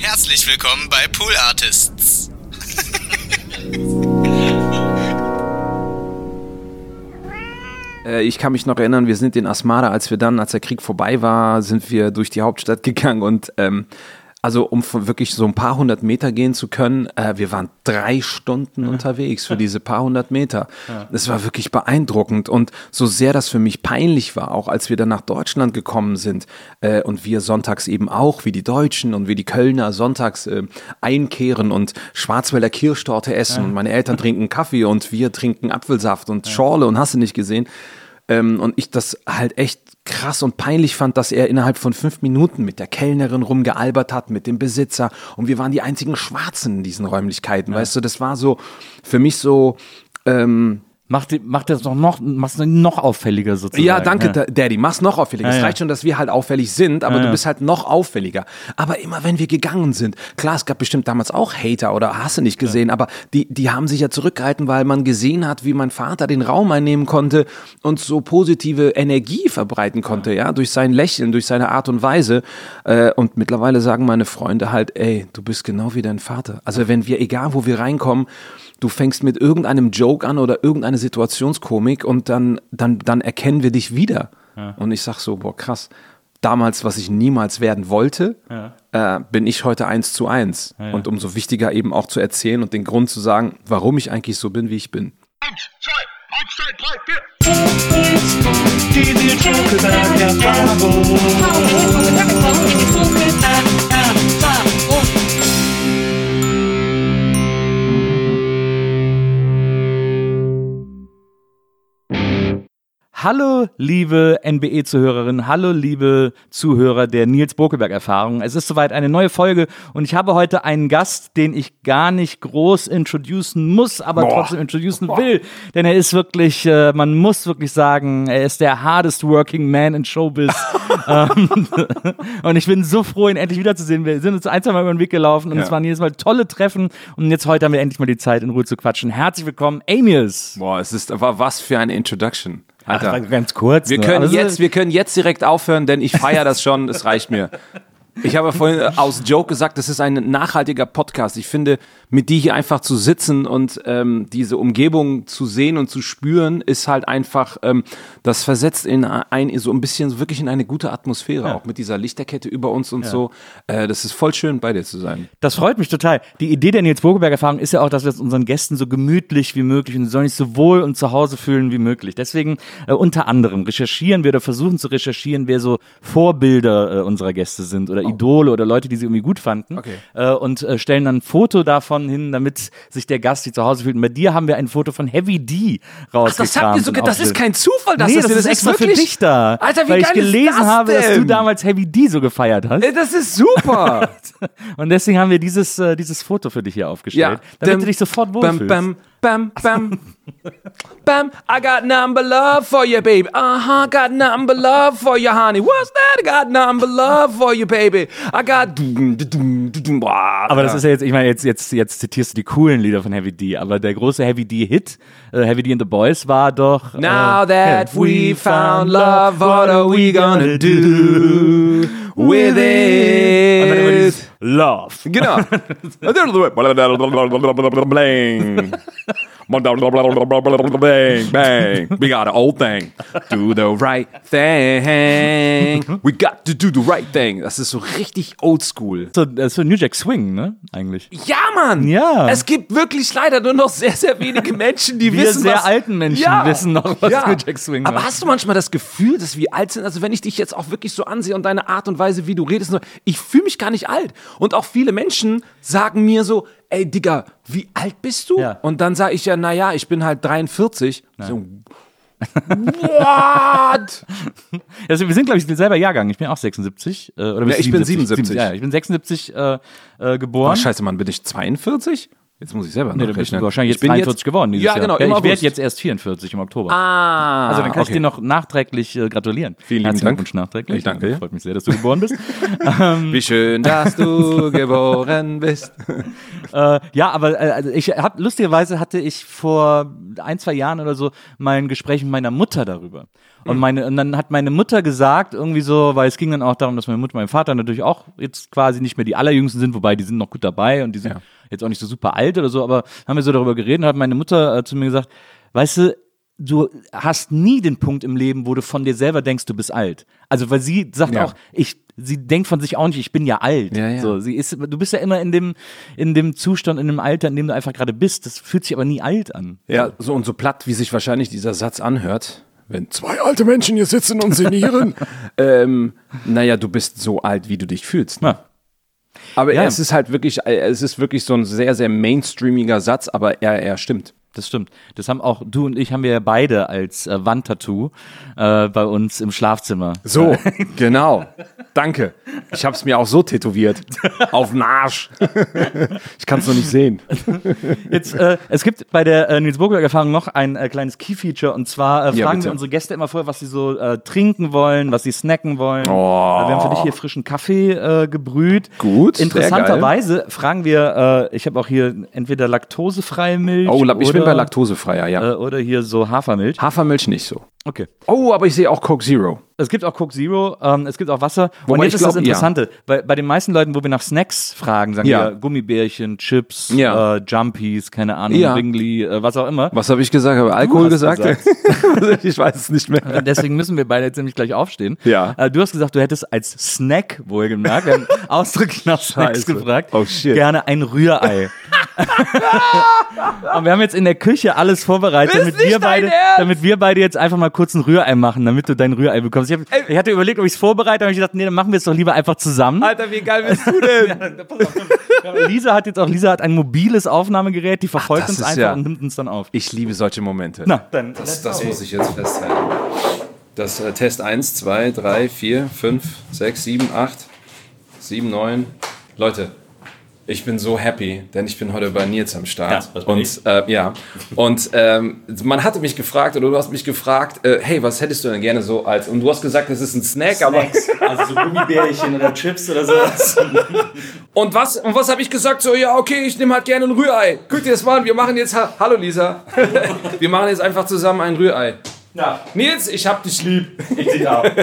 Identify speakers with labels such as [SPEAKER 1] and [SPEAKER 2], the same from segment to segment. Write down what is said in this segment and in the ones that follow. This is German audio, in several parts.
[SPEAKER 1] Herzlich willkommen bei Pool Artists.
[SPEAKER 2] Äh, Ich kann mich noch erinnern, wir sind in Asmara, als wir dann, als der Krieg vorbei war, sind wir durch die Hauptstadt gegangen und ähm, also um wirklich so ein paar hundert Meter gehen zu können, äh, wir waren drei Stunden unterwegs für diese paar hundert Meter. Das war wirklich beeindruckend. Und so sehr das für mich peinlich war, auch als wir dann nach Deutschland gekommen sind äh, und wir sonntags eben auch, wie die Deutschen und wie die Kölner sonntags äh, einkehren und Schwarzwälder Kirschtorte essen und meine Eltern trinken Kaffee und wir trinken Apfelsaft und Schorle und hast du nicht gesehen. Ähm, und ich das halt echt krass und peinlich fand, dass er innerhalb von fünf Minuten mit der Kellnerin rumgealbert hat, mit dem Besitzer. Und wir waren die einzigen Schwarzen in diesen Räumlichkeiten. Weißt du, das war so für mich so. Ähm,
[SPEAKER 3] Macht, die- macht das noch, noch, macht's noch auffälliger sozusagen.
[SPEAKER 2] ja, danke, Da- Daddy. Mach's noch auffälliger.
[SPEAKER 3] Ja,
[SPEAKER 2] es
[SPEAKER 3] ja.
[SPEAKER 2] reicht schon, dass wir halt auffällig sind, aber
[SPEAKER 3] Ja,
[SPEAKER 2] du
[SPEAKER 3] ja.
[SPEAKER 2] bist halt noch auffälliger. Aber immer wenn wir gegangen sind, klar, es gab bestimmt damals auch Hater oder hast du nicht gesehen, aber die, die haben sich ja zurückgehalten, weil man gesehen hat, wie mein Vater den Raum einnehmen konnte und so positive Energie verbreiten konnte, ja, durch sein Lächeln, durch seine Art und Weise. Äh, Und mittlerweile sagen meine Freunde halt, ey, du bist genau wie dein Vater. Also wenn wir, egal wo wir reinkommen, du fängst mit irgendeinem Joke an oder irgendeine Situationskomik und dann, dann, dann erkennen wir dich wieder. Und ich sag so, boah, krass. Damals, was ich niemals werden wollte, äh, bin ich heute eins zu eins. Und umso wichtiger eben auch zu erzählen und den Grund zu sagen, warum ich eigentlich so bin, wie ich bin.
[SPEAKER 4] Eins, zwei, eins, zwei, drei, vier.
[SPEAKER 3] Hallo, liebe NBE-Zuhörerinnen, hallo, liebe Zuhörer der Nils Bokelberg-Erfahrung. Es ist soweit eine neue Folge und ich habe heute einen Gast, den ich gar nicht groß introducen muss, aber trotzdem introducen will. Denn er ist wirklich, äh, man muss wirklich sagen, er ist der hardest working man in Showbiz. ähm, und ich bin so froh, ihn endlich wiederzusehen. Wir sind uns ein, zwei Mal über den Weg gelaufen und
[SPEAKER 2] Ja.
[SPEAKER 3] es waren jedes Mal tolle Treffen. Und jetzt heute haben wir endlich mal die Zeit, in Ruhe zu quatschen. Herzlich willkommen, Amius.
[SPEAKER 2] Boah, es ist aber was für eine Introduction. Alter.
[SPEAKER 3] Ach, ganz kurz.
[SPEAKER 2] Wir
[SPEAKER 3] nur.
[SPEAKER 2] können,
[SPEAKER 3] es
[SPEAKER 2] jetzt, wir können jetzt direkt aufhören, denn ich feiere das schon, es reicht mir. Ich habe vorhin äh, aus Joke gesagt, das ist ein nachhaltiger Podcast. Ich finde, mit dir hier einfach zu sitzen und ähm, diese Umgebung zu sehen und zu spüren, ist halt einfach, ähm, das versetzt in ein, so ein bisschen wirklich in eine gute Atmosphäre, auch mit dieser Lichterkette über uns und so. Äh, das ist voll schön, bei dir zu sein.
[SPEAKER 3] Das freut mich total. Die Idee der Nils Bogelberg-Erfahrung ist ja auch, dass wir es unseren Gästen so gemütlich wie möglich und sie sollen sich so wohl und zu Hause fühlen wie möglich. Deswegen äh, unter anderem recherchieren wir oder versuchen zu recherchieren, wer so Vorbilder äh, unserer Gäste sind oder Idole oder Leute, die sie irgendwie gut fanden.
[SPEAKER 2] Okay.
[SPEAKER 3] Äh, und äh, stellen dann ein Foto davon hin, damit sich der Gast sich zu Hause fühlt. Und bei dir haben wir ein Foto von Heavy D rausgekramt. und aufgestellt.
[SPEAKER 2] Zufall,
[SPEAKER 3] nee, das, ist extra für dich da.
[SPEAKER 2] Alter, wie
[SPEAKER 3] weil ich
[SPEAKER 2] geil ist
[SPEAKER 3] gelesen
[SPEAKER 2] das
[SPEAKER 3] habe, dass du damals Heavy D so gefeiert hast.
[SPEAKER 2] Ey, Das ist super!
[SPEAKER 3] Und deswegen haben wir dieses, äh, dieses Foto für dich hier aufgestellt, damit
[SPEAKER 2] Dum,
[SPEAKER 3] du dich sofort wohlfühlst.
[SPEAKER 2] bam, bam, bam. bam, I got number love for you, baby. Uh-huh, got number love for you, honey. What's that? I got number love for you, baby. I got...
[SPEAKER 3] Aber das ist ja jetzt, ich meine, jetzt, jetzt, jetzt zitierst du die coolen Lieder von Heavy D, aber der große Heavy D-Hit, äh, Heavy D and the Boys, war doch.
[SPEAKER 2] Now
[SPEAKER 3] äh,
[SPEAKER 2] that we found love, what are we gonna do with
[SPEAKER 3] Und dann immer
[SPEAKER 2] it?
[SPEAKER 3] dieses Love.
[SPEAKER 2] Genau. Bang, bang. We got an old thing. Do the right thing. We got to do the right thing. Das ist so richtig oldschool.
[SPEAKER 3] So, das ist so New Jack Swing, ne? Eigentlich.
[SPEAKER 2] Ja, Mann.
[SPEAKER 3] Ja.
[SPEAKER 2] Es gibt wirklich leider nur noch sehr, sehr wenige Menschen, die
[SPEAKER 3] Wir
[SPEAKER 2] wissen,
[SPEAKER 3] sehr
[SPEAKER 2] was...
[SPEAKER 3] alten Menschen wissen noch, was New Jack Swing
[SPEAKER 2] Aber
[SPEAKER 3] war.
[SPEAKER 2] hast du manchmal das Gefühl, dass wir alt sind? Also wenn ich dich jetzt auch wirklich so ansehe und deine Art und Weise, wie du redest, ich fühle mich gar nicht alt. Und auch viele Menschen sagen mir so, ey Digga, wie alt bist du?
[SPEAKER 3] Ja.
[SPEAKER 2] Und dann sage ich ja, naja, ich bin halt 43. So, what?
[SPEAKER 3] Also, wir sind, glaube ich, selber Jahrgang. Ich bin auch 76. Äh, oder
[SPEAKER 2] Ja, ich bin 77.
[SPEAKER 3] Ja, ich bin 76 äh, äh, geboren.
[SPEAKER 2] Oh, scheiße, Mann, bin ich 42? Jetzt muss ich selber
[SPEAKER 3] Nee, du bist
[SPEAKER 2] nachrechnen.
[SPEAKER 3] wahrscheinlich
[SPEAKER 2] Ich
[SPEAKER 3] jetzt
[SPEAKER 2] bin
[SPEAKER 3] 43 geworden dieses
[SPEAKER 2] Ja,
[SPEAKER 3] Jahr.
[SPEAKER 2] genau, im
[SPEAKER 3] ich werde jetzt erst 44 im Oktober.
[SPEAKER 2] Ah,
[SPEAKER 3] also dann kann ich
[SPEAKER 2] okay.
[SPEAKER 3] dir noch nachträglich äh, gratulieren.
[SPEAKER 2] Vielen lieben
[SPEAKER 3] Herzlichen
[SPEAKER 2] Dank.
[SPEAKER 3] Glückwunsch nachträglich.
[SPEAKER 2] Ich danke.
[SPEAKER 3] Freut mich sehr, dass du geboren bist.
[SPEAKER 2] Wie schön, dass du geboren bist.
[SPEAKER 3] Äh, ja, aber äh, also ich hab, lustigerweise hatte ich vor ein, zwei Jahren oder so mal ein Gespräch mit meiner Mutter darüber. Und,
[SPEAKER 2] Hm.
[SPEAKER 3] meine, und dann hat meine Mutter gesagt, irgendwie so, weil es ging dann auch darum, dass meine Mutter und mein Vater natürlich auch jetzt quasi nicht mehr die allerjüngsten sind, wobei die sind noch gut dabei und die sind
[SPEAKER 2] Ja.
[SPEAKER 3] Jetzt auch nicht so super alt oder so, aber haben wir so darüber geredet und hat meine Mutter äh, zu mir gesagt, weißt du, du hast nie den Punkt im Leben, wo du von dir selber denkst, du bist alt. Also, weil sie sagt
[SPEAKER 2] Ja.
[SPEAKER 3] auch, ich, sie denkt von sich auch nicht, ich bin ja alt.
[SPEAKER 2] Ja, ja.
[SPEAKER 3] So, sie ist, du bist ja immer in dem, in dem Zustand, in dem Alter, in dem du einfach gerade bist. Das fühlt sich aber nie alt an.
[SPEAKER 2] Ja, so und so platt, wie sich wahrscheinlich dieser Satz anhört, wenn zwei alte Menschen hier sitzen und sinnieren. ähm, naja, du bist so alt, wie du dich fühlst. Ne? Aber
[SPEAKER 3] Ja.
[SPEAKER 2] es ist halt wirklich, äh, es ist wirklich so ein sehr, sehr mainstreamiger Satz, aber er, er stimmt.
[SPEAKER 3] Das stimmt. Das haben auch du und ich haben wir ja beide als äh, Wandtattoo äh, bei uns im Schlafzimmer.
[SPEAKER 2] So, genau. Danke. Ich habe es mir auch so tätowiert. Auf den Arsch. ich kann es noch nicht sehen.
[SPEAKER 3] Jetzt, äh, es gibt bei der äh, Nils Burgberg Erfahrung noch ein äh, kleines Key-Feature und zwar äh,
[SPEAKER 2] Ja,
[SPEAKER 3] fragen
[SPEAKER 2] bitte.
[SPEAKER 3] wir unsere Gäste immer vorher, was sie so äh, trinken wollen, was sie snacken wollen.
[SPEAKER 2] Oh.
[SPEAKER 3] Äh, wir haben für dich hier frischen Kaffee äh, gebrüht.
[SPEAKER 2] Gut,
[SPEAKER 3] Interessanterweise fragen wir, äh, ich habe auch hier entweder laktosefreie Milch
[SPEAKER 2] Oh, ich bin bei laktosefreier, ja.
[SPEAKER 3] äh, oder hier so Hafermilch.
[SPEAKER 2] Hafermilch nicht so.
[SPEAKER 3] Okay.
[SPEAKER 2] Oh, aber ich sehe auch Coke Zero.
[SPEAKER 3] Es gibt auch Coke Zero, ähm, es gibt auch Wasser.
[SPEAKER 2] Wobei
[SPEAKER 3] und jetzt ist das
[SPEAKER 2] glaub, ja.
[SPEAKER 3] Interessante. Bei, bei den meisten Leuten, wo wir nach Snacks fragen, sagen
[SPEAKER 2] Ja.
[SPEAKER 3] wir Gummibärchen, Chips,
[SPEAKER 2] Ja.
[SPEAKER 3] äh, Jumpies, keine Ahnung,
[SPEAKER 2] Ja.
[SPEAKER 3] Bingley, äh, was auch immer.
[SPEAKER 2] Was habe ich gesagt? Habe Alkohol gesagt?
[SPEAKER 3] gesagt.
[SPEAKER 2] ich weiß es nicht mehr.
[SPEAKER 3] Deswegen müssen wir beide jetzt nämlich gleich aufstehen.
[SPEAKER 2] Ja.
[SPEAKER 3] Äh, du hast gesagt, du hättest als Snack, wohlgemerkt, wir haben ausdrücklich nach Snacks
[SPEAKER 2] Scheiße.
[SPEAKER 3] gefragt,
[SPEAKER 2] Oh, shit.
[SPEAKER 3] gerne ein Rührei. Und wir haben jetzt in der Küche alles vorbereitet, damit wir, beide, damit wir beide jetzt einfach mal kurz ein Rührei machen, damit du dein Rührei bekommst. Ich, hab, ich hatte überlegt, ob ich es vorbereite, aber ich dachte, nee, dann machen wir es doch lieber einfach zusammen.
[SPEAKER 2] Alter, wie geil bist du denn?
[SPEAKER 3] Lisa hat jetzt auch, Lisa hat ein mobiles Aufnahmegerät, die verfolgt
[SPEAKER 2] das
[SPEAKER 3] uns einfach
[SPEAKER 2] ja-
[SPEAKER 3] und nimmt uns dann auf.
[SPEAKER 2] Ich liebe solche Momente.
[SPEAKER 3] Na, dann.
[SPEAKER 2] Das, das muss ich jetzt festhalten. Das äh, Test 1, 2, 3, 4, 5, 6, 7, 8, 7, 9. Leute, ich bin so happy, denn ich bin heute bei Nils am Start.
[SPEAKER 3] Ja,
[SPEAKER 2] und äh, ja, und ähm, man hatte mich gefragt oder du hast mich gefragt, äh, hey, was hättest du denn gerne so als? Und du hast gesagt, das ist ein Snack, aber
[SPEAKER 3] also so Gummibärchen oder Chips oder sowas.
[SPEAKER 2] und was? Und was habe ich gesagt? So ja, okay, ich nehme halt gerne ein Rührei. Guck dir das mal an. Wir machen jetzt. Ha Hallo Lisa. wir machen jetzt einfach zusammen ein Rührei.
[SPEAKER 3] Ja,
[SPEAKER 2] Nils, ich hab dich lieb.
[SPEAKER 3] ich dich auch.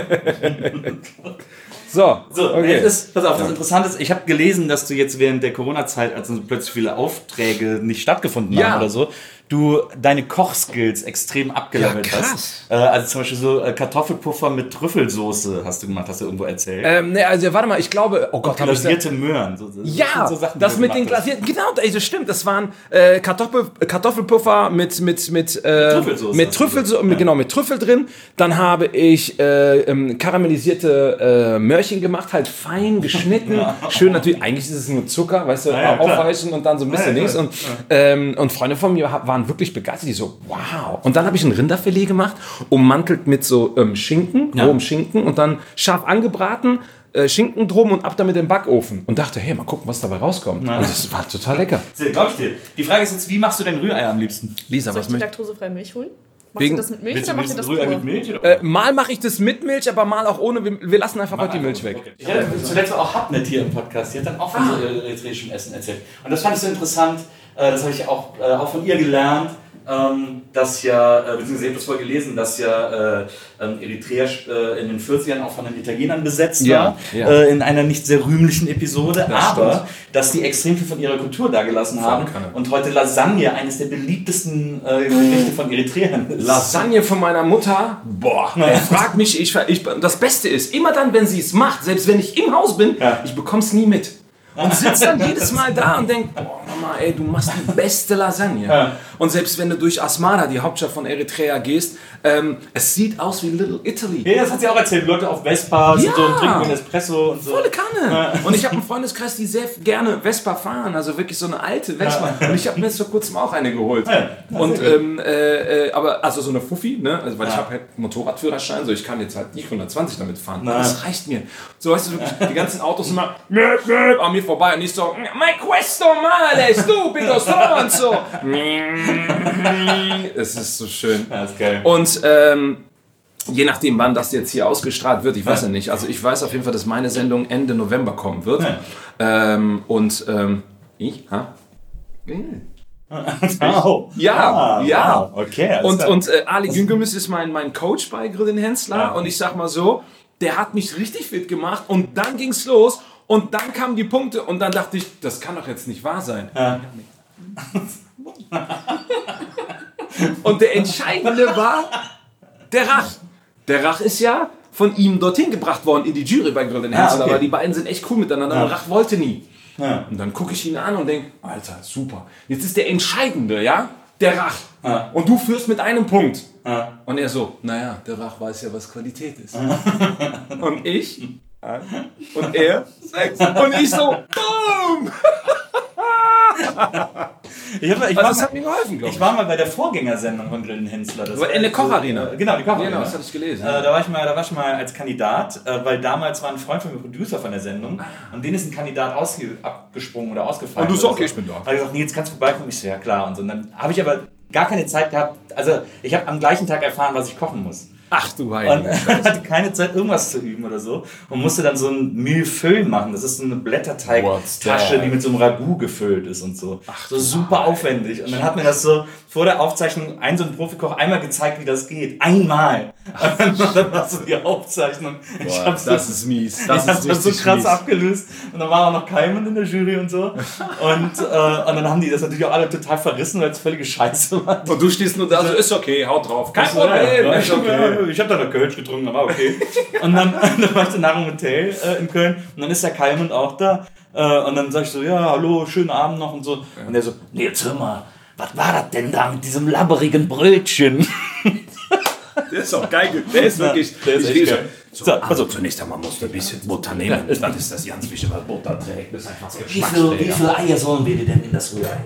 [SPEAKER 2] So,
[SPEAKER 3] So,
[SPEAKER 2] okay.
[SPEAKER 3] jetzt ist, pass auf, das Interessante ist, ich habe gelesen, dass du jetzt während der Corona-Zeit, als plötzlich viele Aufträge nicht stattgefunden
[SPEAKER 2] Ja.
[SPEAKER 3] haben oder so, du deine Kochskills extrem abgelevelt
[SPEAKER 2] Ja,
[SPEAKER 3] hast. Äh, also zum Beispiel so äh, Kartoffelpuffer mit Trüffelsoße hast du gemacht, hast du irgendwo erzählt.
[SPEAKER 2] ähm, ne, also warte mal, ich glaube, oh Gott, habe ich
[SPEAKER 3] Glasierte Möhren. So,
[SPEAKER 2] Ja,
[SPEAKER 3] so Sachen,
[SPEAKER 2] das mit den glasierten, genau, das stimmt. Das waren äh, Kartoffel, Kartoffelpuffer mit mit mit äh,
[SPEAKER 3] Trüffelsoße
[SPEAKER 2] mit
[SPEAKER 3] hast du
[SPEAKER 2] Trüffel,
[SPEAKER 3] gesagt.
[SPEAKER 2] mit, genau mit Trüffel drin. Dann habe ich äh, ähm, karamellisierte äh, Möhrchen gemacht, halt fein geschnitten, schön natürlich. Eigentlich ist es nur Zucker, weißt du,
[SPEAKER 3] ja,
[SPEAKER 2] aufweichen und dann so ein bisschen
[SPEAKER 3] Ja, ja,
[SPEAKER 2] nichts. Und ähm, und Freunde von mir ha- waren wirklich begeistert. Die so, wow. Und dann habe ich ein Rinderfilet gemacht, ummantelt mit so ähm, Schinken,
[SPEAKER 3] Ja.
[SPEAKER 2] rohem Schinken und dann scharf angebraten. äh, Schinken drum und ab damit in den Backofen. Und dachte, hey, mal gucken, was dabei rauskommt. Und das war total lecker.
[SPEAKER 3] Glaub ich dir. Die Frage ist jetzt, wie machst du dein Rührei am liebsten?
[SPEAKER 2] Lisa,
[SPEAKER 5] Soll
[SPEAKER 2] was möchtest
[SPEAKER 5] laktosefreie Milch holen? Machst du das mit Milch oder
[SPEAKER 3] du,
[SPEAKER 5] machst du das
[SPEAKER 3] du
[SPEAKER 5] pur?
[SPEAKER 3] mit Milch?
[SPEAKER 2] Äh, Mal mache ich das mit Milch, aber mal auch ohne. Wir, wir lassen einfach heute die Milch weg.
[SPEAKER 3] Ich hatte zuletzt auch Hapnet hier im Podcast. Die hat dann auch von so eritreischem Essen erzählt. Und das fand ich so interessant. Äh, Das habe ich auch, äh, auch von ihr gelernt. ähm, Dass ja, äh, beziehungsweise ich habe das vorher gelesen, dass ja äh, ähm, Eritrea in den 40ern auch von den Italienern besetzt
[SPEAKER 2] Ja,
[SPEAKER 3] war.
[SPEAKER 2] ja.
[SPEAKER 3] Äh, in einer nicht sehr rühmlichen Episode.
[SPEAKER 2] Das
[SPEAKER 3] aber
[SPEAKER 2] stimmt.
[SPEAKER 3] dass die extrem viel von ihrer Kultur dagelassen haben. Und heute Lasagne eines der beliebtesten Gerichte von Eritreern ist.
[SPEAKER 2] Lasagne von meiner Mutter, boah, ey, frag mich, ich, ich, das Beste ist, immer dann, wenn sie es macht, selbst wenn ich im Haus bin,
[SPEAKER 3] Ja.
[SPEAKER 2] ich bekomm's nie mit. Und sitzt dann jedes Mal da und denkt, boah, Mama, ey, du machst die beste Lasagne.
[SPEAKER 3] Ja.
[SPEAKER 2] Und selbst wenn du durch Asmara, die Hauptstadt von Eritrea, gehst, ähm, es sieht aus wie Little Italy.
[SPEAKER 3] Ja, das hat sie auch erzählt. Leute auf Vespa sind
[SPEAKER 2] Ja.
[SPEAKER 3] so und trinken einen Espresso und so.
[SPEAKER 2] Volle Kanne. Und ich habe einen Freundeskreis, die sehr gerne Vespa fahren, also wirklich so eine alte Vespa. Und ich habe mir jetzt vor kurzem auch eine geholt. Und ähm, äh, äh, aber also so eine Fuffi, ne? Also weil ich habe halt Motorradführerschein, so ich kann jetzt halt nicht 120 damit fahren. Aber das reicht mir. So weißt du wirklich, die ganzen Autos immer möp, möp, an mir vorbei und ich so, ma questo male, bist du, Peter Storm und so. Es ist so schön.
[SPEAKER 3] Ja, ist geil.
[SPEAKER 2] Und ähm, je nachdem, wann das jetzt hier ausgestrahlt wird, ich weiß ja nicht. Also ich weiß auf jeden Fall, dass meine Sendung Ende November kommen wird. Ähm, und ähm, ich, ha?
[SPEAKER 3] Oh.
[SPEAKER 2] Ja,
[SPEAKER 3] Ah,
[SPEAKER 2] ja.
[SPEAKER 3] wow. Okay,
[SPEAKER 2] Und, und äh, Ali Güngemis ist mein, mein Coach bei Grillen Hensler.
[SPEAKER 3] Ja.
[SPEAKER 2] Und ich sag mal so, der hat mich richtig fit gemacht. Und dann ging's los. Und dann kamen die Punkte. Und dann dachte ich, das kann doch jetzt nicht wahr sein. und der Entscheidende war der Rach. Der Rach ist ja von ihm dorthin gebracht worden in die Jury bei Grillen Hensler.
[SPEAKER 3] okay.
[SPEAKER 2] Aber die beiden sind echt cool miteinander. Und Rach wollte nie.
[SPEAKER 3] Ja.
[SPEAKER 2] Und dann gucke ich ihn an und denke, Alter, super. Jetzt ist der Entscheidende, ja? Der Rach.
[SPEAKER 3] Ja.
[SPEAKER 2] Und du führst mit einem Punkt.
[SPEAKER 3] Ja.
[SPEAKER 2] Und er so, naja, der Rach weiß ja, was Qualität ist. und ich, ja, und er, sechs. Und ich so, boom!
[SPEAKER 3] Ich, hab, ich,
[SPEAKER 2] Also
[SPEAKER 3] war
[SPEAKER 2] das
[SPEAKER 3] mal,
[SPEAKER 2] hat mir geholfen, glaube
[SPEAKER 3] ich
[SPEAKER 2] ich.
[SPEAKER 3] war mal bei der Vorgängersendung von Grillen Hensler. Das
[SPEAKER 2] in der Kocharena.
[SPEAKER 3] Äh, genau, die Kocharena.
[SPEAKER 2] Genau, das hatte ich gelesen.
[SPEAKER 3] Äh, da, war ich mal, da war ich mal als Kandidat, äh, weil damals war ein Freund von mir Producer von der Sendung und den ist ein Kandidat abgesprungen oder ausgefallen.
[SPEAKER 2] Und du so,
[SPEAKER 3] oder
[SPEAKER 2] okay, ich bin da.
[SPEAKER 3] Da hat er gesagt, Nils, kannst du vorbeikommen? Ich so, ja klar. Und, so. und dann habe ich aber gar keine Zeit gehabt. Also ich habe am gleichen Tag erfahren, was ich kochen muss.
[SPEAKER 2] Ach du
[SPEAKER 3] Und
[SPEAKER 2] Heilige.
[SPEAKER 3] hatte keine Zeit, irgendwas zu üben oder so. Und musste dann so ein Millefeuille machen. Das ist so eine Blätterteig-Tasche, die mit so einem Ragout gefüllt ist und so. so super aufwendig. Und dann hat mir das so vor der Aufzeichnung ein so ein Profikoch einmal gezeigt, wie das geht. Einmal. Und dann war so die Aufzeichnung. ich
[SPEAKER 2] Boah,
[SPEAKER 3] hab so,
[SPEAKER 2] das ist mies.
[SPEAKER 3] ich
[SPEAKER 2] Das
[SPEAKER 3] hab
[SPEAKER 2] ist
[SPEAKER 3] das so krass
[SPEAKER 2] mies.
[SPEAKER 3] abgelöst. Und dann war auch noch Keimen in der Jury und so. Und, äh, und dann haben die das natürlich auch alle total verrissen, weil es völlige Scheiße war.
[SPEAKER 2] Und du stehst nur da, so ist okay, haut drauf. Kein
[SPEAKER 3] So,
[SPEAKER 2] Problem, ist
[SPEAKER 3] ich habe dann noch Kölsch getrunken, aber okay. Und dann, dann war ich danach im Hotel äh, in Köln und dann ist der Kalmund auch da. Äh, und dann sag ich so, ja, hallo, schönen Abend noch und so. Und der so, nee, jetzt hör mal, was war das denn da mit diesem labberigen Brötchen?
[SPEAKER 2] Der ist auch geil. Der ist wirklich.
[SPEAKER 3] der ist
[SPEAKER 2] ich
[SPEAKER 3] echt geil.
[SPEAKER 2] Schon.
[SPEAKER 3] So,
[SPEAKER 2] also,
[SPEAKER 3] also-
[SPEAKER 2] zunächst einmal musst du ein bisschen Butter nehmen. Das ist das ganz Wichtige, was Butter trägt. Das ist einfach
[SPEAKER 5] Wie viel, wie
[SPEAKER 2] Geschmacksträger.
[SPEAKER 5] viele Eier sollen wir dir denn in das Rührei?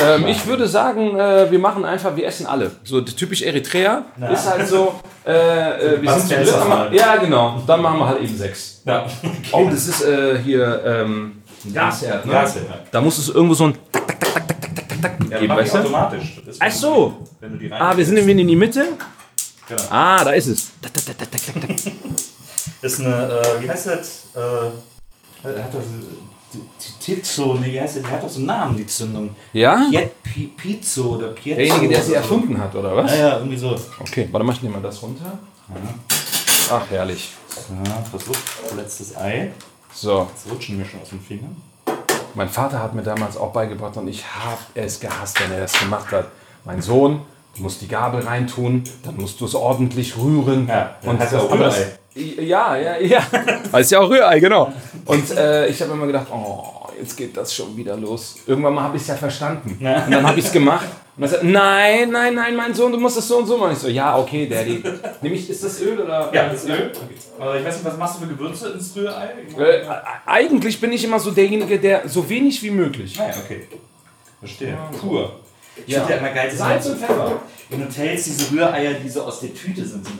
[SPEAKER 2] Ähm, ich würde sagen, äh, wir machen einfach, wir essen alle. So typisch Eritrea ist halt so. Äh, äh, wir
[SPEAKER 3] Was
[SPEAKER 2] sind zu dritt. Ja, genau. Dann machen wir halt eben sechs.
[SPEAKER 3] Ja.
[SPEAKER 2] Oh, das ist äh, hier ähm, Gasherd. Ne?
[SPEAKER 3] Gasherd, ja.
[SPEAKER 2] Da muss es irgendwo so ein.
[SPEAKER 3] Ja,
[SPEAKER 2] Geben,
[SPEAKER 3] mach
[SPEAKER 2] weißt
[SPEAKER 3] ich
[SPEAKER 2] du?
[SPEAKER 3] automatisch. Das ist,
[SPEAKER 2] Ach so.
[SPEAKER 3] Wenn du die
[SPEAKER 2] Ah, wir sind irgendwie in die Mitte.
[SPEAKER 3] Genau.
[SPEAKER 2] Ah, da ist es.
[SPEAKER 3] Ist eine, äh, wie heißt das? Äh, hat die- die Tizo, nee, wie heißt das? Die hat doch so einen Namen, die Zündung.
[SPEAKER 2] Ja?
[SPEAKER 3] Piet, Pi- Pizzo oder Pietzo.
[SPEAKER 2] Derjenige, der sie erfunden hat, oder was?
[SPEAKER 3] Ja, ja, irgendwie so.
[SPEAKER 2] Okay, warte mal, ich nehme mal das runter. Ach, herrlich.
[SPEAKER 3] Ja, versuch, letztes Ei.
[SPEAKER 2] So,
[SPEAKER 3] Jetzt rutschen mir schon aus den Fingern.
[SPEAKER 2] mein Vater hat mir damals auch beigebracht und ich habe es gehasst, wenn er das gemacht hat. Mein Sohn, du musst die Gabel reintun, dann musst du es ordentlich rühren.
[SPEAKER 3] Ja,
[SPEAKER 2] und
[SPEAKER 3] heißt ja auch
[SPEAKER 2] das-
[SPEAKER 3] Rührei.
[SPEAKER 2] Ja, ja, ja. Heißt ja auch Rührei, genau. Und äh, ich habe immer gedacht, oh, jetzt geht das schon wieder los. Irgendwann mal habe ich es ja verstanden. Und dann habe ich es gemacht. Und dann sagt, nein, nein, nein, mein Sohn, du musst das so und so machen. Ich so, ja, okay, Daddy. Nämlich, ist das Öl oder?
[SPEAKER 3] Ja, das Öl. Aber ich weiß nicht, was machst du für Gewürze ins Rührei?
[SPEAKER 2] Äh, eigentlich bin ich immer so derjenige, der so wenig wie möglich.
[SPEAKER 3] Ah ja, okay. Verstehe. Pur. Ich
[SPEAKER 2] Ja.
[SPEAKER 3] finde ja immer geil,
[SPEAKER 2] Salz und Pfeffer.
[SPEAKER 3] in Hotels diese Rühreier, die so aus der Tüte sind. sind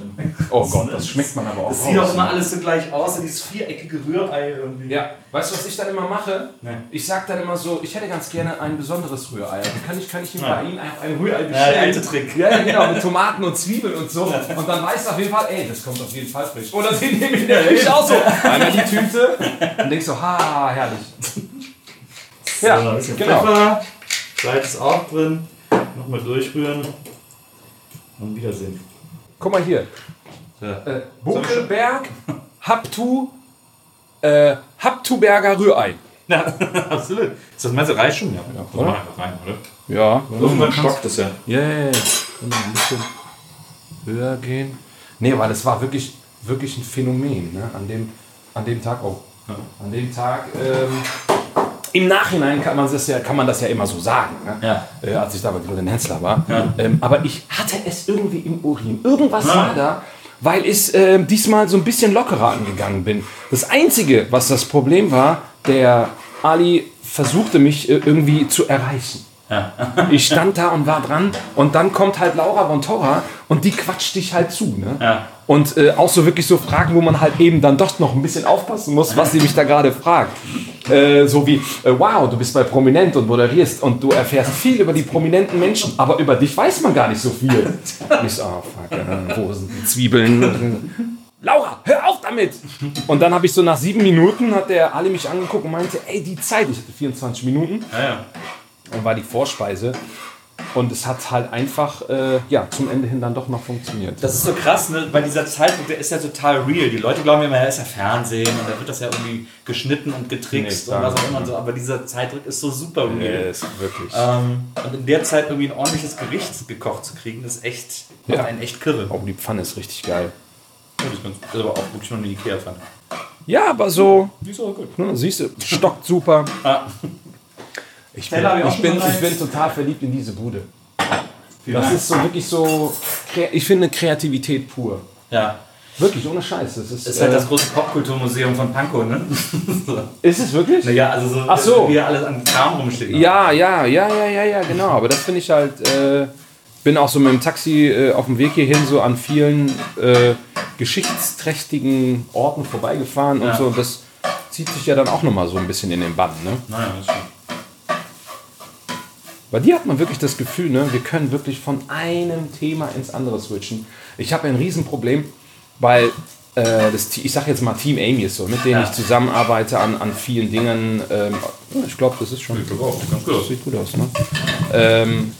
[SPEAKER 2] Oh Gott, das schmeckt man aber auch
[SPEAKER 3] Das sieht auch immer alles so gleich aus, so dieses viereckige Rührei irgendwie.
[SPEAKER 2] Ja, weißt du, was ich dann immer mache?
[SPEAKER 3] Nee.
[SPEAKER 2] Ich sag dann immer so, ich hätte ganz gerne ein besonderes Rührei. Dann kann ich, kann ich ihm
[SPEAKER 3] Ja.
[SPEAKER 2] bei Ihnen einfach ein Rührei bestellen.
[SPEAKER 3] Ja, der alte Trick.
[SPEAKER 2] Ja, genau, mit Tomaten und Zwiebeln und so. Und dann weißt du auf jeden Fall, ey, das kommt auf jeden Fall frisch. Oder den nehme ich in der Küche auch so. Einmal die Tüte und denkst so, ha, herrlich. Ja,
[SPEAKER 3] so,
[SPEAKER 2] genau.
[SPEAKER 3] Pfeffer. Salz ist auch drin. Nochmal durchrühren. Und Wiedersehen.
[SPEAKER 2] Guck mal hier.
[SPEAKER 3] Ja.
[SPEAKER 2] Äh, Buckelberg, Haptu, äh, Haptuberger Rührei.
[SPEAKER 3] Ja, absolut. Ist das Messer reicht schon? Ja, ja komm mal einfach rein, oder?
[SPEAKER 2] Ja.
[SPEAKER 3] Irgendwann stockt es ja.
[SPEAKER 2] Ja, ja, ja. Wir ein bisschen höher gehen. Nee, weil es war wirklich, wirklich ein Phänomen, ne? An dem, an dem Tag auch. An dem Tag. Ähm, Im Nachhinein kann man das ja, kann man das ja immer so sagen, ne?
[SPEAKER 3] Ja.
[SPEAKER 2] äh, als ich da bei Grillen Hensler war. Ähm, aber ich hatte es irgendwie im Urin. Irgendwas war da, weil ich ähm, diesmal so ein bisschen lockerer angegangen bin. Das Einzige, was das Problem war, der Ali versuchte mich äh, irgendwie zu erreichen. ich stand da und war dran und dann kommt halt Laura von Torra und die quatscht dich halt zu. Ne? Und äh, auch so wirklich so Fragen, wo man halt eben dann doch noch ein bisschen aufpassen muss, was sie mich da gerade fragt. Äh, so wie, äh, wow, du bist bei Prominent und moderierst und du erfährst viel über die prominenten Menschen, aber über dich weiß man gar nicht so viel. Ich so, oh fuck, wo sind die Zwiebeln? Laura, hör auf damit! Und dann habe ich so nach sieben Minuten, hat der Ali mich angeguckt und meinte, ey, die Zeit, ich hatte 24 Minuten,
[SPEAKER 3] Ja, ja.
[SPEAKER 2] und war die Vorspeise. Und es hat halt einfach, äh, ja, zum Ende hin dann doch noch funktioniert.
[SPEAKER 3] Das ist so krass, ne? weil dieser Zeitdruck, der ist ja total real. Die Leute glauben immer, ja, ist ja Fernsehen und da wird das ja irgendwie geschnitten und getrickst
[SPEAKER 2] Nee,
[SPEAKER 3] und was auch immer und so. Aber dieser Zeitdruck ist so super real.
[SPEAKER 2] Yes, wirklich.
[SPEAKER 3] Ähm, und in der Zeit irgendwie ein ordentliches Gericht gekocht zu kriegen, ist echt,
[SPEAKER 2] Ja.
[SPEAKER 3] einen echt kirre.
[SPEAKER 2] Oh, die Pfanne ist richtig geil.
[SPEAKER 3] Das ist, ganz, das ist aber auch wirklich nur eine Ikea-Pfanne.
[SPEAKER 2] Ja, aber so,
[SPEAKER 3] Die ist auch gut.
[SPEAKER 2] ne, siehst du, stockt super.
[SPEAKER 3] Ah.
[SPEAKER 2] Ich bin,
[SPEAKER 3] ich
[SPEAKER 2] bin, ich bin total verliebt in diese Bude. Das ist so wirklich so, ich finde Kreativität pur.
[SPEAKER 3] Ja.
[SPEAKER 2] Wirklich, ohne Scheiß. Das ist,
[SPEAKER 3] ist halt
[SPEAKER 2] äh,
[SPEAKER 3] das große Popkulturmuseum von Pankow, ne? so.
[SPEAKER 2] ist es wirklich?
[SPEAKER 3] Naja, also so,
[SPEAKER 2] Ach so.
[SPEAKER 3] wie hier alles an Kram rumsteht.
[SPEAKER 2] Ja, ja, ja, ja, ja, ja, genau. Aber das finde ich halt, äh, bin auch so mit dem Taxi äh, auf dem Weg hierhin so an vielen äh, geschichtsträchtigen Orten vorbeigefahren und
[SPEAKER 3] Ja.
[SPEAKER 2] so. Und das zieht sich ja dann auch nochmal so ein bisschen in den Bann. Ne?
[SPEAKER 3] Naja, das stimmt.
[SPEAKER 2] Bei dir hat man wirklich das Gefühl, ne, wir können wirklich von einem Thema ins andere switchen. Ich habe ein Riesenproblem, weil äh, das, ich sage jetzt mal Team Amy ist so, mit denen
[SPEAKER 3] Ja.
[SPEAKER 2] ich zusammenarbeite an, an vielen Dingen. Ähm, ich glaube, das ist schon.
[SPEAKER 3] Ganz gut.
[SPEAKER 2] Das sieht gut aus, ne? Ähm,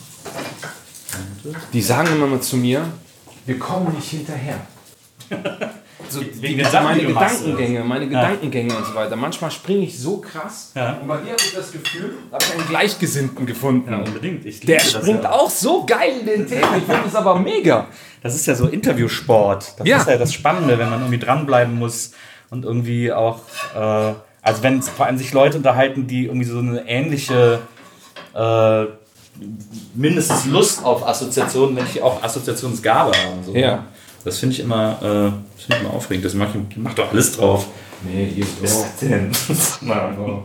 [SPEAKER 2] die sagen immer mal zu mir, wir kommen nicht hinterher. So, die,
[SPEAKER 3] Sachen,
[SPEAKER 2] meine Gedankengänge, meine Gedankengänge und so weiter. Manchmal springe ich so krass.
[SPEAKER 3] Ja.
[SPEAKER 2] Und bei dir habe ich das Gefühl, da habe ich einen Gleichgesinnten gefunden.
[SPEAKER 3] Ja, unbedingt. Ich
[SPEAKER 2] Der springt
[SPEAKER 3] ja.
[SPEAKER 2] auch so geil in den Themen. Ich finde das aber mega.
[SPEAKER 3] Das ist ja so Interviewsport. Das
[SPEAKER 2] Ja.
[SPEAKER 3] ist ja das Spannende, wenn man irgendwie dranbleiben muss und irgendwie auch, äh, also wenn vor allem sich Leute unterhalten, die irgendwie so eine ähnliche, äh, mindestens Lust auf Assoziationen, wenn nicht auch Assoziationsgabe haben. So.
[SPEAKER 2] Ja.
[SPEAKER 3] Das finde ich immer, äh, das finde ich immer aufregend. Das macht, macht doch alles drauf.
[SPEAKER 2] Nee, hier
[SPEAKER 3] Was ist das denn?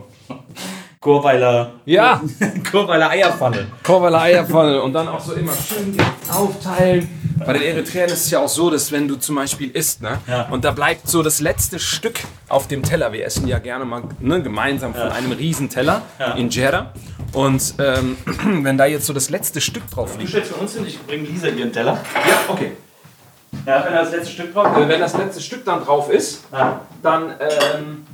[SPEAKER 3] Chorweiler.
[SPEAKER 2] Ja.
[SPEAKER 3] Chorweiler Eierpfanne.
[SPEAKER 2] Korvaler Eierpfanne und dann auch so immer schön aufteilen. Bei den Eritreern ist es ja auch so, dass wenn du zum Beispiel isst, ne,
[SPEAKER 3] Ja.
[SPEAKER 2] und da bleibt so das letzte Stück auf dem Teller. Wir essen ja gerne mal ne, gemeinsam von einem riesen Teller in Jeddah. Und ähm, wenn da jetzt so das letzte Stück drauf
[SPEAKER 3] Du
[SPEAKER 2] liegt,
[SPEAKER 3] stellst für uns hin, ich bringe Lisa ihren Teller.
[SPEAKER 2] ja, okay.
[SPEAKER 3] Ja, wenn da das letzte Stück drauf
[SPEAKER 2] Äh, wenn das letzte Stück dann drauf ist,
[SPEAKER 3] Ja.
[SPEAKER 2] dann ähm,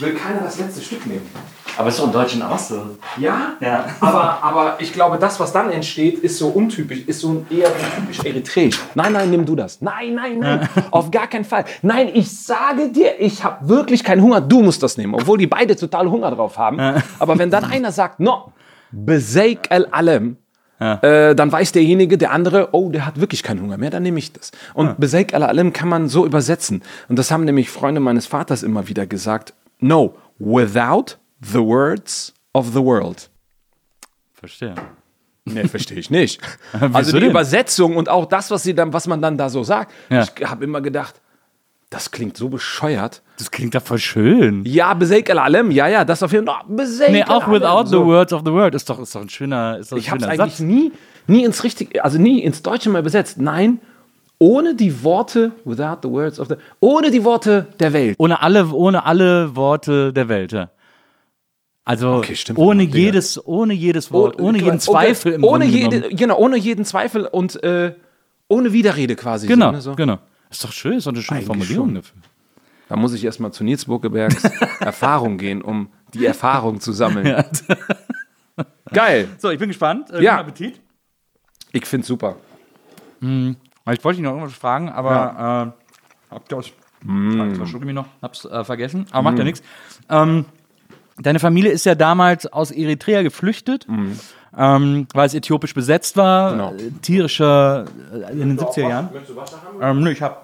[SPEAKER 2] will keiner das letzte Stück nehmen.
[SPEAKER 3] Aber ist doch im Deutschen auch so.
[SPEAKER 2] Ja,
[SPEAKER 3] Ja.
[SPEAKER 2] aber, aber ich glaube, das, was dann entsteht, ist so untypisch, ist so eher typisch eritreisch. Nein, nein, nimm du das. Nein, nein, nein, auf gar keinen Fall. Nein, ich sage dir, ich habe wirklich keinen Hunger, du musst das nehmen, obwohl die beide total Hunger drauf haben. Aber wenn dann einer sagt, no, beseik al alem, äh, dann weiß derjenige, der andere, oh, der hat wirklich keinen Hunger mehr, dann nehme ich das. Und beseik al alem kann man so übersetzen. Und das haben nämlich Freunde meines Vaters immer wieder gesagt. No, without the words of the world.
[SPEAKER 3] Verstehe.
[SPEAKER 2] Nee, verstehe ich nicht. Also die
[SPEAKER 3] denn?
[SPEAKER 2] Übersetzung und auch das, was, sie dann, was man dann da so sagt.
[SPEAKER 3] Ja.
[SPEAKER 2] Ich habe immer gedacht, das klingt so bescheuert.
[SPEAKER 3] Das klingt doch voll schön.
[SPEAKER 2] Ja, Beseik al Alem, ja, ja, das auf jeden Fall. No, Beseik
[SPEAKER 3] Nee, auch without the
[SPEAKER 2] So.
[SPEAKER 3] words of the word ist doch, ist doch ein schöner, ist doch ein
[SPEAKER 2] Ich habe es
[SPEAKER 3] schöner
[SPEAKER 2] eigentlich
[SPEAKER 3] Satz.
[SPEAKER 2] nie, nie ins richtige, also nie ins Deutsche mal übersetzt. Nein, ohne die Worte, without the words of the, ohne die Worte der Welt.
[SPEAKER 3] Ohne alle, ohne alle Worte der Welt, ja. Also
[SPEAKER 2] Okay,
[SPEAKER 3] ohne
[SPEAKER 2] Digga.
[SPEAKER 3] jedes, ohne jedes Wort, ohne jeden
[SPEAKER 2] Okay,
[SPEAKER 3] Zweifel im
[SPEAKER 2] ohne
[SPEAKER 3] Grunde
[SPEAKER 2] jede. Genau, ohne jeden Zweifel und äh, ohne Widerrede quasi.
[SPEAKER 3] Genau,
[SPEAKER 2] so, ne, so.
[SPEAKER 3] genau. Ist doch schön, ist doch eine schöne
[SPEAKER 2] Eigentlich
[SPEAKER 3] Formulierung
[SPEAKER 2] schon.
[SPEAKER 3] dafür.
[SPEAKER 2] Da muss ich erstmal zu Nils Burkebergs Erfahrung gehen, um die Erfahrung zu sammeln. Geil.
[SPEAKER 3] So, ich bin gespannt. Äh,
[SPEAKER 2] Ja.
[SPEAKER 3] guten Appetit.
[SPEAKER 2] Ich find's super.
[SPEAKER 3] Ich wollte dich noch irgendwas fragen, aber äh, hab das, mm. verschlucke mich noch, hab's äh, vergessen, aber macht ja nichts. Ähm, deine Familie ist ja damals aus Eritrea geflüchtet, ähm, weil es äthiopisch besetzt war,
[SPEAKER 2] Genau.
[SPEAKER 3] äh, tierischer äh, in den 70er Jahren. Ähm, nö, ich hab, ich hab ja noch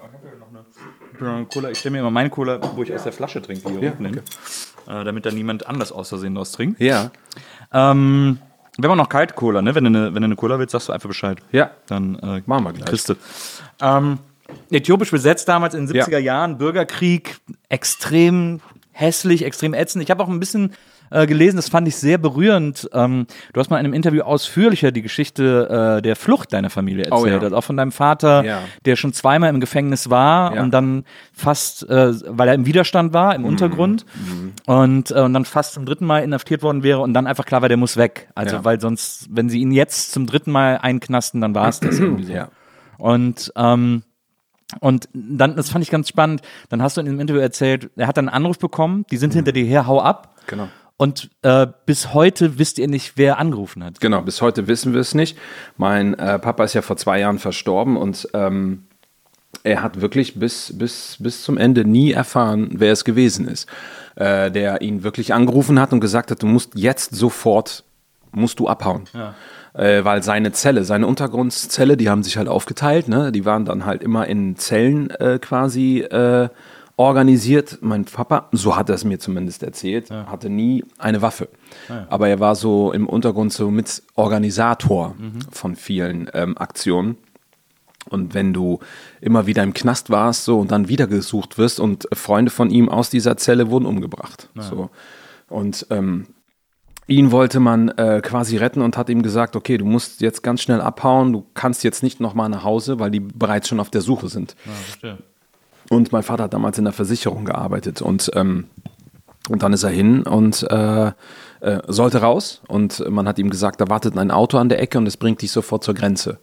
[SPEAKER 3] eine Cola. Ich stelle mir immer meine Cola, wo ich aus der Flasche trinke, hier
[SPEAKER 2] Ja,
[SPEAKER 3] unten hin, äh, damit da niemand anders aus Versehen draus trinkt.
[SPEAKER 2] Ja.
[SPEAKER 3] Ähm, wir haben auch noch kalte Cola, ne? Wenn du eine, wenn du eine Cola willst, sagst du einfach Bescheid.
[SPEAKER 2] Ja.
[SPEAKER 3] Dann äh,
[SPEAKER 2] Machen wir gleich.
[SPEAKER 3] Ähm, äthiopisch besetzt damals in den
[SPEAKER 2] Ja.
[SPEAKER 3] 70er Jahren, Bürgerkrieg, extrem hässlich, extrem ätzend. Ich habe auch ein bisschen äh, gelesen, das fand ich sehr berührend. Ähm, du hast mal in einem Interview ausführlicher die Geschichte äh, der Flucht deiner Familie
[SPEAKER 2] Oh,
[SPEAKER 3] erzählt.
[SPEAKER 2] ja.
[SPEAKER 3] Also auch von deinem Vater,
[SPEAKER 2] Ja.
[SPEAKER 3] der schon zweimal im Gefängnis war
[SPEAKER 2] Ja.
[SPEAKER 3] und dann fast, äh, weil er im Widerstand war,
[SPEAKER 2] Mhm.
[SPEAKER 3] im Untergrund und, äh, und dann fast zum dritten Mal inhaftiert worden wäre und dann einfach klar war, der muss weg. Also weil sonst, wenn sie ihn jetzt zum dritten Mal einknasten, dann war es das irgendwie so. Und ähm, und dann, das fand ich ganz spannend, dann hast du in dem Interview erzählt, er hat dann einen Anruf bekommen, die sind hinter dir her, hau ab.
[SPEAKER 2] Genau.
[SPEAKER 3] Und äh, bis heute wisst ihr nicht, wer angerufen hat.
[SPEAKER 2] Genau, bis heute wissen wir es nicht. Mein äh, Papa ist ja vor zwei Jahren verstorben und ähm, er hat wirklich bis, bis, bis zum Ende nie erfahren, wer es gewesen ist. Äh, der ihn wirklich angerufen hat und gesagt hat, du musst jetzt sofort, musst du abhauen. Äh, weil seine Zelle, seine Untergrundzelle, die haben sich halt aufgeteilt, ne? die waren dann halt immer in Zellen äh, quasi äh, organisiert. Mein Papa, so hat er es mir zumindest erzählt, hatte nie eine Waffe. Aber er war so im Untergrund so mit Organisator von vielen ähm, Aktionen. Und wenn du immer wieder im Knast warst so und dann wieder gesucht wirst und Freunde von ihm aus dieser Zelle wurden umgebracht. So. Und ähm, ihn wollte man äh, quasi retten und hat ihm gesagt, okay, du musst jetzt ganz schnell abhauen, du kannst jetzt nicht nochmal nach Hause, weil die bereits schon auf der Suche sind. Und mein Vater hat damals in der Versicherung gearbeitet und, ähm, und dann ist er hin und äh, äh, sollte raus und man hat ihm gesagt, da wartet ein Auto an der Ecke und es bringt dich sofort zur Grenze.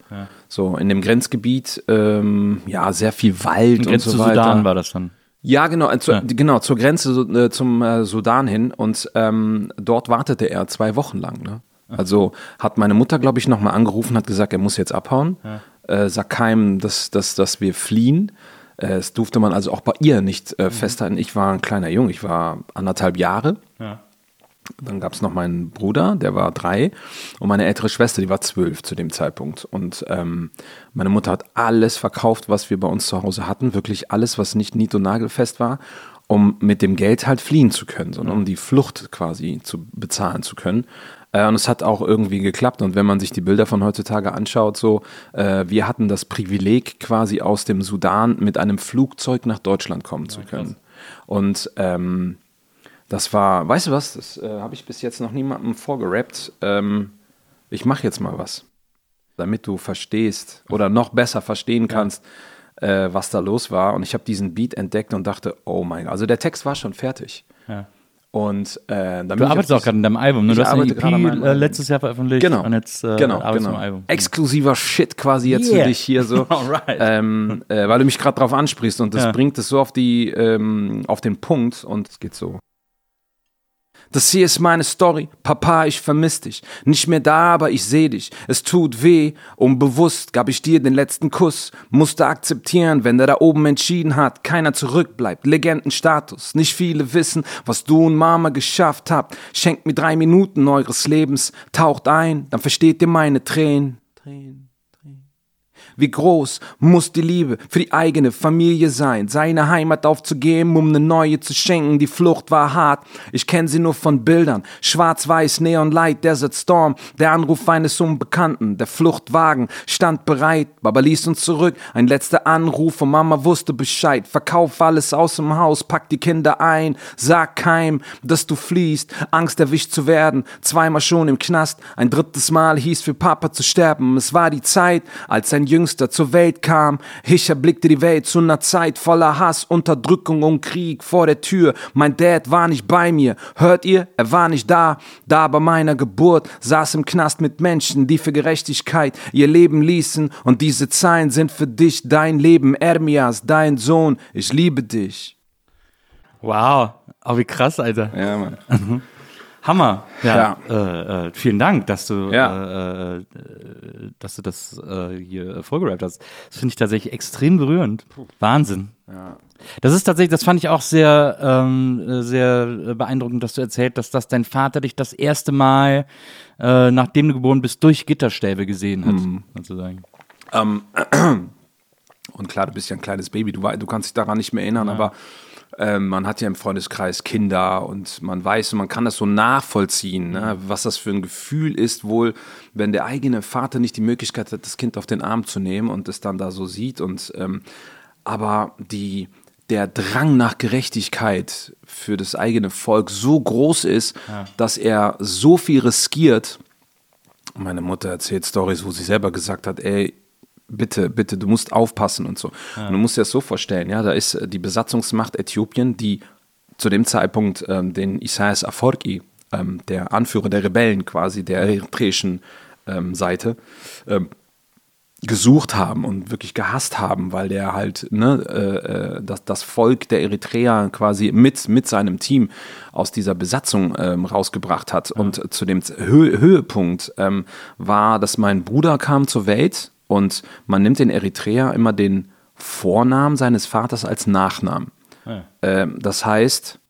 [SPEAKER 2] So in dem Grenzgebiet, ähm, ja, sehr viel Wald und so weiter.
[SPEAKER 3] Sudan war das dann.
[SPEAKER 2] Ja, genau, äh, zu, genau, zur Grenze so, äh, zum äh, Sudan hin und ähm, dort wartete er zwei Wochen lang. Ne? Also hat meine Mutter, glaube ich, nochmal angerufen, hat gesagt, er muss jetzt abhauen. Äh, sagt keinem, dass, dass, dass wir fliehen. Äh, es durfte man also auch bei ihr nicht äh, festhalten. Ich war ein kleiner Junge, ich war anderthalb Jahre. Dann gab es noch meinen Bruder, der war drei, und meine ältere Schwester, die war zwölf zu dem Zeitpunkt. Und ähm, meine Mutter hat alles verkauft, was wir bei uns zu Hause hatten, wirklich alles, was nicht nied- und nagelfest war, um mit dem Geld halt fliehen zu können, sondern um die Flucht quasi zu bezahlen zu können. Äh, und es hat auch irgendwie geklappt. Und wenn man sich die Bilder von heutzutage anschaut, so, äh, wir hatten das Privileg, quasi aus dem Sudan mit einem Flugzeug nach Deutschland kommen zu können. Und ähm, das war, weißt du was, das äh, habe ich bis jetzt noch niemandem vorgerappt. Ähm, ich mache jetzt mal was, damit du verstehst oder noch besser verstehen kannst, äh, was da los war. Und ich habe diesen Beat entdeckt und dachte, oh mein Gott, also der Text war schon fertig.
[SPEAKER 3] Ja.
[SPEAKER 2] Und äh,
[SPEAKER 3] Du arbeitest auch gerade in deinem Album, ne? Du hast eine EP äh, letztes Jahr veröffentlicht
[SPEAKER 2] Genau,
[SPEAKER 3] und jetzt äh,
[SPEAKER 2] genau,
[SPEAKER 3] arbeitest du
[SPEAKER 2] genau.
[SPEAKER 3] am Album.
[SPEAKER 2] Exklusiver Shit quasi jetzt
[SPEAKER 3] Yeah.
[SPEAKER 2] für dich hier so,
[SPEAKER 3] Alright.
[SPEAKER 2] ähm, äh, weil du mich gerade drauf ansprichst und das
[SPEAKER 3] Ja.
[SPEAKER 2] bringt es so auf die, ähm, auf den Punkt und es geht so. Das hier ist meine Story. Papa, ich vermiss dich. Nicht mehr da, aber ich seh dich. Es tut weh. Unbewusst gab ich dir den letzten Kuss. Musste akzeptieren, wenn der da oben entschieden hat. Keiner zurückbleibt. Legendenstatus. Nicht viele wissen, was du und Mama geschafft habt. Schenkt mir drei Minuten eures Lebens. Taucht ein, dann versteht ihr meine Tränen. Tränen. Wie groß muss die Liebe für die eigene Familie sein, seine Heimat aufzugeben, um eine neue zu schenken. Die Flucht war hart, ich kenne sie nur von Bildern. Schwarz-Weiß, Neon Light, Desert Storm, der Anruf eines Unbekannten. Der Fluchtwagen stand bereit, Baba ließ uns zurück. Ein letzter Anruf und Mama wusste Bescheid. Verkauf alles aus dem Haus, pack die Kinder ein. Sag keinem, dass du fliehst, Angst erwischt zu werden. Zweimal schon im Knast, ein drittes Mal hieß für Papa zu sterben. Es war die Zeit, als sein Jüngster zur Welt kam. Ich erblickte die Welt zu einer Zeit voller Hass, Unterdrückung und Krieg vor der Tür. Mein Dad war nicht bei mir. Hört ihr? Er war nicht da. Da bei meiner Geburt saß im Knast mit Menschen, die für Gerechtigkeit ihr Leben ließen. Und diese Zeilen sind für dich dein Leben. Ermias, dein Sohn. Ich liebe dich.
[SPEAKER 3] Wow, oh, wie krass, Alter.
[SPEAKER 2] Ja, Mann.
[SPEAKER 3] Hammer. Ja.
[SPEAKER 2] Ja.
[SPEAKER 3] Äh, äh, vielen Dank, dass du,
[SPEAKER 2] Ja.
[SPEAKER 3] äh, äh, dass du das äh, hier vorgerappt hast. Das finde ich tatsächlich extrem berührend. Wahnsinn. Das ist tatsächlich, das fand ich auch sehr, ähm, äh, sehr beeindruckend, dass du erzählt, dass das dein Vater dich das erste Mal, äh, nachdem du geboren bist, durch Gitterstäbe gesehen hat,
[SPEAKER 2] Mhm.
[SPEAKER 3] sozusagen.
[SPEAKER 2] Ähm, und klar, du bist ja ein kleines Baby, du, du kannst dich daran nicht mehr erinnern, aber ähm, man hat ja im Freundeskreis Kinder und man weiß und man kann das so nachvollziehen, ne, was das für ein Gefühl ist, wohl, wenn der eigene Vater nicht die Möglichkeit hat, das Kind auf den Arm zu nehmen und es dann da so sieht und ähm, aber die der Drang nach Gerechtigkeit für das eigene Volk so groß ist, dass er so viel riskiert. Meine Mutter erzählt Stories, wo sie selber gesagt hat, ey, bitte, bitte, du musst aufpassen und so. Und du musst dir das so vorstellen, ja, da ist äh, die Besatzungsmacht Äthiopien, die zu dem Zeitpunkt ähm, den Isaias Afwerki, ähm, der Anführer der Rebellen quasi, der eritreischen ähm, Seite, ähm, gesucht haben und wirklich gehasst haben, weil der halt ne, äh, äh, das, das Volk der Eritreer quasi mit, mit seinem Team aus dieser Besatzung ähm, rausgebracht hat. Und zu dem Hö Höhepunkt ähm, war, dass mein Bruder kam zur Welt und man nimmt den Eritreer immer den Vornamen seines Vaters als Nachnamen. Ähm, das heißt,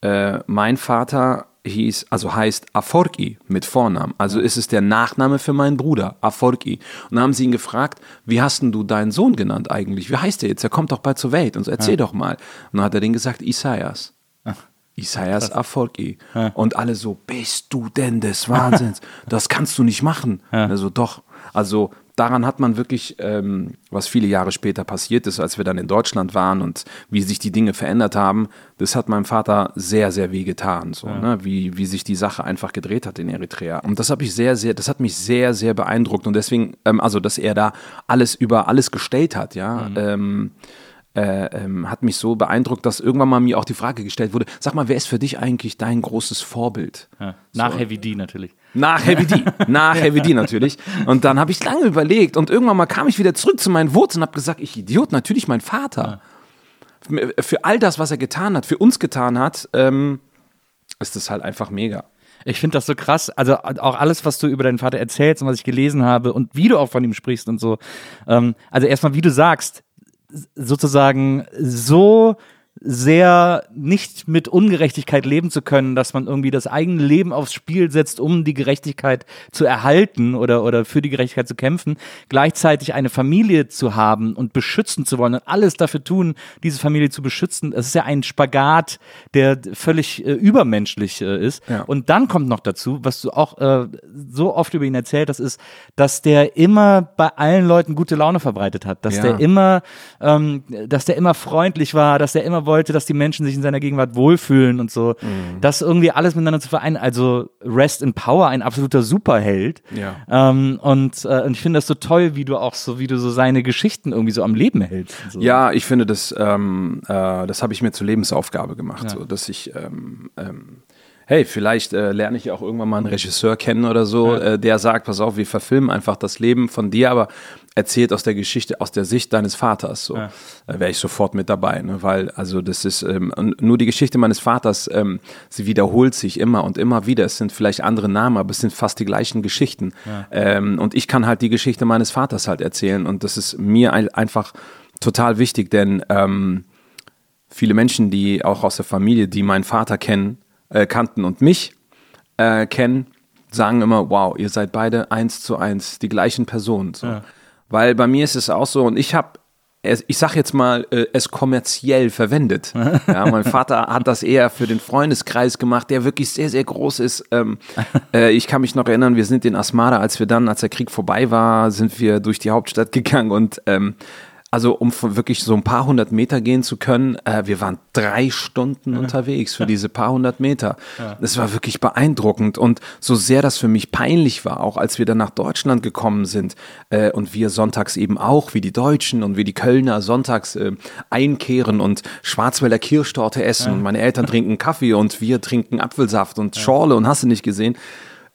[SPEAKER 2] äh, mein Vater hieß, also heißt Aforki mit Vornamen. Also ist es der Nachname für meinen Bruder, Aforki. Und dann haben sie ihn gefragt, wie hast denn du deinen Sohn genannt eigentlich? Wie heißt der jetzt? Er kommt doch bald zur Welt und so, erzähl doch mal. Und dann hat er den gesagt, Isaias. Isaias Aforki. Und alle so, bist du denn des Wahnsinns? Das kannst du nicht machen. Also doch. Also daran hat man wirklich, ähm, was viele Jahre später passiert ist, als wir dann in Deutschland waren und wie sich die Dinge verändert haben, das hat meinem Vater sehr, sehr weh getan, so, ne? wie, wie sich die Sache einfach gedreht hat in Eritrea. Und das habe ich sehr, sehr, das hat mich sehr, sehr beeindruckt und deswegen, ähm, also dass er da alles über alles gestellt hat, ja. Ähm, äh, ähm, hat mich so beeindruckt, dass irgendwann mal mir auch die Frage gestellt wurde: Sag mal, wer ist für dich eigentlich dein großes Vorbild?
[SPEAKER 3] Ja. Nach Heavy D natürlich.
[SPEAKER 2] Nach Heavy D. Nach Heavy D natürlich. Und dann habe ich lange überlegt und irgendwann mal kam ich wieder zurück zu meinen Wurzeln und habe gesagt, ich Idiot, natürlich mein Vater. Für all das, was er getan hat, für uns getan hat, ähm, ist das halt einfach mega.
[SPEAKER 3] Ich finde das so krass. Also auch alles, was du über deinen Vater erzählst und was ich gelesen habe und wie du auch von ihm sprichst und so. Ähm, also erstmal, wie du sagst, sozusagen so sehr nicht mit Ungerechtigkeit leben zu können, dass man irgendwie das eigene Leben aufs Spiel setzt, um die Gerechtigkeit zu erhalten oder, oder für die Gerechtigkeit zu kämpfen, gleichzeitig eine Familie zu haben und beschützen zu wollen und alles dafür tun, diese Familie zu beschützen. Das ist ja ein Spagat, der völlig äh, übermenschlich äh, ist.
[SPEAKER 2] Ja.
[SPEAKER 3] Und dann kommt noch dazu, was du auch äh, so oft über ihn erzählt hast, ist, dass der immer bei allen Leuten gute Laune verbreitet hat, dass
[SPEAKER 2] Ja.
[SPEAKER 3] der immer, ähm, dass der immer freundlich war, dass der immer wollte, dass die Menschen sich in seiner Gegenwart wohlfühlen und so.
[SPEAKER 2] Mhm.
[SPEAKER 3] Das irgendwie alles miteinander zu vereinen. Also Rest in Power, ein absoluter Superheld.
[SPEAKER 2] Ja.
[SPEAKER 3] Ähm, und, äh, und ich finde das so toll, wie du auch so, wie du so seine Geschichten irgendwie so am Leben hältst. So.
[SPEAKER 2] Ja, ich finde, das, ähm, äh, das habe ich mir zur Lebensaufgabe gemacht, so, dass ich, ähm, ähm, hey, vielleicht äh, lerne ich ja auch irgendwann mal einen Regisseur kennen oder so, äh, der sagt, pass auf, wir verfilmen einfach das Leben von dir, aber erzählt aus der Geschichte, aus der Sicht deines Vaters. So, äh, wäre ich sofort mit dabei, ne? weil also das ist ähm, nur die Geschichte meines Vaters, ähm, sie wiederholt sich immer und immer wieder. Es sind vielleicht andere Namen, aber es sind fast die gleichen Geschichten. Ähm, und ich kann halt die Geschichte meines Vaters halt erzählen und das ist mir ein, einfach total wichtig, denn ähm, viele Menschen, die auch aus der Familie, die meinen Vater kennen, äh, kannten und mich äh, kennen, sagen immer, wow, ihr seid beide eins zu eins die gleichen Personen. So. Weil bei mir ist es auch so, und ich habe, ich sag jetzt mal, äh, es kommerziell verwendet. Ja, mein Vater hat das eher für den Freundeskreis gemacht, der wirklich sehr, sehr groß ist. Ähm, äh, ich kann mich noch erinnern, wir sind in Asmara, als wir dann, als der Krieg vorbei war, sind wir durch die Hauptstadt gegangen und ähm, also um wirklich so ein paar hundert Meter gehen zu können, äh, wir waren drei Stunden unterwegs für diese paar hundert Meter. Das war wirklich beeindruckend. Und so sehr das für mich peinlich war, auch als wir dann nach Deutschland gekommen sind äh, und wir sonntags eben auch, wie die Deutschen und wie die Kölner sonntags äh, einkehren und Schwarzwälder Kirschtorte essen und meine Eltern trinken Kaffee und wir trinken Apfelsaft und Schorle und hast du nicht gesehen.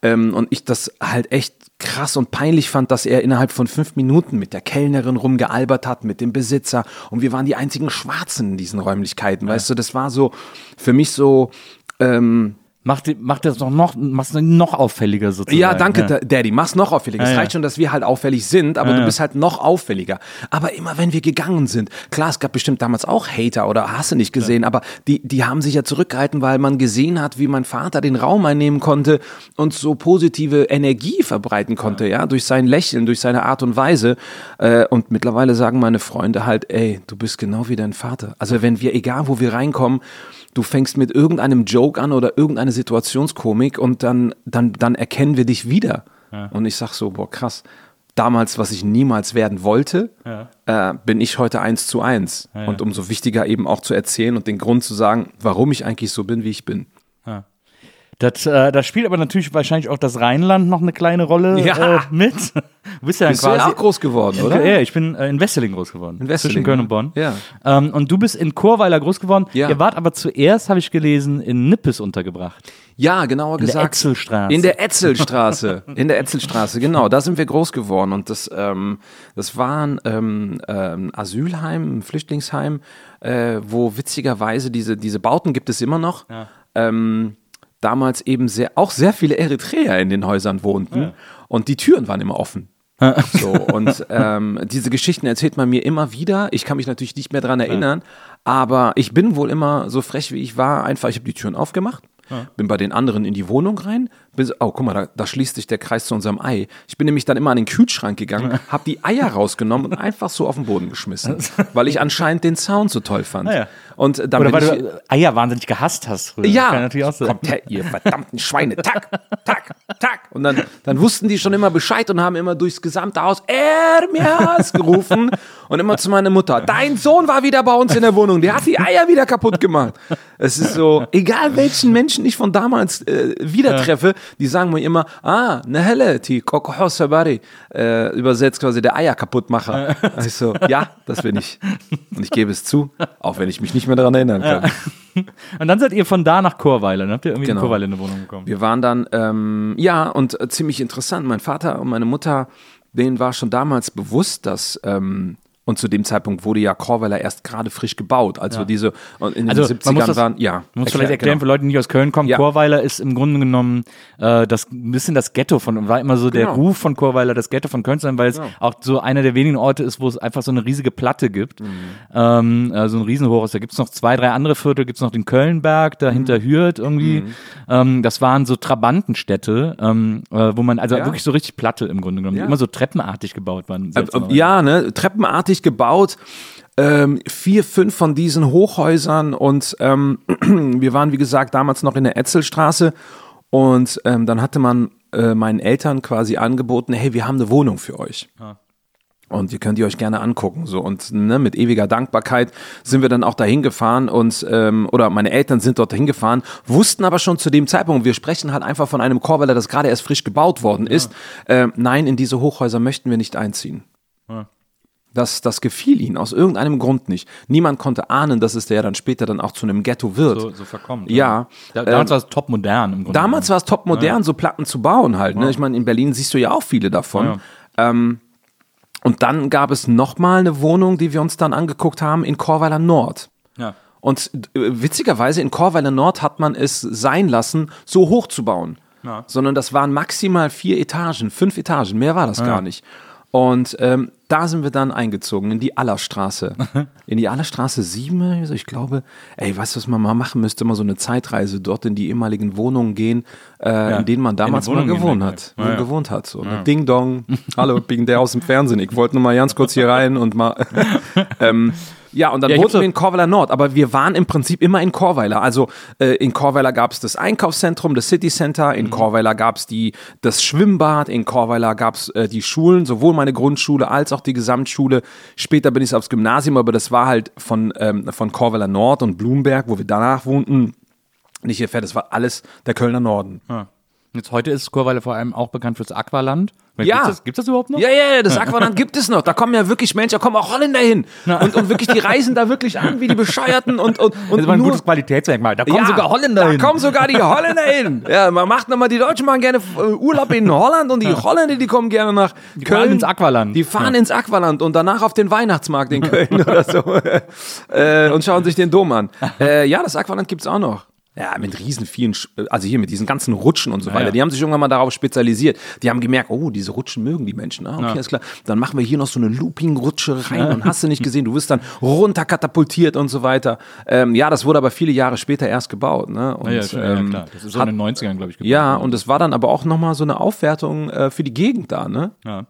[SPEAKER 2] Ähm, und ich das halt echt krass und peinlich fand, dass er innerhalb von fünf Minuten mit der Kellnerin rumgealbert hat, mit dem Besitzer. Und wir waren die einzigen Schwarzen in diesen Räumlichkeiten. Weißt du, das war so für mich so. Ähm,
[SPEAKER 3] Macht, die- macht das noch, noch, macht's noch auffälliger sozusagen.
[SPEAKER 2] ja, danke, Da- Daddy. Mach's noch auffälliger. Es
[SPEAKER 3] Ja, ja.
[SPEAKER 2] reicht schon, dass wir halt auffällig sind, aber
[SPEAKER 3] Ja,
[SPEAKER 2] du
[SPEAKER 3] ja.
[SPEAKER 2] bist halt noch auffälliger. Aber immer wenn wir gegangen sind, klar, es gab bestimmt damals auch Hater oder hast du nicht gesehen, aber die, die haben sich ja zurückgehalten, weil man gesehen hat, wie mein Vater den Raum einnehmen konnte und so positive Energie verbreiten konnte, ja, durch sein Lächeln, durch seine Art und Weise. Äh, Und mittlerweile sagen meine Freunde halt, ey, du bist genau wie dein Vater. Also wenn wir, egal wo wir reinkommen, du fängst mit irgendeinem Joke an oder irgendeine Situationskomik und dann, dann, dann erkennen wir dich wieder. Und ich sag so, boah, krass. damals, was ich niemals werden wollte, äh, bin ich heute eins zu eins. Und umso wichtiger eben auch zu erzählen und den Grund zu sagen, warum ich eigentlich so bin, wie ich bin.
[SPEAKER 3] Das, äh, da spielt aber natürlich wahrscheinlich auch das Rheinland noch eine kleine Rolle
[SPEAKER 2] Ja.
[SPEAKER 3] äh, mit. Du bist ja dann
[SPEAKER 2] Bist du
[SPEAKER 3] quasi
[SPEAKER 2] ja auch groß geworden, oder?
[SPEAKER 3] Ja, ich bin äh, in Wesseling groß geworden.
[SPEAKER 2] In Wesseling,
[SPEAKER 3] Zwischen Köln und Bonn.
[SPEAKER 2] Ja.
[SPEAKER 3] Ähm, und du bist in Chorweiler groß geworden.
[SPEAKER 2] Ja.
[SPEAKER 3] Ihr wart aber zuerst, habe ich gelesen, in Nippes untergebracht.
[SPEAKER 2] Ja, genauer
[SPEAKER 3] der
[SPEAKER 2] gesagt.
[SPEAKER 3] Etzelstraße.
[SPEAKER 2] In der Etzelstraße. In der Etzelstraße, genau. Da sind wir groß geworden. Und das, ähm, das war ein ähm, ähm, Asylheim, ein Flüchtlingsheim, äh, wo witzigerweise diese, diese Bauten gibt es immer noch. Ähm, damals eben sehr, auch sehr viele Eritreer in den Häusern wohnten. Und die Türen waren immer offen. So, und ähm, diese Geschichten erzählt man mir immer wieder. Ich kann mich natürlich nicht mehr dran erinnern, aber ich bin wohl immer so frech, wie ich war. Einfach, ich habe die Türen aufgemacht, bin bei den anderen in die Wohnung rein. Bin so, oh, guck mal, da, da schließt sich der Kreis zu unserem Ei. Ich bin nämlich dann immer an den Kühlschrank gegangen, habe die Eier rausgenommen und einfach so auf den Boden geschmissen, weil ich anscheinend den Sound so toll fand.
[SPEAKER 3] Ah ja.
[SPEAKER 2] Und dann
[SPEAKER 3] Oder weil
[SPEAKER 2] ich,
[SPEAKER 3] du Eier wahnsinnig gehasst hast früher.
[SPEAKER 2] ja,
[SPEAKER 3] Kann natürlich auch sein.
[SPEAKER 2] kommt her, ihr verdammten Schweine, tack, tack, tack. Und dann, dann wussten die schon immer Bescheid und haben immer durchs gesamte Haus Ermias gerufen und immer zu meiner Mutter, dein Sohn war wieder bei uns in der Wohnung, der hat die Eier wieder kaputt gemacht. Es ist so, egal welchen Menschen ich von damals äh, wieder treffe, die sagen mir immer, ah, ne helle, ti kokoho sabari, äh, übersetzt quasi der Eierkaputtmacher. Ich so, ja, das bin ich. Und ich gebe es zu, auch wenn ich mich nicht mehr daran erinnern kann.
[SPEAKER 3] Und dann seid ihr von da nach Chorweiler. Dann habt ihr irgendwie
[SPEAKER 2] Genau.
[SPEAKER 3] in Chorweiler eine Wohnung bekommen.
[SPEAKER 2] Wir waren dann, ähm, ja, und äh, ziemlich interessant. Mein Vater und meine Mutter, denen war schon damals bewusst, dass, ähm, und zu dem Zeitpunkt wurde ja Chorweiler erst gerade frisch gebaut. Also diese, und in
[SPEAKER 3] Also,
[SPEAKER 2] den
[SPEAKER 3] man muss
[SPEAKER 2] 70ern
[SPEAKER 3] das-
[SPEAKER 2] waren, ja.
[SPEAKER 3] Man muss vielleicht erklären für
[SPEAKER 2] genau.
[SPEAKER 3] Leute, die nicht aus Köln kommen,
[SPEAKER 2] Ja.
[SPEAKER 3] Chorweiler ist im Grunde genommen äh, das ein bisschen das Ghetto von, war immer so der
[SPEAKER 2] Genau.
[SPEAKER 3] Ruf von Chorweiler, das Ghetto von Köln zu sein, weil es auch so einer der wenigen Orte ist, wo es einfach so eine riesige Platte gibt.
[SPEAKER 2] Mhm.
[SPEAKER 3] Ähm, äh, so ein Riesenhochhaus. Da gibt es noch zwei, drei andere Viertel, gibt es noch den Kölnberg, dahinter
[SPEAKER 2] Mhm.
[SPEAKER 3] Hürth irgendwie. Ähm, das waren so Trabantenstädte, ähm, äh, wo man, also
[SPEAKER 2] Ja.
[SPEAKER 3] wirklich so richtig Platte im Grunde genommen, die
[SPEAKER 2] Ja.
[SPEAKER 3] immer so treppenartig gebaut waren.
[SPEAKER 2] Äh,
[SPEAKER 3] seltsamerweise.
[SPEAKER 2] Ja, ne, treppenartig gebaut. Ähm, vier, fünf von diesen Hochhäusern und ähm, wir waren, wie gesagt, damals noch in der Etzelstraße und ähm, dann hatte man äh, meinen Eltern quasi angeboten, hey, wir haben eine Wohnung für euch. Und ihr könnt ihr euch gerne angucken. So. Und ne, mit ewiger Dankbarkeit sind wir dann auch dahin gefahren und ähm, oder meine Eltern sind dort hingefahren, wussten aber schon zu dem Zeitpunkt, wir sprechen halt einfach von einem Chorweiler, das gerade erst frisch gebaut worden ist. Ähm, nein, in diese Hochhäuser möchten wir nicht einziehen. Das, das gefiel ihnen aus irgendeinem Grund nicht. Niemand konnte ahnen, dass es der dann später dann auch zu einem Ghetto wird.
[SPEAKER 3] so, so verkommt.
[SPEAKER 2] Ja.
[SPEAKER 3] Da, damals
[SPEAKER 2] Ähm,
[SPEAKER 3] war es top modern im Grunde.
[SPEAKER 2] Damals war es top modern, so Platten zu bauen halt. Ne? Ich meine, in Berlin siehst du ja auch viele davon. Ähm, und dann gab es nochmal eine Wohnung, die wir uns dann angeguckt haben in Chorweiler Nord.
[SPEAKER 3] Ja.
[SPEAKER 2] Und äh, witzigerweise in Chorweiler Nord hat man es sein lassen, so hoch zu bauen. Sondern das waren maximal vier Etagen, fünf Etagen, mehr war das gar nicht. Und ähm, da sind wir dann eingezogen in die Allerstraße. in die Allerstraße 7, also ich glaube, ey, weißt du, was man mal machen müsste? Mal so eine Zeitreise dort in die ehemaligen Wohnungen gehen, äh, in denen man damals mal
[SPEAKER 3] gehen,
[SPEAKER 2] gewohnt
[SPEAKER 3] ja.
[SPEAKER 2] hat.
[SPEAKER 3] Ja, ja.
[SPEAKER 2] gewohnt hat. So, ne? Ding Dong. Hallo, ich bin der aus dem Fernsehen. Ich wollte nur mal ganz kurz hier rein und mal. ähm, ja, und dann
[SPEAKER 3] Ja,
[SPEAKER 2] wohnten wir in Chorweiler Nord, aber wir waren im Prinzip immer in Chorweiler. Also äh, in Chorweiler gab es das Einkaufszentrum, das City Center,
[SPEAKER 3] Mhm.
[SPEAKER 2] in Chorweiler gab es das Schwimmbad, in Chorweiler gab es äh, die Schulen, sowohl meine Grundschule als auch die Gesamtschule. Später bin ich aufs Gymnasium, aber das war halt von, ähm, von Chorweiler Nord und Blumberg, wo wir danach wohnten. Nicht hier fährt, das war alles der Kölner Norden.
[SPEAKER 3] Ja. Jetzt heute ist Chorweiler vor allem auch bekannt fürs Aqualand.
[SPEAKER 2] Ja.
[SPEAKER 3] Gibt's das, gibt's das überhaupt noch?
[SPEAKER 2] Ja, ja, ja, das Aqualand gibt es noch. Da kommen ja wirklich Menschen, da kommen auch Holländer hin. Und, und wirklich, die reisen da wirklich an, wie die Bescheuerten und, und, und
[SPEAKER 3] Das war ein
[SPEAKER 2] nur,
[SPEAKER 3] gutes Qualitätsmerkmal. Da kommen
[SPEAKER 2] Ja,
[SPEAKER 3] sogar Holländer
[SPEAKER 2] da
[SPEAKER 3] hin.
[SPEAKER 2] kommen sogar die Holländer hin. Ja, man macht nochmal, die Deutschen machen gerne äh, Urlaub in Holland und die Holländer, die kommen gerne nach Köln.
[SPEAKER 3] fahren ins Aqualand.
[SPEAKER 2] Die fahren ins Aqualand und danach auf den Weihnachtsmarkt in Köln oder so äh, und schauen sich den Dom an. Äh, ja, das Aqualand gibt's auch noch. Ja, mit riesen vielen, Sch- also hier mit diesen ganzen Rutschen und so weiter.
[SPEAKER 3] ja.
[SPEAKER 2] Die haben sich irgendwann mal darauf spezialisiert. Die haben gemerkt, oh, diese Rutschen mögen die Menschen. Ah, okay, ist klar. Dann machen wir hier noch so eine Looping-Rutsche rein und hast du nicht gesehen, du wirst dann runterkatapultiert und so weiter. Ähm, ja, das wurde aber viele Jahre später erst gebaut. Ne? Und,
[SPEAKER 3] Ja, ja, ja,
[SPEAKER 2] ähm,
[SPEAKER 3] klar. Das ist so
[SPEAKER 2] hat-
[SPEAKER 3] in den 90ern, glaube ich, gebaut
[SPEAKER 2] ja, und es war dann aber auch nochmal so eine Aufwertung äh, für die Gegend da, ne?
[SPEAKER 3] Ja.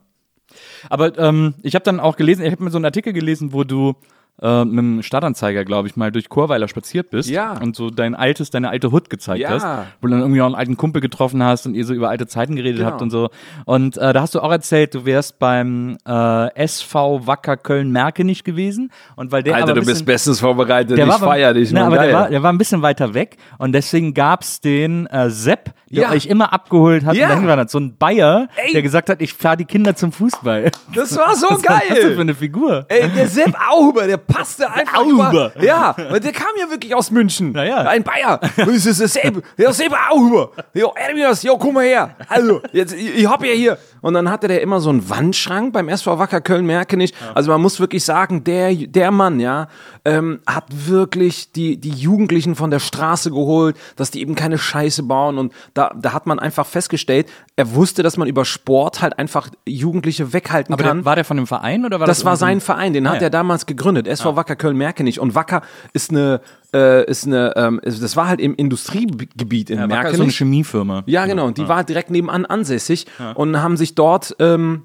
[SPEAKER 3] Aber ähm, ich habe dann auch gelesen, ich habe mir so einen Artikel gelesen, wo du äh, mit dem Stadtanzeiger, glaube ich, mal durch Chorweiler spaziert bist
[SPEAKER 2] Ja.
[SPEAKER 3] und so dein altes, deine alte Hut gezeigt
[SPEAKER 2] Ja.
[SPEAKER 3] hast, wo du dann irgendwie auch einen alten Kumpel getroffen hast und ihr so über alte Zeiten geredet
[SPEAKER 2] Genau.
[SPEAKER 3] habt und so. Und äh, da hast du auch erzählt, du wärst beim äh, SV Wacker Köln-Merkenich gewesen und weil der
[SPEAKER 2] Alter,
[SPEAKER 3] aber
[SPEAKER 2] du
[SPEAKER 3] ein
[SPEAKER 2] bist
[SPEAKER 3] bisschen-
[SPEAKER 2] bestens vorbereitet.
[SPEAKER 3] der
[SPEAKER 2] ich feier dich.
[SPEAKER 3] Na, aber der
[SPEAKER 2] geil.
[SPEAKER 3] war, der war ein bisschen weiter weg und deswegen gab's den äh, Sepp, der
[SPEAKER 2] Ja.
[SPEAKER 3] euch immer abgeholt hat
[SPEAKER 2] Ja.
[SPEAKER 3] und dahin hat. So ein Bayer,
[SPEAKER 2] Ey.
[SPEAKER 3] der gesagt hat, ich fahre die Kinder zum Fußball.
[SPEAKER 2] das war so
[SPEAKER 3] Was das denn für
[SPEAKER 2] geil.
[SPEAKER 3] eine Figur?
[SPEAKER 2] Ey, der Sepp Auber, der passte einfach
[SPEAKER 3] Auber.
[SPEAKER 2] über. Ja, weil der kam ja wirklich aus München.
[SPEAKER 3] Na ja.
[SPEAKER 2] Ein Bayer. Und das ist. Der Sepp Auber. Jo, Ermias, jo, komm mal her. Also, jetzt, ich, ich hab ja hier. Und dann hatte der immer so einen Wandschrank beim SV Wacker Köln-Merkenich. Also man muss wirklich sagen, der, der Mann, ja, ähm, hat wirklich die, die Jugendlichen von der Straße geholt, dass die eben keine Scheiße bauen. Und da, da hat man einfach festgestellt, er wusste, dass man über Sport halt einfach Jugendliche weghalten
[SPEAKER 3] Aber
[SPEAKER 2] kann.
[SPEAKER 3] der, war der von dem Verein oder war das?
[SPEAKER 2] Das war sein Verein, den
[SPEAKER 3] Ah,
[SPEAKER 2] hat
[SPEAKER 3] ja.
[SPEAKER 2] er damals gegründet. SV Wacker Köln-Merkenich. Und Wacker ist eine, äh, ist eine, ähm, das war halt im Industriegebiet in
[SPEAKER 3] Ja, Wacker ist so eine. Chemiefirma.
[SPEAKER 2] Ja, genau. Und die war direkt nebenan ansässig und haben sich dort, ähm,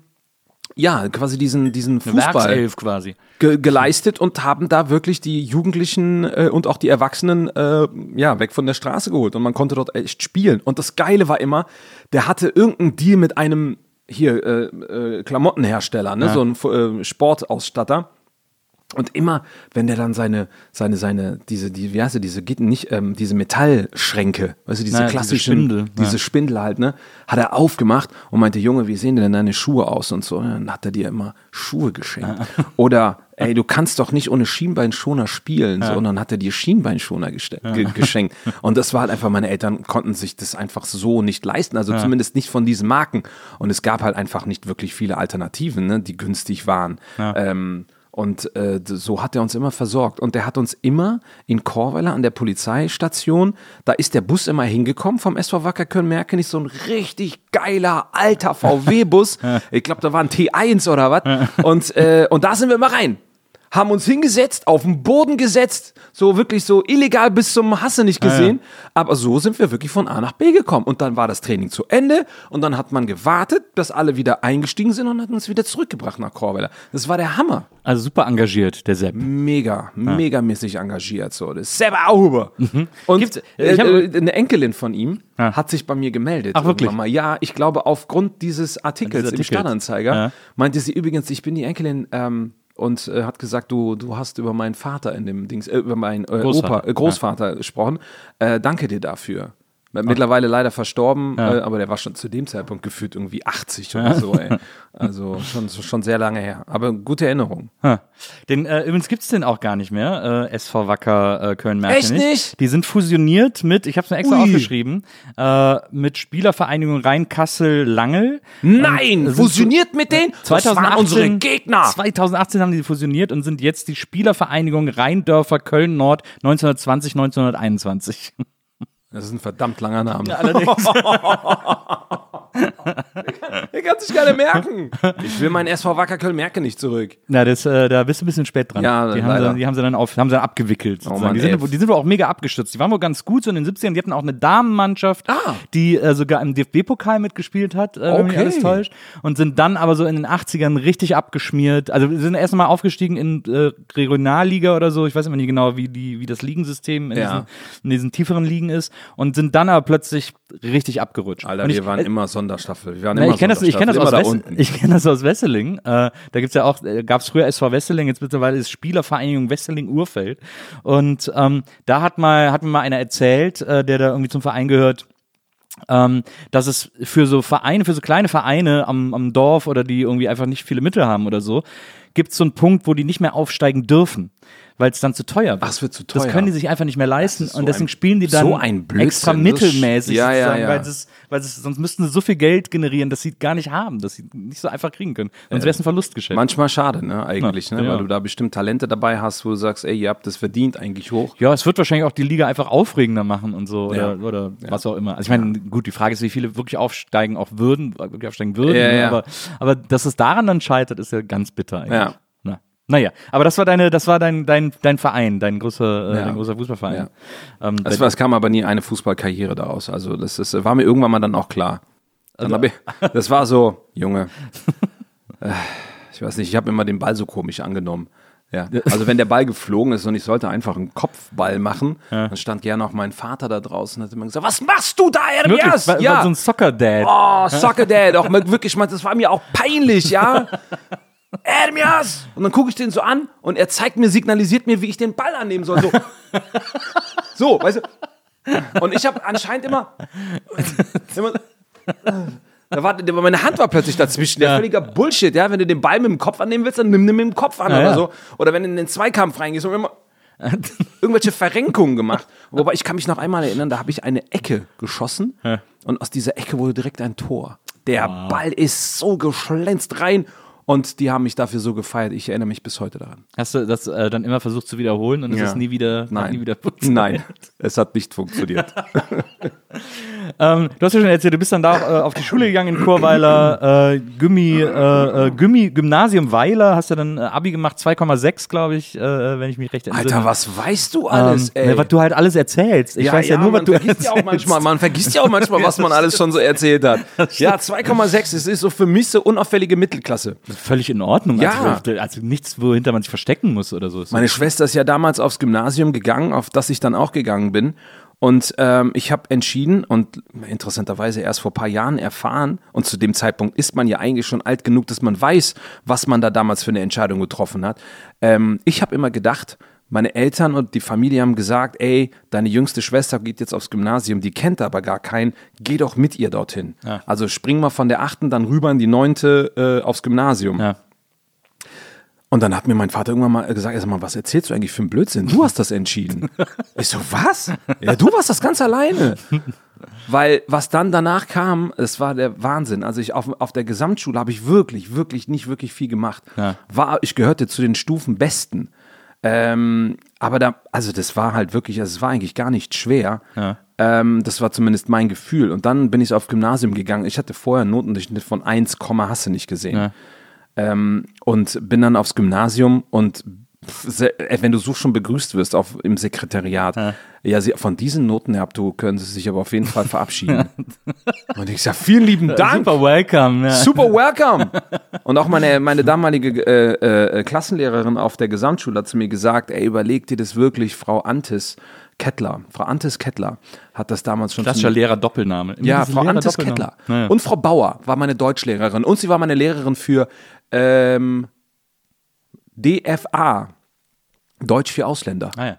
[SPEAKER 2] ja, quasi diesen, diesen Fußball
[SPEAKER 3] quasi.
[SPEAKER 2] ge geleistet und haben da wirklich die Jugendlichen äh, und auch die Erwachsenen äh, ja weg von der Straße geholt und man konnte dort echt spielen. Und das Geile war immer, der hatte irgendeinen Deal mit einem hier äh, äh, Klamottenhersteller, ne, so ein äh, Sportausstatter. Und immer, wenn der dann seine, seine, seine, diese, die, wie heißt sie, diese Gitter, nicht, ähm, diese Metallschränke, weißt du, diese
[SPEAKER 3] Naja, diese
[SPEAKER 2] klassischen,
[SPEAKER 3] Spindel,
[SPEAKER 2] diese
[SPEAKER 3] ja.
[SPEAKER 2] Spindel halt, ne, hat er aufgemacht und meinte, Junge, wie sehen denn deine Schuhe aus und so. Und dann hat er dir immer Schuhe geschenkt. Oder, ey, du kannst doch nicht ohne Schienbeinschoner spielen, so. Und dann hat er dir Schienbeinschoner ge geschenkt. Und das war halt einfach, meine Eltern konnten sich das einfach so nicht leisten, also zumindest nicht von diesen Marken. Und es gab halt einfach nicht wirklich viele Alternativen, ne, die günstig waren. Ähm, und äh, so hat er uns immer versorgt. Und der hat uns immer in Korweiler an der Polizeistation, da ist der Bus immer hingekommen vom SV Wacker Köln-Merkenich, so ein richtig geiler alter VW-Bus. ich glaube, da war ein T1 oder was. Und, äh, und da sind wir immer rein. Haben uns hingesetzt, auf den Boden gesetzt, so wirklich so illegal bis zum Hasse nicht gesehen. Aber so sind wir wirklich von A nach B gekommen. Und dann war das Training zu Ende und dann hat man gewartet, bis alle wieder eingestiegen sind und hat uns wieder zurückgebracht nach Korweiler. Das war der Hammer
[SPEAKER 3] Also super engagiert, der Sepp.
[SPEAKER 2] mega, megamäßig engagiert. So. Das Seba Auhuber. Und
[SPEAKER 3] Gibt's-
[SPEAKER 2] äh, äh, eine Enkelin von ihm
[SPEAKER 3] Ja.
[SPEAKER 2] hat sich bei mir gemeldet.
[SPEAKER 3] Ach, wirklich?
[SPEAKER 2] Mal. Ja, ich glaube, aufgrund dieses Artikels
[SPEAKER 3] Dieses
[SPEAKER 2] im
[SPEAKER 3] Artikels.
[SPEAKER 2] Stadtanzeiger
[SPEAKER 3] Ja.
[SPEAKER 2] meinte sie übrigens, ich bin die Enkelin ähm, und äh, hat gesagt, du, du hast über meinen Vater in dem Dings, äh, über meinen äh,
[SPEAKER 3] Großvater.
[SPEAKER 2] Opa, äh, Großvater gesprochen. Äh, danke dir dafür. Mittlerweile leider verstorben, äh, aber der war schon zu dem Zeitpunkt gefühlt irgendwie 80 oder so, ey. Also schon, schon sehr lange her. Aber gute Erinnerung.
[SPEAKER 3] Ha. Den, äh, übrigens gibt's den auch gar nicht mehr, äh, SV Wacker äh, Köln-Merkenich.
[SPEAKER 2] Echt nicht?
[SPEAKER 3] Die sind fusioniert mit, ich habe es mir extra
[SPEAKER 2] Ui.
[SPEAKER 3] aufgeschrieben, äh, mit Spielervereinigung Rhein-Kassel-Langel.
[SPEAKER 2] Nein,
[SPEAKER 3] sind
[SPEAKER 2] fusioniert mit denen? Das
[SPEAKER 3] 2018,
[SPEAKER 2] waren unsere Gegner.
[SPEAKER 3] 2018 haben die fusioniert und sind jetzt die Spielervereinigung Rheindörfer Köln-Nord 1920, 1921.
[SPEAKER 2] Das ist ein verdammt langer Name.
[SPEAKER 3] Allerdings.
[SPEAKER 2] Der kann sich keiner merken. Ich will meinen SV Wacker Köln merke nicht zurück.
[SPEAKER 3] Na, das, äh, da bist du ein bisschen spät dran.
[SPEAKER 2] Ja,
[SPEAKER 3] die, haben
[SPEAKER 2] leider. Oh
[SPEAKER 3] sie, die haben sie dann auf, haben sie dann abgewickelt. sozusagen.
[SPEAKER 2] Mann,
[SPEAKER 3] die, sind, die sind wohl auch mega abgestürzt. Die waren wohl ganz gut so in den 70ern. Die hatten auch eine Damenmannschaft,
[SPEAKER 2] Ah.
[SPEAKER 3] die äh, sogar im DFB-Pokal mitgespielt hat, äh, wenn mich
[SPEAKER 2] Okay.
[SPEAKER 3] alles täuscht. Und sind dann aber so in den 80ern richtig abgeschmiert. Also wir sind erst mal aufgestiegen in äh, Regionalliga oder so. Ich weiß immer nicht genau, wie, die, wie das Ligensystem in,
[SPEAKER 2] Ja.
[SPEAKER 3] diesen, in diesen tieferen Ligen ist. Und sind dann aber plötzlich richtig abgerutscht.
[SPEAKER 2] Alter,
[SPEAKER 3] und
[SPEAKER 2] wir
[SPEAKER 3] ich,
[SPEAKER 2] waren
[SPEAKER 3] äh,
[SPEAKER 2] immer Sonderstaffel. Wir waren
[SPEAKER 3] na,
[SPEAKER 2] immer
[SPEAKER 3] ich kenne das, ich kenn das, aus
[SPEAKER 2] da
[SPEAKER 3] ich kenn das aus Wesseling. Äh, da gibt's ja auch, äh, gab's früher SV Wesseling, jetzt mittlerweile ist Spielervereinigung Wesseling-Urfeld. Und ähm, da hat mal, hat mir mal einer erzählt, äh, der da irgendwie zum Verein gehört, ähm, dass es für so Vereine, für so kleine Vereine am, am Dorf oder die irgendwie einfach nicht viele Mittel haben oder so, gibt es so einen Punkt, wo die nicht mehr aufsteigen dürfen, weil es dann zu teuer wird.
[SPEAKER 2] Ach, es wird zu
[SPEAKER 3] Das
[SPEAKER 2] teuer.
[SPEAKER 3] können die sich einfach nicht mehr leisten
[SPEAKER 2] ist so
[SPEAKER 3] und deswegen spielen die dann
[SPEAKER 2] so
[SPEAKER 3] extra
[SPEAKER 2] Das-
[SPEAKER 3] mittelmäßig,
[SPEAKER 2] Ja, ja, ja.
[SPEAKER 3] weil es weil es, sonst müssten sie so viel Geld generieren, dass sie gar nicht haben, dass sie nicht so einfach kriegen können. Sonst wäre es ein Verlustgeschäft.
[SPEAKER 2] Manchmal schade, ne, eigentlich, ne, weil du da bestimmt Talente dabei hast, wo du sagst, ey, ihr habt das verdient eigentlich hoch.
[SPEAKER 3] ja, es wird wahrscheinlich auch die Liga einfach aufregender machen und so oder,
[SPEAKER 2] Ja.
[SPEAKER 3] oder was auch immer. Also ich meine, gut, die Frage ist, wie viele wirklich aufsteigen auch würden, wirklich aufsteigen würden. Ne? Aber, aber dass es daran dann scheitert, ist ja ganz bitter eigentlich.
[SPEAKER 2] Ja.
[SPEAKER 3] Na. Naja, aber das war deine, das war dein, dein, dein Verein, dein großer, äh,
[SPEAKER 2] Ja.
[SPEAKER 3] dein großer Fußballverein. Ähm,
[SPEAKER 2] Es, war, es kam aber nie eine Fußballkarriere daraus. Also das ist, war mir irgendwann mal dann auch klar. Dann hab ich, das war so, Junge, äh, ich weiß nicht, ich habe immer den Ball so komisch angenommen. Ja, also wenn der Ball geflogen ist und ich sollte einfach einen Kopfball machen, dann stand gerne auch mein Vater da draußen und hat immer gesagt, was machst du da, Ermias?
[SPEAKER 3] War, war so ein Soccer-Dad.
[SPEAKER 2] Oh, Soccer Dad, auch wirklich, das war mir auch peinlich, ja. Ermias! Und dann gucke ich den so an und er zeigt mir, signalisiert mir, wie ich den Ball annehmen soll. So, so weißt du. Und ich habe anscheinend immer, immer da war, meine Hand war plötzlich dazwischen. Der völliger Bullshit, ja. Wenn du den Ball mit dem Kopf annehmen willst, dann nimm den mit dem Kopf an
[SPEAKER 3] Ja,
[SPEAKER 2] oder
[SPEAKER 3] ja.
[SPEAKER 2] so. Oder wenn du in den Zweikampf reingehst und immer irgendwelche Verrenkungen gemacht. Wobei ich kann mich noch einmal erinnern, da habe ich eine Ecke geschossen und aus dieser Ecke wurde direkt ein Tor. Der Ball ist so geschlänzt rein und die haben mich dafür so gefeiert. Ich erinnere mich bis heute daran.
[SPEAKER 3] Hast du das äh, dann immer versucht zu wiederholen und es
[SPEAKER 2] Ja.
[SPEAKER 3] ist nie wieder,
[SPEAKER 2] Nein.
[SPEAKER 3] nie wieder funktioniert?
[SPEAKER 2] Nein, es hat nicht funktioniert.
[SPEAKER 3] Ähm, du hast ja schon erzählt, du bist dann da äh, auf die Schule gegangen in Churweiler, äh, Gymmi, äh, äh, Gymmi, Gymnasium Weiler, hast ja dann äh, Abi gemacht, 2,6 glaube ich, äh, wenn ich mich recht entsinne.
[SPEAKER 2] Alter, was weißt du alles,
[SPEAKER 3] ähm,
[SPEAKER 2] ey?
[SPEAKER 3] was du halt alles erzählst. Ich weiß ja, nur, was
[SPEAKER 2] man
[SPEAKER 3] du
[SPEAKER 2] vergisst ja auch manchmal, Man vergisst ja auch manchmal, was man alles schon so erzählt hat. Ja, 2,6, es ist so für mich so unauffällige Mittelklasse.
[SPEAKER 3] Völlig in Ordnung.
[SPEAKER 2] Ja.
[SPEAKER 3] Also, also nichts, wohinter man sich verstecken muss oder so.
[SPEAKER 2] Meine Schwester ist ja damals aufs Gymnasium gegangen, auf das ich dann auch gegangen bin. Und ähm, ich habe entschieden und interessanterweise erst vor ein paar Jahren erfahren, und zu dem Zeitpunkt ist man ja eigentlich schon alt genug, dass man weiß, was man da damals für eine Entscheidung getroffen hat. Ähm, ich habe immer gedacht, meine Eltern und die Familie haben gesagt, ey, deine jüngste Schwester geht jetzt aufs Gymnasium, die kennt aber gar keinen, geh doch mit ihr dorthin. Also spring mal von der achten dann rüber in die neunte äh, aufs Gymnasium.
[SPEAKER 3] Ja.
[SPEAKER 2] Und dann hat mir mein Vater irgendwann mal gesagt, sag mal, was erzählst du eigentlich für einen Blödsinn? Du hast das entschieden. Ich so, was? Ja, du warst das ganz alleine. Weil was dann danach kam, es war der Wahnsinn. Also ich auf, auf der Gesamtschule habe ich wirklich, wirklich nicht wirklich viel gemacht.
[SPEAKER 3] Ja.
[SPEAKER 2] War, ich gehörte zu den Stufenbesten. Ähm, aber da, also das war halt wirklich, also es war eigentlich gar nicht schwer.
[SPEAKER 3] Ja.
[SPEAKER 2] Ähm, das war zumindest mein Gefühl. Und dann bin ich auf Gymnasium gegangen. Ich hatte vorher einen Notendurchschnitt von 1, hast du nicht gesehen.
[SPEAKER 3] Ja.
[SPEAKER 2] Ähm, und bin dann aufs Gymnasium und äh, wenn du so schon begrüßt wirst auf, im Sekretariat, ja, sie, von diesen Noten her, du können sie sich aber auf jeden Fall verabschieden. und ich sag, vielen lieben Dank.
[SPEAKER 3] Super welcome. Ja.
[SPEAKER 2] Super welcome. Und auch meine, meine damalige äh, äh, Klassenlehrerin auf der Gesamtschule hat zu mir gesagt, ey, überleg dir das wirklich, Frau Antis Kettler. Frau Antis Kettler hat das damals schon
[SPEAKER 3] Klassischer Lehrer Doppelname. Immer
[SPEAKER 2] ja, Frau Antes
[SPEAKER 3] Lehrer-Doppelnamen.
[SPEAKER 2] Kettler.
[SPEAKER 3] Naja.
[SPEAKER 2] Und Frau Bauer war meine Deutschlehrerin. Und sie war meine Lehrerin für ähm, DFA. Deutsch für Ausländer.
[SPEAKER 3] Ah, ja.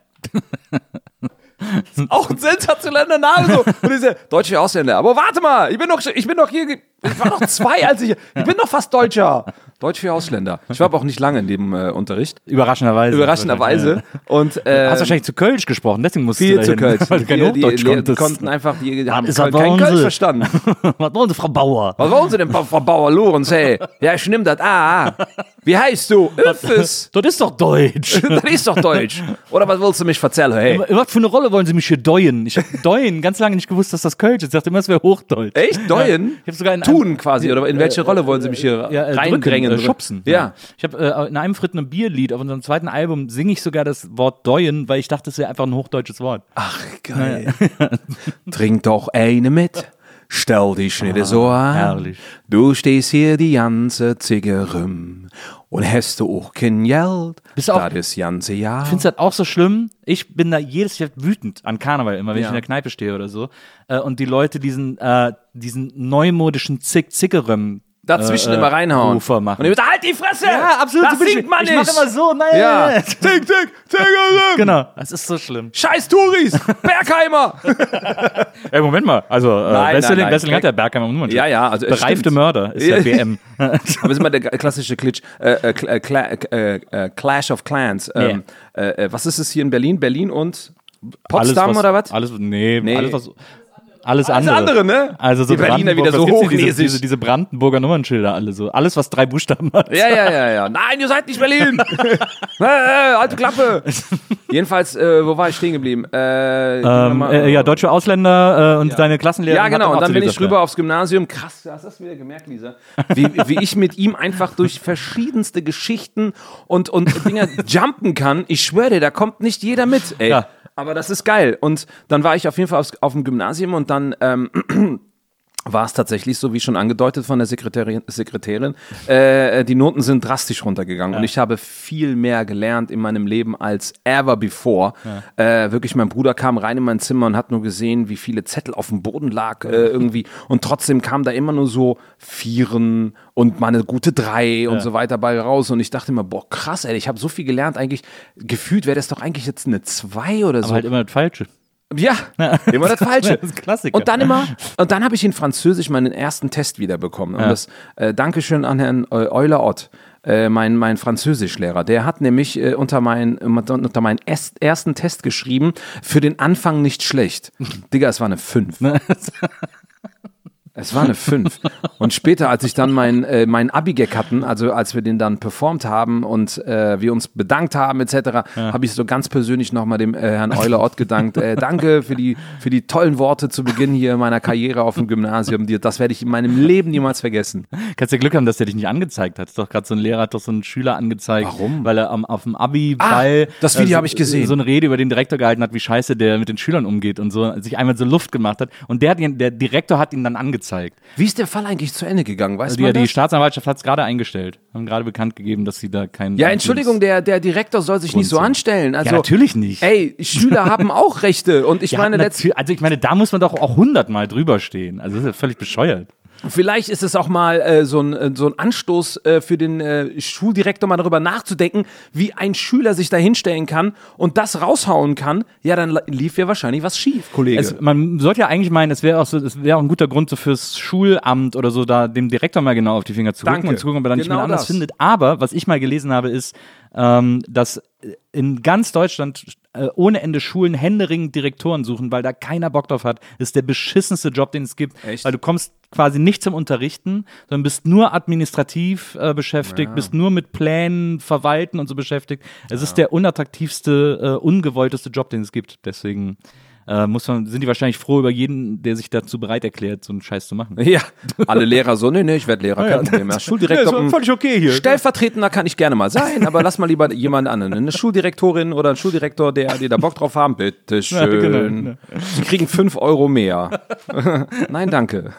[SPEAKER 2] Auch ein sensationeller Name so. Und ich so, Deutsch für Ausländer. Aber warte mal, ich bin doch, ich bin doch hier, ich war noch zwei, als ich, ich bin doch fast Deutscher. Deutsch für Ausländer. Ich war aber auch nicht lange in dem äh, Unterricht.
[SPEAKER 3] Überraschenderweise.
[SPEAKER 2] Überraschenderweise. Und, äh,
[SPEAKER 3] Hast wahrscheinlich zu Kölsch gesprochen, deswegen musst
[SPEAKER 2] viel
[SPEAKER 3] du
[SPEAKER 2] zu
[SPEAKER 3] dahin,
[SPEAKER 2] Kölsch.
[SPEAKER 3] Weil du kein
[SPEAKER 2] Die, die,
[SPEAKER 3] Hochdeutsch
[SPEAKER 2] die
[SPEAKER 3] konntest.
[SPEAKER 2] konnten einfach, die haben kein. Kölsch verstanden.
[SPEAKER 3] Was wollen Sie, Frau Bauer?
[SPEAKER 2] Was wollen Sie denn, Frau Bauer Lorenz, hey? Ja, ich nehm das. Ah, ah. Wie heißt du? Öffes.
[SPEAKER 3] Das ist doch Deutsch.
[SPEAKER 2] Das ist doch Deutsch. Oder was willst du mich erzählen, hey?
[SPEAKER 3] Was für eine Rolle wollen Sie mich hier deuen? Ich habe deuen ganz lange nicht gewusst, dass das Kölsch ist. Ich dachte immer, es wäre Hochdeutsch.
[SPEAKER 2] Echt? Deuen?
[SPEAKER 3] Ich habe sogar in
[SPEAKER 2] Tun quasi, oder in welche Rolle wollen Sie mich hier
[SPEAKER 3] ja, äh,
[SPEAKER 2] reindrängen?
[SPEAKER 3] drücken, äh, schubsen.
[SPEAKER 2] Ja.
[SPEAKER 3] Ich habe äh, in einem Fritten und Bierlied auf unserem zweiten Album singe ich sogar das Wort deuen, weil ich dachte, es wäre einfach ein hochdeutsches Wort.
[SPEAKER 2] Ach, geil. Trink doch eine mit. Stell dich nicht so an.
[SPEAKER 3] herrlich.
[SPEAKER 2] Du stehst hier die ganze Zige rum. Und hast du auch kein Geld.
[SPEAKER 3] Bist auch-
[SPEAKER 2] das ganze Jahr.
[SPEAKER 3] Ich finde es halt auch so schlimm. Ich bin da jedes Jahr wütend an Karneval, immer wenn
[SPEAKER 2] Ja.
[SPEAKER 3] ich in der Kneipe stehe oder so. Äh, und die Leute diesen, äh, diesen neumodischen Zick Zickerem
[SPEAKER 2] Dazwischen
[SPEAKER 3] äh,
[SPEAKER 2] immer reinhauen.
[SPEAKER 3] Rufer machen.
[SPEAKER 2] Und ihr müsst, halt die Fresse!
[SPEAKER 3] Ja, absolut.
[SPEAKER 2] Das
[SPEAKER 3] so ich.
[SPEAKER 2] singt man
[SPEAKER 3] ich
[SPEAKER 2] nicht!
[SPEAKER 3] mach immer so, nein.
[SPEAKER 2] Ja. Tick, tick, Tickerem!
[SPEAKER 3] Genau, das ist so schlimm.
[SPEAKER 2] Scheiß Touris! Bergheimer!
[SPEAKER 3] Ey, Moment mal. Also, äh,
[SPEAKER 2] Nein,
[SPEAKER 3] Wrestling,
[SPEAKER 2] nein,
[SPEAKER 3] hat der Bergheimer Nummer.
[SPEAKER 2] Ja, ja, also
[SPEAKER 3] Bereifte
[SPEAKER 2] stimmt.
[SPEAKER 3] Mörder ist
[SPEAKER 2] Ja.
[SPEAKER 3] der WM.
[SPEAKER 2] Aber es ist immer der klassische Klitsch, äh, äh, Cl- äh, äh, äh, Clash of Clans. Ähm, äh, äh, was ist es hier in Berlin? Berlin und Potsdam
[SPEAKER 3] was,
[SPEAKER 2] oder was?
[SPEAKER 3] Alles, nee,
[SPEAKER 2] Nee.
[SPEAKER 3] alles was. Alles
[SPEAKER 2] Alles
[SPEAKER 3] andere.
[SPEAKER 2] andere, ne?
[SPEAKER 3] Also so
[SPEAKER 2] Die Berliner wieder so
[SPEAKER 3] denn? diese, diese, diese Brandenburger Nummernschilder alle so. Alles, was drei Buchstaben hat.
[SPEAKER 2] Ja, ja, ja, ja. Nein, ihr seid nicht Berlin! äh, alte Klappe! Jedenfalls, äh, wo war ich stehen geblieben? Äh,
[SPEAKER 3] Ähm, äh, ja, deutsche Ausländer äh, und deine Klassenlehrerin.
[SPEAKER 2] Ja, genau. Und dann bin ich rüber aufs Gymnasium. Krass, hast du das wieder gemerkt, Lisa? Wie, wie ich mit ihm einfach durch verschiedenste Geschichten und, und Dinger jumpen kann. Ich schwöre dir, da kommt nicht jeder mit, ey.
[SPEAKER 3] Ja.
[SPEAKER 2] Aber das ist geil. Und dann war ich auf jeden Fall aufs, auf dem Gymnasium und dann ähm, war es tatsächlich so, wie schon angedeutet von der Sekretärin, Sekretärin äh, die Noten sind drastisch runtergegangen und ich habe viel mehr gelernt in meinem Leben als ever before. Äh, wirklich, mein Bruder kam rein in mein Zimmer und hat nur gesehen, wie viele Zettel auf dem Boden lag äh, irgendwie. Und trotzdem kam da immer nur so Vieren und mal eine gute Drei und so weiter bei raus. Und ich dachte immer, boah krass, ey, ich habe so viel gelernt, eigentlich gefühlt wäre das doch eigentlich jetzt eine Zwei oder so.
[SPEAKER 3] Aber halt immer das Falsche.
[SPEAKER 2] Ja, immer das Falsche.
[SPEAKER 3] Das ist Klassiker.
[SPEAKER 2] Und dann immer, und dann habe ich in Französisch meinen ersten Test wiederbekommen. Und das äh, Dankeschön an Herrn äh, Euler Ott. Äh, mein, mein Französischlehrer, der hat nämlich äh, unter, mein, unter meinen ersten Test geschrieben, für den Anfang nicht schlecht. Digga, es war eine 5. Es war eine 5. Und später, als ich dann mein, äh, mein Abi-Gag hatten, also als wir den dann performt haben und äh, wir uns bedankt haben etc., habe ich so ganz persönlich nochmal dem äh, Herrn Euler Ott gedankt. Äh, danke für die, für die tollen Worte zu Beginn hier meiner Karriere auf dem Gymnasium. Das werde ich in meinem Leben niemals vergessen.
[SPEAKER 3] Kannst ja Glück haben, dass der dich nicht angezeigt hat. Doch gerade so ein Lehrer hat doch so einen Schüler angezeigt.
[SPEAKER 2] Warum?
[SPEAKER 3] Weil er am, auf dem Abi-Ball
[SPEAKER 2] Ah, das Video
[SPEAKER 3] äh,
[SPEAKER 2] habe ich gesehen.
[SPEAKER 3] so eine Rede über den Direktor gehalten hat, wie scheiße der mit den Schülern umgeht und so, sich einmal so Luft gemacht hat. Und der, hat ihn, der Direktor hat ihn dann angezeigt.
[SPEAKER 2] Wie ist der Fall eigentlich zu Ende gegangen? Weißt
[SPEAKER 3] Also
[SPEAKER 2] du
[SPEAKER 3] die, die
[SPEAKER 2] das?
[SPEAKER 3] Staatsanwaltschaft hat es gerade eingestellt. Haben gerade bekannt gegeben, dass sie da keinen.
[SPEAKER 2] Ja, Entschuldigung, der, der Direktor soll sich nicht so
[SPEAKER 3] sind.
[SPEAKER 2] anstellen. Also,
[SPEAKER 3] Ja, natürlich nicht.
[SPEAKER 2] Ey, Schüler haben auch Rechte. Und ich
[SPEAKER 3] Ja,
[SPEAKER 2] meine, letzt,
[SPEAKER 3] also ich meine, da muss man doch auch hundertmal drüber stehen. Also das ist ja völlig bescheuert.
[SPEAKER 2] Vielleicht ist es auch mal äh, so, ein, äh, so ein Anstoß äh, für den äh, Schuldirektor, mal darüber nachzudenken, wie ein Schüler sich da hinstellen kann und das raushauen kann. Ja, dann lief ja wahrscheinlich was schief, Kollege.
[SPEAKER 3] Es, man sollte ja eigentlich meinen, es wäre auch so, es wäre auch ein guter Grund so fürs Schulamt oder so, da dem Direktor mal genau auf die Finger zu gucken und zu gucken, ob er da nicht
[SPEAKER 2] Genau
[SPEAKER 3] mehr anders
[SPEAKER 2] das.
[SPEAKER 3] findet. Aber was ich mal gelesen habe, ist, ähm, dass in ganz Deutschland äh, ohne Ende Schulen händeringend Direktoren suchen, weil da keiner Bock drauf hat. Das ist der beschissenste Job, den es gibt.
[SPEAKER 2] Echt?
[SPEAKER 3] Weil du kommst quasi nicht zum Unterrichten, sondern bist nur administrativ äh, beschäftigt, bist nur mit Plänen, Verwalten und so beschäftigt. Es ist der unattraktivste, äh, ungewollteste Job, den es gibt. Deswegen äh, muss man, sind die wahrscheinlich froh über jeden, der sich dazu bereit erklärt, so einen Scheiß zu machen.
[SPEAKER 2] ja, alle Lehrer so, nee, nee, ich werde Lehrer, kein Problem. Ja, Schuldirektor,
[SPEAKER 3] Ja, völlig okay hier.
[SPEAKER 2] Stellvertretender kann ich gerne mal sein, aber lass mal lieber jemand anderen. Eine Schuldirektorin oder ein Schuldirektor, der, die da Bock drauf haben, bitteschön.
[SPEAKER 3] genau.
[SPEAKER 2] Sie kriegen fünf Euro mehr. nein, danke.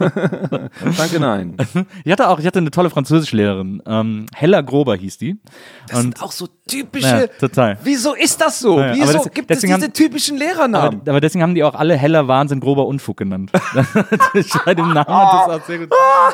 [SPEAKER 2] danke, nein.
[SPEAKER 3] Ich hatte auch, ich hatte eine tolle Französischlehrerin, ähm, Hella Grober hieß die.
[SPEAKER 2] Das sind auch so typische.
[SPEAKER 3] Ja, total.
[SPEAKER 2] Wieso ist das so?
[SPEAKER 3] Ja,
[SPEAKER 2] Wieso
[SPEAKER 3] das-
[SPEAKER 2] gibt es diese
[SPEAKER 3] haben-
[SPEAKER 2] typischen Lehrernamen?
[SPEAKER 3] Aber, aber deswegen haben die auch alle Heller Wahnsinn grober Unfug genannt. Bei dem Namen hat das auch sehr gut,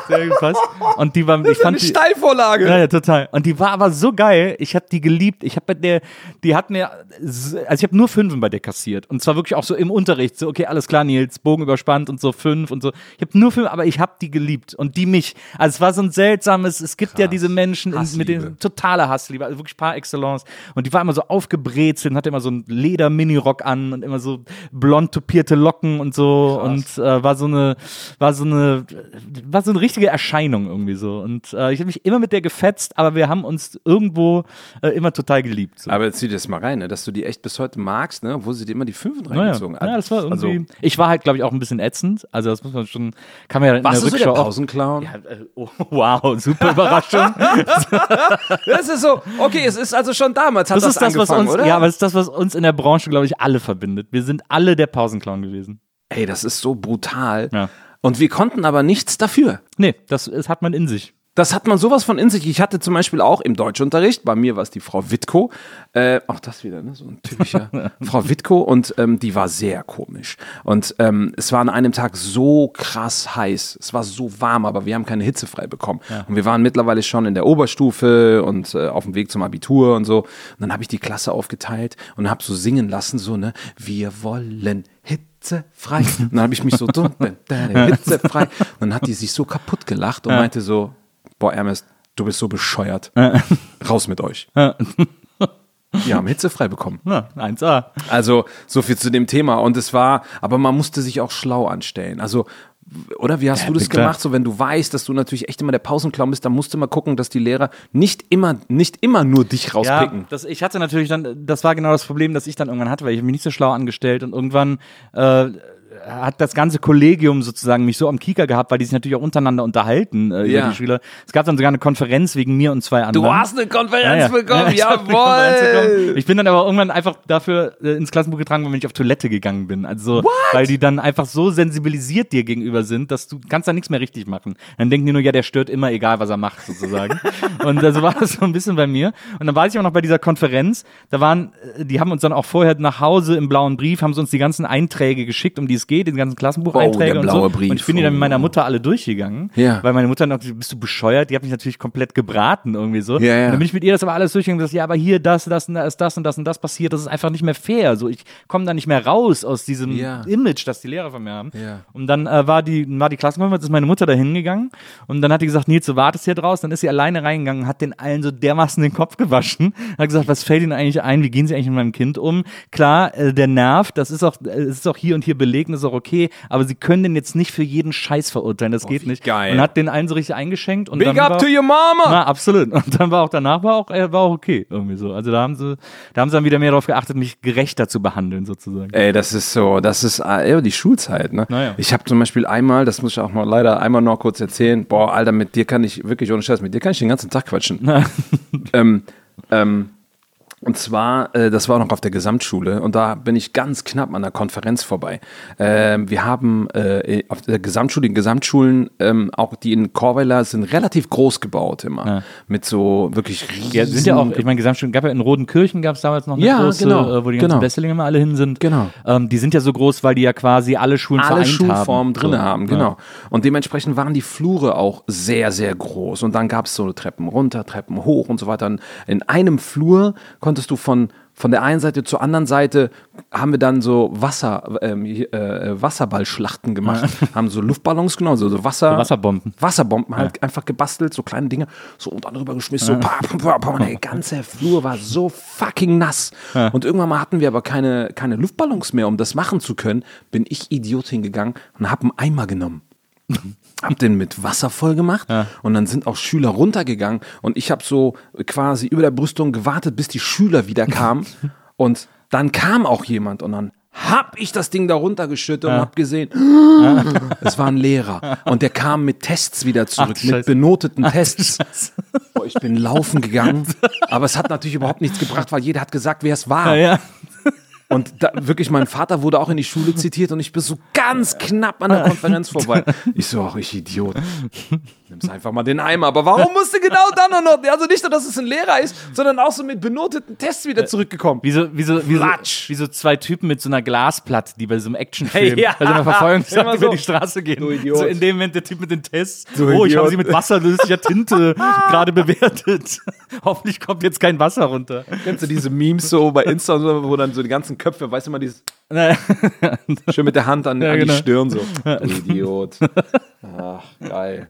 [SPEAKER 3] sehr gut gepasst. Und die war, ich
[SPEAKER 2] das ist
[SPEAKER 3] fand
[SPEAKER 2] eine
[SPEAKER 3] die,
[SPEAKER 2] Steilvorlage.
[SPEAKER 3] Ja, ja, total. Und die war aber so geil. Ich habe die geliebt. Ich habe bei der, die hat mir, also ich habe nur Fünfen bei der kassiert. Und zwar wirklich auch so im Unterricht. So, okay, alles klar, Nils, Bogen überspannt und so fünf und so. Ich habe nur fünf, aber ich habe die geliebt. Und die mich. Also es war so ein seltsames, es gibt ja diese Menschen in, mit
[SPEAKER 2] Hassliebe.
[SPEAKER 3] den totale Hassliebe, also wirklich par excellence. Und die war immer so aufgebrezelt und hatte immer so einen Leder-Minirock an und immer so blond tupierte Locken und so. Und äh, war so eine, war so eine, war so eine richtige Erscheinung irgendwie so. Und äh, ich habe mich immer mit der gefetzt, aber wir haben uns irgendwo äh, immer total geliebt. So.
[SPEAKER 2] Aber jetzt zieh dir das mal rein, ne? dass du die echt bis heute magst, ne? obwohl sie dir immer die Fünfen
[SPEAKER 3] Naja,
[SPEAKER 2] reingezogen hat.
[SPEAKER 3] ja, das war irgendwie.
[SPEAKER 2] Also,
[SPEAKER 3] ich war halt, glaube ich, auch ein bisschen ätzend. Also, das muss man schon. Kann man ja in
[SPEAKER 2] warst
[SPEAKER 3] der
[SPEAKER 2] du so der
[SPEAKER 3] Rückschau
[SPEAKER 2] Pausenclown?
[SPEAKER 3] Ja, äh, oh, wow, super Überraschung.
[SPEAKER 2] Das ist so, okay, es ist also schon damals hat
[SPEAKER 3] Das,
[SPEAKER 2] das,
[SPEAKER 3] ist das, was uns,
[SPEAKER 2] oder?
[SPEAKER 3] ja, aber das ist das, was uns in der Branche, glaube ich, alle verbindet. Wir sind alle der Pausenclown gewesen.
[SPEAKER 2] Ey, das ist so brutal.
[SPEAKER 3] Ja.
[SPEAKER 2] Und wir konnten aber nichts dafür.
[SPEAKER 3] Nee, das, das hat man in sich.
[SPEAKER 2] Das hat man sowas von in sich. Ich hatte zum Beispiel auch im Deutschunterricht, bei mir war es die Frau Wittko, äh, auch das wieder, ne, so ein typischer Frau Wittko und ähm, die war sehr komisch. Und ähm, es war an einem Tag so krass heiß, es war so warm, aber wir haben keine Hitze frei bekommen. Und wir waren mittlerweile schon in der Oberstufe und äh, auf dem Weg zum Abitur und so. Und dann habe ich die Klasse aufgeteilt und habe so singen lassen, so, ne, wir wollen hitzefrei. Und dann habe ich mich so, hitzefrei. Und dann hat die sich so kaputt gelacht und meinte so, boah, Ernest, du bist so bescheuert. Raus mit euch. Wir haben hitzefrei bekommen.
[SPEAKER 3] Ja, 1A.
[SPEAKER 2] Also so viel zu dem Thema. Und es war, aber man musste sich auch schlau anstellen. Also, oder wie hast
[SPEAKER 3] Ja,
[SPEAKER 2] du das
[SPEAKER 3] klar.
[SPEAKER 2] gemacht? So, wenn du weißt, dass du natürlich echt immer der Pausenclown bist, dann musst du mal gucken, dass die Lehrer nicht immer, nicht immer nur dich
[SPEAKER 3] Ja,
[SPEAKER 2] rauspicken.
[SPEAKER 3] das, ich hatte natürlich dann, das war genau das Problem, das ich dann irgendwann hatte, weil ich mich nicht so schlau angestellt und irgendwann äh, hat das ganze Kollegium sozusagen mich so am Kieker gehabt, weil die sich natürlich auch untereinander unterhalten äh,
[SPEAKER 2] Ja.
[SPEAKER 3] über die Schüler. Es gab dann sogar eine Konferenz wegen mir und zwei anderen.
[SPEAKER 2] Du hast eine Konferenz
[SPEAKER 3] Ja, ja.
[SPEAKER 2] bekommen,
[SPEAKER 3] ich eine Konferenz
[SPEAKER 2] jawohl.
[SPEAKER 3] bekommen. Ich bin dann aber irgendwann einfach dafür äh, ins Klassenbuch getragen, weil ich auf Toilette gegangen bin. Also, weil die dann einfach so sensibilisiert dir gegenüber sind, dass du kannst da nichts mehr richtig machen. Dann denken die nur, ja, der stört immer, egal was er macht, sozusagen. und äh, so war das so ein bisschen bei mir. Und dann war ich auch noch bei dieser Konferenz. Da waren, äh, die haben uns dann auch vorher nach Hause im blauen Brief, haben sie uns die ganzen Einträge geschickt, um die es geht, die ganzen Klassenbucheinträge
[SPEAKER 2] Oh,
[SPEAKER 3] und so.
[SPEAKER 2] Brief.
[SPEAKER 3] Und ich bin die dann mit meiner
[SPEAKER 2] Oh.
[SPEAKER 3] Mutter alle durchgegangen.
[SPEAKER 2] Ja.
[SPEAKER 3] Weil meine Mutter noch, bist du bescheuert? Die hat mich natürlich komplett gebraten irgendwie so.
[SPEAKER 2] Ja, ja.
[SPEAKER 3] Und dann bin ich mit ihr das aber alles durchgegangen und gesagt, ja, aber hier das, das und da ist das und das und das passiert. Das ist einfach nicht mehr fair. So, ich komme da nicht mehr raus aus diesem
[SPEAKER 2] Ja.
[SPEAKER 3] Image, das die Lehrer von mir haben.
[SPEAKER 2] Ja.
[SPEAKER 3] Und dann äh, war die, war die Klassenkonferenz, ist meine Mutter da hingegangen und dann hat die gesagt, Nils, du wartest hier draußen. Dann ist sie alleine reingegangen, hat den allen so dermaßen den Kopf gewaschen, hat gesagt, was fällt Ihnen eigentlich ein? Wie gehen Sie eigentlich mit meinem Kind um? Klar, äh, der Nerv, das ist auch, äh, es ist auch hier und hier belegt, das ist auch okay, aber Sie können den jetzt nicht für jeden Scheiß verurteilen, das geht
[SPEAKER 2] wie
[SPEAKER 3] nicht.
[SPEAKER 2] geil.
[SPEAKER 3] Und hat den allen so richtig eingeschenkt und
[SPEAKER 2] Big
[SPEAKER 3] dann
[SPEAKER 2] up
[SPEAKER 3] war,
[SPEAKER 2] to your mama.
[SPEAKER 3] na, absolut. Und dann war auch danach war auch, äh, war auch okay, irgendwie so. Also da haben sie, da haben sie dann wieder mehr darauf geachtet, mich gerechter zu behandeln, sozusagen.
[SPEAKER 2] Ey, das ist so, das ist äh, ja, die Schulzeit, ne?
[SPEAKER 3] Naja.
[SPEAKER 2] Ich habe zum Beispiel einmal, das muss ich auch mal leider einmal noch kurz erzählen, boah, Alter, mit dir kann ich wirklich ohne Scheiß, mit dir kann ich den ganzen Tag quatschen. ähm, ähm, und zwar, äh, das war noch auf der Gesamtschule und da bin ich ganz knapp an der Konferenz vorbei. Ähm, wir haben äh, auf der Gesamtschule, in Gesamtschulen, ähm, auch die in Korweiler sind relativ groß gebaut immer. Mit so wirklich riesen.
[SPEAKER 3] Ja, sind ja auch, ich meine, Gesamtstudium gab ja in Rodenkirchen gab es damals noch eine
[SPEAKER 2] Ja,
[SPEAKER 3] große,
[SPEAKER 2] genau,
[SPEAKER 3] äh, wo die ganzen
[SPEAKER 2] genau.
[SPEAKER 3] Besselinge immer alle hin sind.
[SPEAKER 2] Genau.
[SPEAKER 3] Ähm, die sind ja so groß, weil die ja quasi alle Schulen
[SPEAKER 2] alle
[SPEAKER 3] vereint
[SPEAKER 2] Schulformen
[SPEAKER 3] haben.
[SPEAKER 2] drin
[SPEAKER 3] So.
[SPEAKER 2] haben, genau. Und dementsprechend waren die Flure auch sehr, sehr groß. Und dann gab es so Treppen runter, Treppen hoch und so weiter. Und in einem Flur konntest du von von der einen Seite zur anderen Seite haben wir dann so Wasser, ähm, äh, Wasserballschlachten gemacht, haben so Luftballons genommen, so, so Wasser,
[SPEAKER 3] So Wasserbomben.
[SPEAKER 2] Wasserbomben halt einfach gebastelt, so kleine Dinge, so und dann rüber geschmissen, so pa, pa, pa, der ganze Flur war so fucking nass. Und irgendwann mal hatten wir aber keine, keine Luftballons mehr, um das machen zu können, bin ich Idiot hingegangen und hab einen Eimer genommen. Hab den mit Wasser voll gemacht und dann sind auch Schüler runtergegangen und ich habe so quasi über der Brüstung gewartet, bis die Schüler wieder kamen und dann kam auch jemand und dann hab ich das Ding da runtergeschüttet und hab gesehen, es war ein Lehrer und der kam mit Tests wieder zurück,
[SPEAKER 3] Ach,
[SPEAKER 2] mit benoteten Tests. Boah, ich bin laufen gegangen, aber es hat natürlich überhaupt nichts gebracht, weil jeder hat gesagt, wer es war.
[SPEAKER 3] Ja, ja.
[SPEAKER 2] Und da, wirklich, mein Vater wurde auch in die Schule zitiert und ich bin so ganz knapp an der Konferenz vorbei. Ich so, ach, ich Idiot. Nimm's einfach mal den Eimer. Aber warum musste genau dann noch? Also nicht nur, dass es ein Lehrer ist, sondern auch so mit benoteten Tests wieder zurückgekommen.
[SPEAKER 3] Wie so, wie, so, wie, so, wie so zwei Typen mit so einer Glasplatte, die bei so einem Actionfilm,
[SPEAKER 2] Hey, ja.
[SPEAKER 3] bei so einer Verfolgungsjagd über
[SPEAKER 2] so.
[SPEAKER 3] die Straße gehen.
[SPEAKER 2] Du Idiot.
[SPEAKER 3] So in dem Moment der Typ mit den Tests.
[SPEAKER 2] Du
[SPEAKER 3] oh, ich habe sie mit wasserlöslicher Tinte gerade bewertet. Hoffentlich kommt jetzt kein Wasser runter.
[SPEAKER 2] Kennst du diese Memes so bei Insta, und so, wo dann so die ganzen Köpfe, weißt du mal, dieses schön mit der Hand an, an
[SPEAKER 3] genau.
[SPEAKER 2] die Stirn so. Du Idiot. Ach, geil.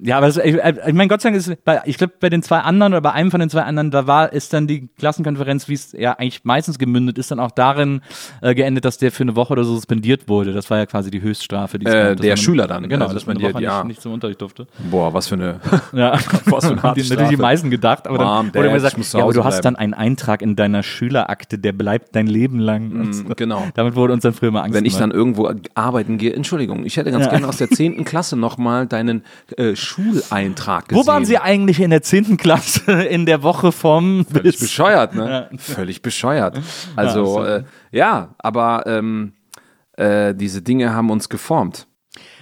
[SPEAKER 3] Ja, aber das, ich, ich meine, Gott sei Dank ist, bei, ich glaube, bei den zwei anderen oder bei einem von den zwei anderen, da war, ist dann die Klassenkonferenz, wie es ja eigentlich meistens gemündet ist, dann auch darin äh, geendet, dass der für eine Woche oder so suspendiert wurde. Das war ja quasi die Höchststrafe. Die
[SPEAKER 2] Äh,
[SPEAKER 3] dass
[SPEAKER 2] der
[SPEAKER 3] man-
[SPEAKER 2] Schüler dann,
[SPEAKER 3] Genau,
[SPEAKER 2] äh,
[SPEAKER 3] dass man eine
[SPEAKER 2] suspendiert,
[SPEAKER 3] Woche
[SPEAKER 2] ja.
[SPEAKER 3] nicht, nicht zum Unterricht durfte.
[SPEAKER 2] Boah, was für eine.
[SPEAKER 3] Ja,
[SPEAKER 2] Was für eine
[SPEAKER 3] haben die natürlich die meisten gedacht, aber dann
[SPEAKER 2] Mom,
[SPEAKER 3] wurde
[SPEAKER 2] Dad,
[SPEAKER 3] mir gesagt,
[SPEAKER 2] ich
[SPEAKER 3] ja, aber du hast
[SPEAKER 2] bleiben.
[SPEAKER 3] dann einen Eintrag in deiner Schülerakte, der bleibt dein Leben lang. Und so.
[SPEAKER 2] genau.
[SPEAKER 3] Damit wurde uns dann früher mal Angst
[SPEAKER 2] Wenn ich
[SPEAKER 3] gemacht.
[SPEAKER 2] dann irgendwo arbeiten gehe, Entschuldigung, ich hätte ganz
[SPEAKER 3] Ja.
[SPEAKER 2] gerne aus der 10. Klasse nochmal deinen äh, Schuleintrag gesehen.
[SPEAKER 3] Wo waren Sie eigentlich in der 10. Klasse in der Woche vom
[SPEAKER 2] Völlig
[SPEAKER 3] bis?
[SPEAKER 2] bescheuert, ne? Völlig bescheuert. Also,
[SPEAKER 3] Ja,
[SPEAKER 2] äh, ja, aber ähm, äh, diese Dinge haben uns geformt.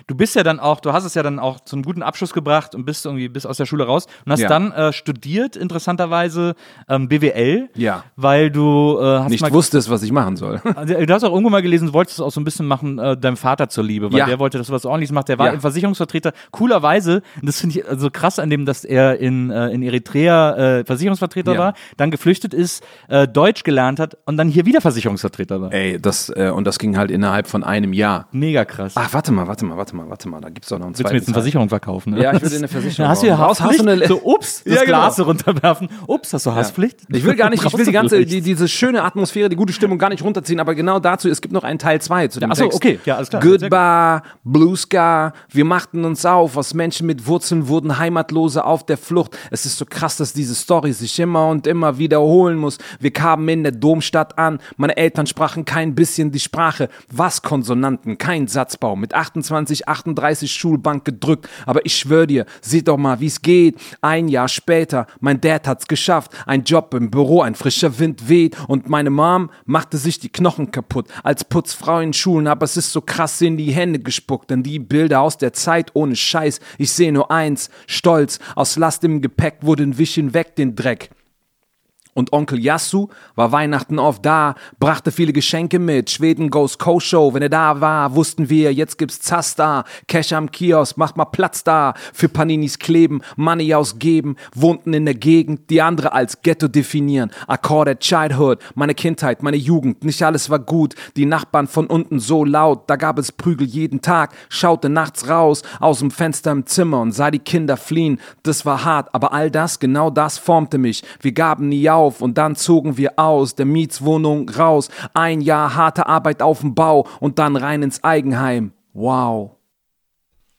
[SPEAKER 3] Du bist ja dann auch, du hast es ja dann auch zum guten Abschluss gebracht und bist irgendwie bis aus der Schule raus und hast
[SPEAKER 2] Ja.
[SPEAKER 3] dann äh, studiert, interessanterweise ähm, BWL,
[SPEAKER 2] Ja.
[SPEAKER 3] weil du äh, hast
[SPEAKER 2] Nicht
[SPEAKER 3] mal,
[SPEAKER 2] wusstest, was ich machen soll.
[SPEAKER 3] Also, Du hast auch irgendwo mal gelesen, du wolltest es auch so ein bisschen machen, äh, deinem Vater zur Liebe, weil
[SPEAKER 2] Ja.
[SPEAKER 3] der wollte, dass du was ordentliches machst. Der war
[SPEAKER 2] Ja.
[SPEAKER 3] Versicherungsvertreter. Coolerweise, das finde ich so krass an dem, dass er in, äh, in Eritrea äh, Versicherungsvertreter war, dann geflüchtet ist, äh, Deutsch gelernt hat und dann hier wieder Versicherungsvertreter war.
[SPEAKER 2] Ey, das, äh, und das ging halt innerhalb von einem Jahr.
[SPEAKER 3] Mega krass.
[SPEAKER 2] Ach, warte mal, warte mal, warte mal, warte mal, da gibt es doch noch einen
[SPEAKER 3] Willst du mir
[SPEAKER 2] zweiten
[SPEAKER 3] jetzt eine. Versicherung verkaufen? Ne?
[SPEAKER 2] Ja, ich würde eine Versicherung
[SPEAKER 3] Ja, hast du ja.
[SPEAKER 2] Raus, hast du
[SPEAKER 3] Haftpflicht?
[SPEAKER 2] eine-
[SPEAKER 3] so, ups, das
[SPEAKER 2] Ja, genau.
[SPEAKER 3] Glas runterwerfen. Ups, hast du Haftpflicht?
[SPEAKER 2] Ich will gar nicht, ich will die ganze, die, diese schöne Atmosphäre, die gute Stimmung gar nicht runterziehen, aber genau dazu, es gibt noch einen Teil 2 zu dem
[SPEAKER 3] ach so,
[SPEAKER 2] Text.
[SPEAKER 3] okay, ja, alles klar.
[SPEAKER 2] Goodbye, Blue Sky, wir machten uns auf, aus Menschen mit Wurzeln wurden Heimatlose auf der Flucht. Es ist so krass, dass diese Story sich immer und immer wiederholen muss. Wir kamen in der Domstadt an, meine Eltern sprachen kein bisschen die Sprache. Was Konsonanten, kein Satzbau, mit 28, 38 Schulbank gedrückt. Aber ich schwör dir, seht doch mal, wie es geht. Ein Jahr später, mein Dad hat's geschafft. Ein Job im Büro, ein frischer Wind weht und meine Mom machte sich die Knochen kaputt. Als Putzfrau in Schulen, aber es ist so krass in die Hände gespuckt. Denn die Bilder aus der Zeit ohne Scheiß, ich sehe nur eins, Stolz. Aus Last im Gepäck wurden wischen weg den Dreck. Und Onkel Yasu war Weihnachten oft da, brachte viele Geschenke mit. Schweden Goes Co-Show, wenn er da war, wussten wir, jetzt gibt's Zasta. Cash am Kiosk, macht mal Platz da. Für Paninis kleben, Money ausgeben, wohnten in der Gegend, die andere als Ghetto definieren. Accorded Childhood, meine Kindheit, meine Jugend, nicht alles war gut. Die Nachbarn von unten so laut, da gab es Prügel jeden Tag. Schaute nachts raus, aus dem Fenster im Zimmer und sah die Kinder fliehen. Das war hart, aber all das, genau das formte mich. Wir gaben nie auf und dann zogen wir aus der Mietswohnung raus. Ein Jahr harte Arbeit auf dem Bau und dann rein ins Eigenheim. Wow.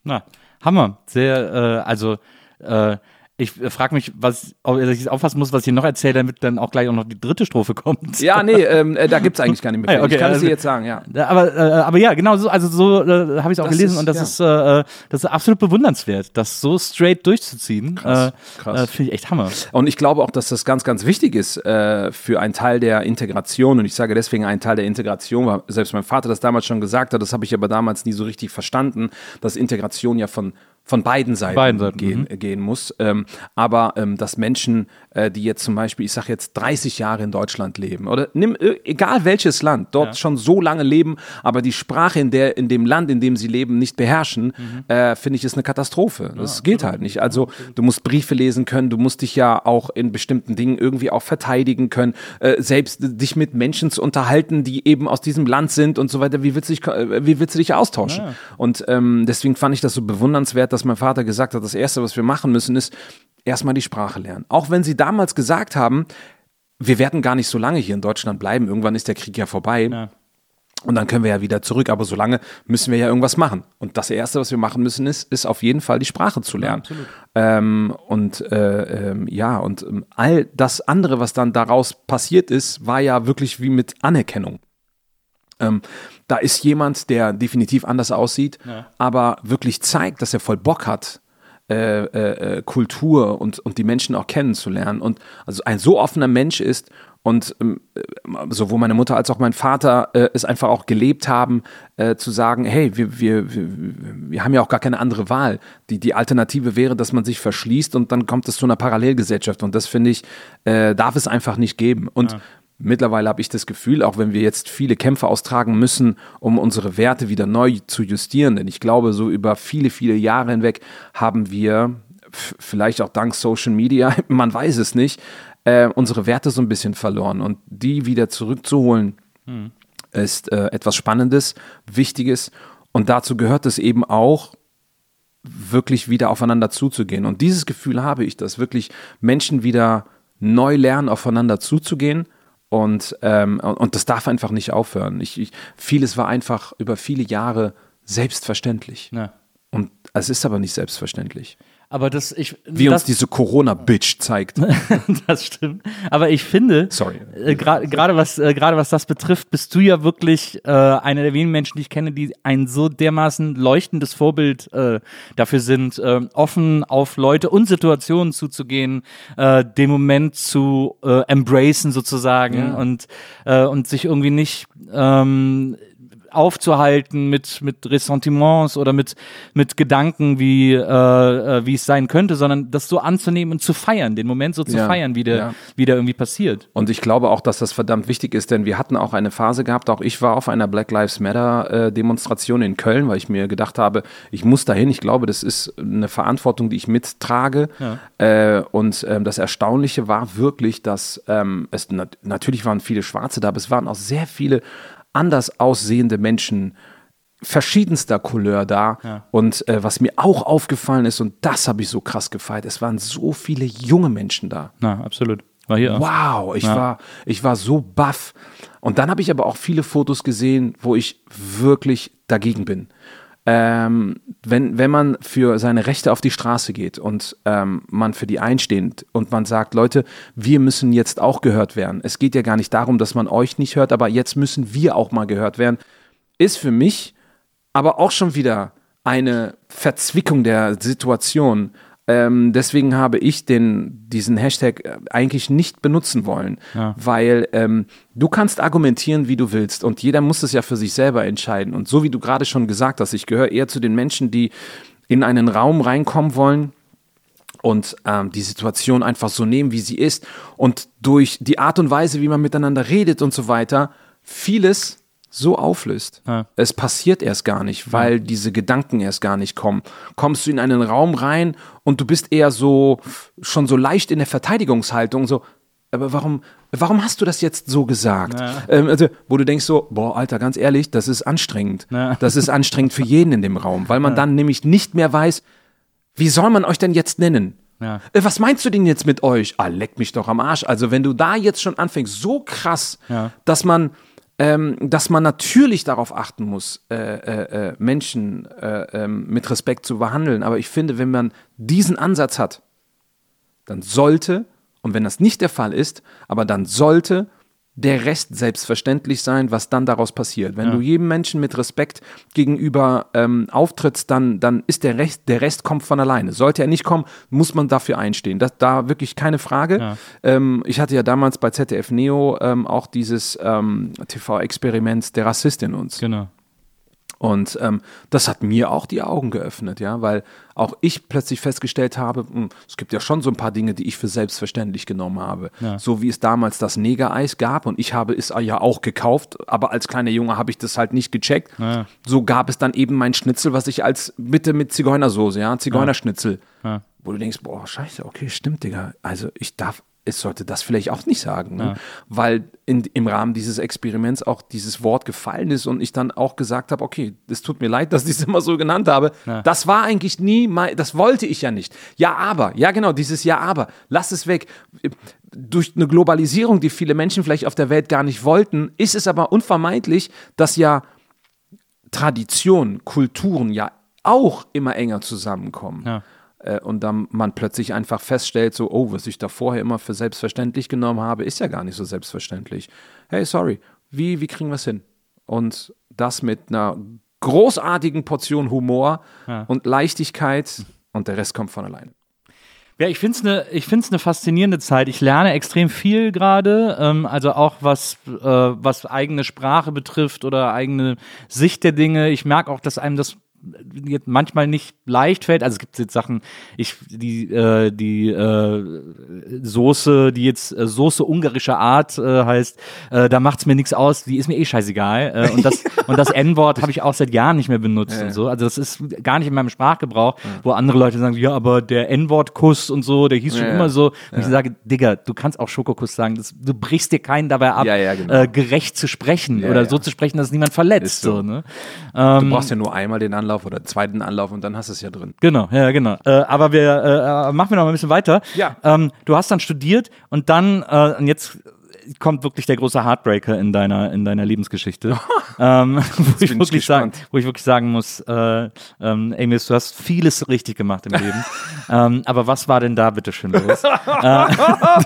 [SPEAKER 3] Na, Hammer. Sehr, äh, also, äh, ich frage mich, was, ob ich aufpassen muss, was ich hier noch erzähle, damit dann auch gleich auch noch die dritte Strophe kommt.
[SPEAKER 2] Ja, nee, ähm, äh, da eigentlich gar nicht mehr.
[SPEAKER 3] Ah ja,
[SPEAKER 2] viel.
[SPEAKER 3] okay,
[SPEAKER 2] ich kann es
[SPEAKER 3] also-
[SPEAKER 2] dir jetzt sagen, ja.
[SPEAKER 3] Aber, äh, aber ja, genau so, also so äh, habe ich es auch
[SPEAKER 2] Das
[SPEAKER 3] gelesen
[SPEAKER 2] ist-
[SPEAKER 3] und das
[SPEAKER 2] ja.
[SPEAKER 3] ist, äh, das ist absolut bewundernswert, das so straight durchzuziehen.
[SPEAKER 2] Krass,
[SPEAKER 3] äh,
[SPEAKER 2] krass.
[SPEAKER 3] Äh, Finde ich echt Hammer.
[SPEAKER 2] Und ich glaube auch, dass das ganz, ganz wichtig ist äh, für einen Teil der Integration. Und ich sage deswegen einen Teil der Integration, weil selbst mein Vater das damals schon gesagt hat, das habe ich aber damals nie so richtig verstanden, dass Integration ja von von beiden Seiten,
[SPEAKER 3] Beiden Seiten,
[SPEAKER 2] gehen, gehen muss. Ähm, aber ähm, dass Menschen, äh, die jetzt zum Beispiel, ich sage jetzt 30 Jahre in Deutschland leben oder nimm äh, egal welches Land, dort schon so lange leben, aber die Sprache in der in dem Land, in dem sie leben, nicht beherrschen, äh, finde ich ist eine Katastrophe. Das geht halt nicht. Also du musst Briefe lesen können, du musst dich ja auch in bestimmten Dingen irgendwie auch verteidigen können, äh, selbst dich mit Menschen zu unterhalten, die eben aus diesem Land sind und so weiter. Wie willst du dich, äh, wie willst du dich austauschen? Und ähm, deswegen fand ich das so bewundernswert, dass mein Vater gesagt hat, das Erste, was wir machen müssen, ist erstmal die Sprache lernen. Auch wenn sie damals gesagt haben, wir werden gar nicht so lange hier in Deutschland bleiben, irgendwann ist der Krieg ja vorbei.
[SPEAKER 3] Ja.
[SPEAKER 2] Und dann können wir ja wieder zurück, aber solange müssen wir ja irgendwas machen. Und das Erste, was wir machen müssen, ist, ist auf jeden Fall die Sprache zu lernen. ähm, und äh, ähm, ja, und ähm, all das andere, was dann daraus passiert ist, war ja wirklich wie mit Anerkennung. Ähm, da ist jemand, der definitiv anders aussieht, aber wirklich zeigt, dass er voll Bock hat, äh, äh, äh, Kultur und, und die Menschen auch kennenzulernen und also ein so offener Mensch ist und ähm, äh, sowohl meine Mutter als auch mein Vater äh, es einfach auch gelebt haben, äh, zu sagen, hey, wir, wir, wir, wir haben ja auch gar keine andere Wahl. Die, die Alternative wäre, dass man sich verschließt und dann kommt es zu einer Parallelgesellschaft und das finde ich, äh, darf es einfach nicht geben. Und Mittlerweile habe ich das Gefühl, auch wenn wir jetzt viele Kämpfe austragen müssen, um unsere Werte wieder neu zu justieren, denn ich glaube, so über viele, viele Jahre hinweg haben wir, vielleicht auch dank Social Media, man weiß es nicht, äh, unsere Werte so ein bisschen verloren und die wieder zurückzuholen, ist äh, etwas Spannendes, Wichtiges und dazu gehört es eben auch, wirklich wieder aufeinander zuzugehen. Und dieses Gefühl habe ich, dass wirklich Menschen wieder neu lernen, aufeinander zuzugehen. Und, ähm, und das darf einfach nicht aufhören. Ich, ich, vieles war einfach über viele Jahre selbstverständlich.
[SPEAKER 3] Ja.
[SPEAKER 2] Und es ist aber nicht selbstverständlich.
[SPEAKER 3] Aber das, ich,
[SPEAKER 2] Wie
[SPEAKER 3] das,
[SPEAKER 2] uns diese Corona-Bitch zeigt.
[SPEAKER 3] das stimmt. Aber ich finde,
[SPEAKER 2] Sorry.
[SPEAKER 3] äh, gra- gerade was, äh, gerade was das betrifft, bist du ja wirklich äh, einer der wenigen Menschen, die ich kenne, die ein so dermaßen leuchtendes Vorbild äh, dafür sind, äh, offen auf Leute und Situationen zuzugehen, äh, den Moment zu äh, embracen sozusagen
[SPEAKER 2] Ja.
[SPEAKER 3] und, äh, und sich irgendwie nicht ähm, aufzuhalten mit, mit Ressentiments oder mit, mit Gedanken, wie, äh, äh, wie es sein könnte, sondern das so anzunehmen und zu feiern, den Moment so zu
[SPEAKER 2] Ja,
[SPEAKER 3] feiern, wie der,
[SPEAKER 2] ja.
[SPEAKER 3] wie der irgendwie passiert.
[SPEAKER 2] Und ich glaube auch, dass das verdammt wichtig ist, denn wir hatten auch eine Phase gehabt, auch ich war auf einer Black Lives Matter äh, Demonstration in Köln, weil ich mir gedacht habe, ich muss dahin. Ich glaube, das ist eine Verantwortung, die ich mittrage. Äh, und ähm, das Erstaunliche war wirklich, dass ähm, es nat natürlich waren viele Schwarze da, aber es waren auch sehr viele anders aussehende Menschen verschiedenster Couleur da. Und äh, was mir auch aufgefallen ist, und das habe ich so krass gefeiert, es waren so viele junge Menschen da.
[SPEAKER 3] Na, absolut. War hier.
[SPEAKER 2] Wow, ich, war, ich war so baff. Und dann habe ich aber auch viele Fotos gesehen, wo ich wirklich dagegen bin. Ähm, wenn, wenn man für seine Rechte auf die Straße geht und ähm, man für die einsteht und man sagt, Leute, wir müssen jetzt auch gehört werden. Es geht ja gar nicht darum, dass man euch nicht hört, aber jetzt müssen wir auch mal gehört werden, ist für mich aber auch schon wieder eine Verzwickung der Situation. Ähm, deswegen habe ich den, diesen Hashtag äh, eigentlich nicht benutzen wollen, weil ähm, du kannst argumentieren, wie du willst und jeder muss es ja für sich selber entscheiden. Und so wie du gerade schon gesagt hast, ich gehöre eher zu den Menschen, die in einen Raum reinkommen wollen, und ähm, die Situation einfach so nehmen, wie sie ist und durch die Art und Weise, wie man miteinander redet und so weiter, vieles so auflöst.
[SPEAKER 3] Ja.
[SPEAKER 2] Es passiert erst gar nicht, weil diese Gedanken erst gar nicht kommen. Kommst du in einen Raum rein und du bist eher so schon so leicht in der Verteidigungshaltung, so, aber warum, warum hast du das jetzt so gesagt? Ähm, also, wo du denkst so, boah, Alter, ganz ehrlich, das ist anstrengend.
[SPEAKER 3] Ja.
[SPEAKER 2] Das ist anstrengend für jeden in dem Raum, weil man dann nämlich nicht mehr weiß, wie soll man euch denn jetzt nennen?
[SPEAKER 3] Ja.
[SPEAKER 2] Äh, Was meinst du denn jetzt mit euch? Ah, leck mich doch am Arsch. Also, wenn du da jetzt schon anfängst, so krass,
[SPEAKER 3] Ja.
[SPEAKER 2] dass man, ähm, dass man natürlich darauf achten muss, äh, äh, äh, Menschen äh, ähm, mit Respekt zu behandeln. Aber ich finde, wenn man diesen Ansatz hat, dann sollte, und wenn das nicht der Fall ist, aber dann sollte der Rest selbstverständlich sein, was dann daraus passiert. Wenn du jedem Menschen mit Respekt gegenüber ähm, auftrittst, dann, dann ist der Rest, der Rest kommt von alleine. Sollte er nicht kommen, muss man dafür einstehen. Das, da wirklich keine Frage. Ähm, ich hatte ja damals bei ZDF Neo ähm, auch dieses ähm, TV-Experiment Der Rassist in uns.
[SPEAKER 3] Genau.
[SPEAKER 2] Und ähm, das hat mir auch die Augen geöffnet, ja, weil auch ich plötzlich festgestellt habe, mh, es gibt ja schon so ein paar Dinge, die ich für selbstverständlich genommen habe. So wie es damals das Negereis gab und ich habe es ja auch gekauft, aber als kleiner Junge habe ich das halt nicht gecheckt. So gab es dann eben mein Schnitzel, was ich als bitte mit Zigeunersoße, ja, Zigeunerschnitzel. Wo du denkst, boah, scheiße, okay, stimmt, Digga. Also ich darf, es sollte das vielleicht auch nicht sagen, ne? weil in, im Rahmen dieses Experiments auch dieses Wort gefallen ist und ich dann auch gesagt habe, okay, es tut mir leid, dass ich es immer so genannt habe. Das war eigentlich nie, mein, das wollte ich ja nicht. Ja, aber, ja genau, dieses Ja, aber, lass es weg. Durch eine Globalisierung, die viele Menschen vielleicht auf der Welt gar nicht wollten, ist es aber unvermeidlich, dass ja Tradition, Kulturen ja auch immer enger zusammenkommen.
[SPEAKER 3] Ja.
[SPEAKER 2] Äh, Und dann man plötzlich einfach feststellt, so, oh, was ich da vorher immer für selbstverständlich genommen habe, ist ja gar nicht so selbstverständlich. Hey, sorry, wie, wie kriegen wir es hin? Und das mit einer großartigen Portion Humor und Leichtigkeit und der Rest kommt von alleine.
[SPEAKER 3] Ja, ich finde es eine ich find's ne faszinierende Zeit. Ich lerne extrem viel gerade, ähm, also auch was, äh, was eigene Sprache betrifft oder eigene Sicht der Dinge. Ich merke auch, dass einem das jetzt manchmal nicht leicht fällt. Also es gibt jetzt Sachen, ich die äh, die äh, Soße, die jetzt äh, Soße ungarischer Art äh, heißt, äh, da macht's mir nichts aus. Die ist mir eh scheißegal. Äh, und das und das N-Wort habe ich auch seit Jahren nicht mehr benutzt und so. Also das ist gar nicht in meinem Sprachgebrauch, wo andere Leute sagen, ja, aber der N-Wort-Kuss und so, der hieß schon
[SPEAKER 2] Ja, ja.
[SPEAKER 3] immer so. Und ich sage, Digga, du kannst auch Schokokuss sagen. Das, du brichst dir keinen dabei ab,
[SPEAKER 2] Ja, ja, genau.
[SPEAKER 3] äh, gerecht zu sprechen
[SPEAKER 2] Ja,
[SPEAKER 3] oder
[SPEAKER 2] ja.
[SPEAKER 3] so zu sprechen, dass niemand verletzt.
[SPEAKER 2] So.
[SPEAKER 3] so. ne?
[SPEAKER 2] Du brauchst ja nur einmal den Anlauf oder zweiten Anlauf und dann hast du es ja drin.
[SPEAKER 3] Genau, ja, genau. Äh, aber wir äh, machen wir noch mal ein bisschen weiter.
[SPEAKER 2] Ja.
[SPEAKER 3] Ähm, du hast dann studiert und dann, äh, und jetzt kommt wirklich der große Heartbreaker in deiner, in deiner Lebensgeschichte. ähm, wo, ich wirklich sagen, wo ich wirklich sagen muss, äh, ähm, Amos, du hast vieles richtig gemacht im Leben. ähm, aber was war denn da bitte schön los? äh,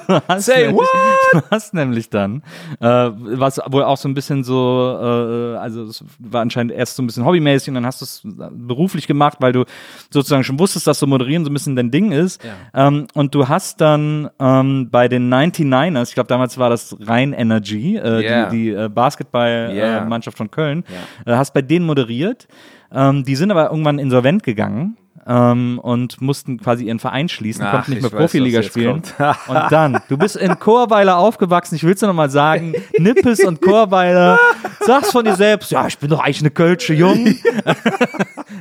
[SPEAKER 3] du hast
[SPEAKER 2] Say
[SPEAKER 3] nämlich, Du hast nämlich dann, äh, was wohl auch so ein bisschen so, äh, also es war anscheinend erst so ein bisschen hobbymäßig und dann hast du es beruflich gemacht, weil du sozusagen schon wusstest, dass so moderieren so ein bisschen dein Ding ist. Ähm, und du hast dann ähm, bei den 99ers, ich glaube damals war das Rhein Energy, äh,
[SPEAKER 2] Yeah.
[SPEAKER 3] die, die äh, Basketball-Mannschaft
[SPEAKER 2] Yeah.
[SPEAKER 3] von Köln, äh, hast bei denen moderiert. Ähm, die sind aber irgendwann insolvent gegangen. Ähm, und mussten quasi ihren Verein schließen,
[SPEAKER 2] Ach,
[SPEAKER 3] konnten nicht
[SPEAKER 2] ich
[SPEAKER 3] mehr Profiliga spielen. und dann, du bist in Chorweiler aufgewachsen, ich will es noch mal sagen, Nippes und Chorweiler sagst von dir selbst, ja, ich bin doch eigentlich eine Kölsche Jung.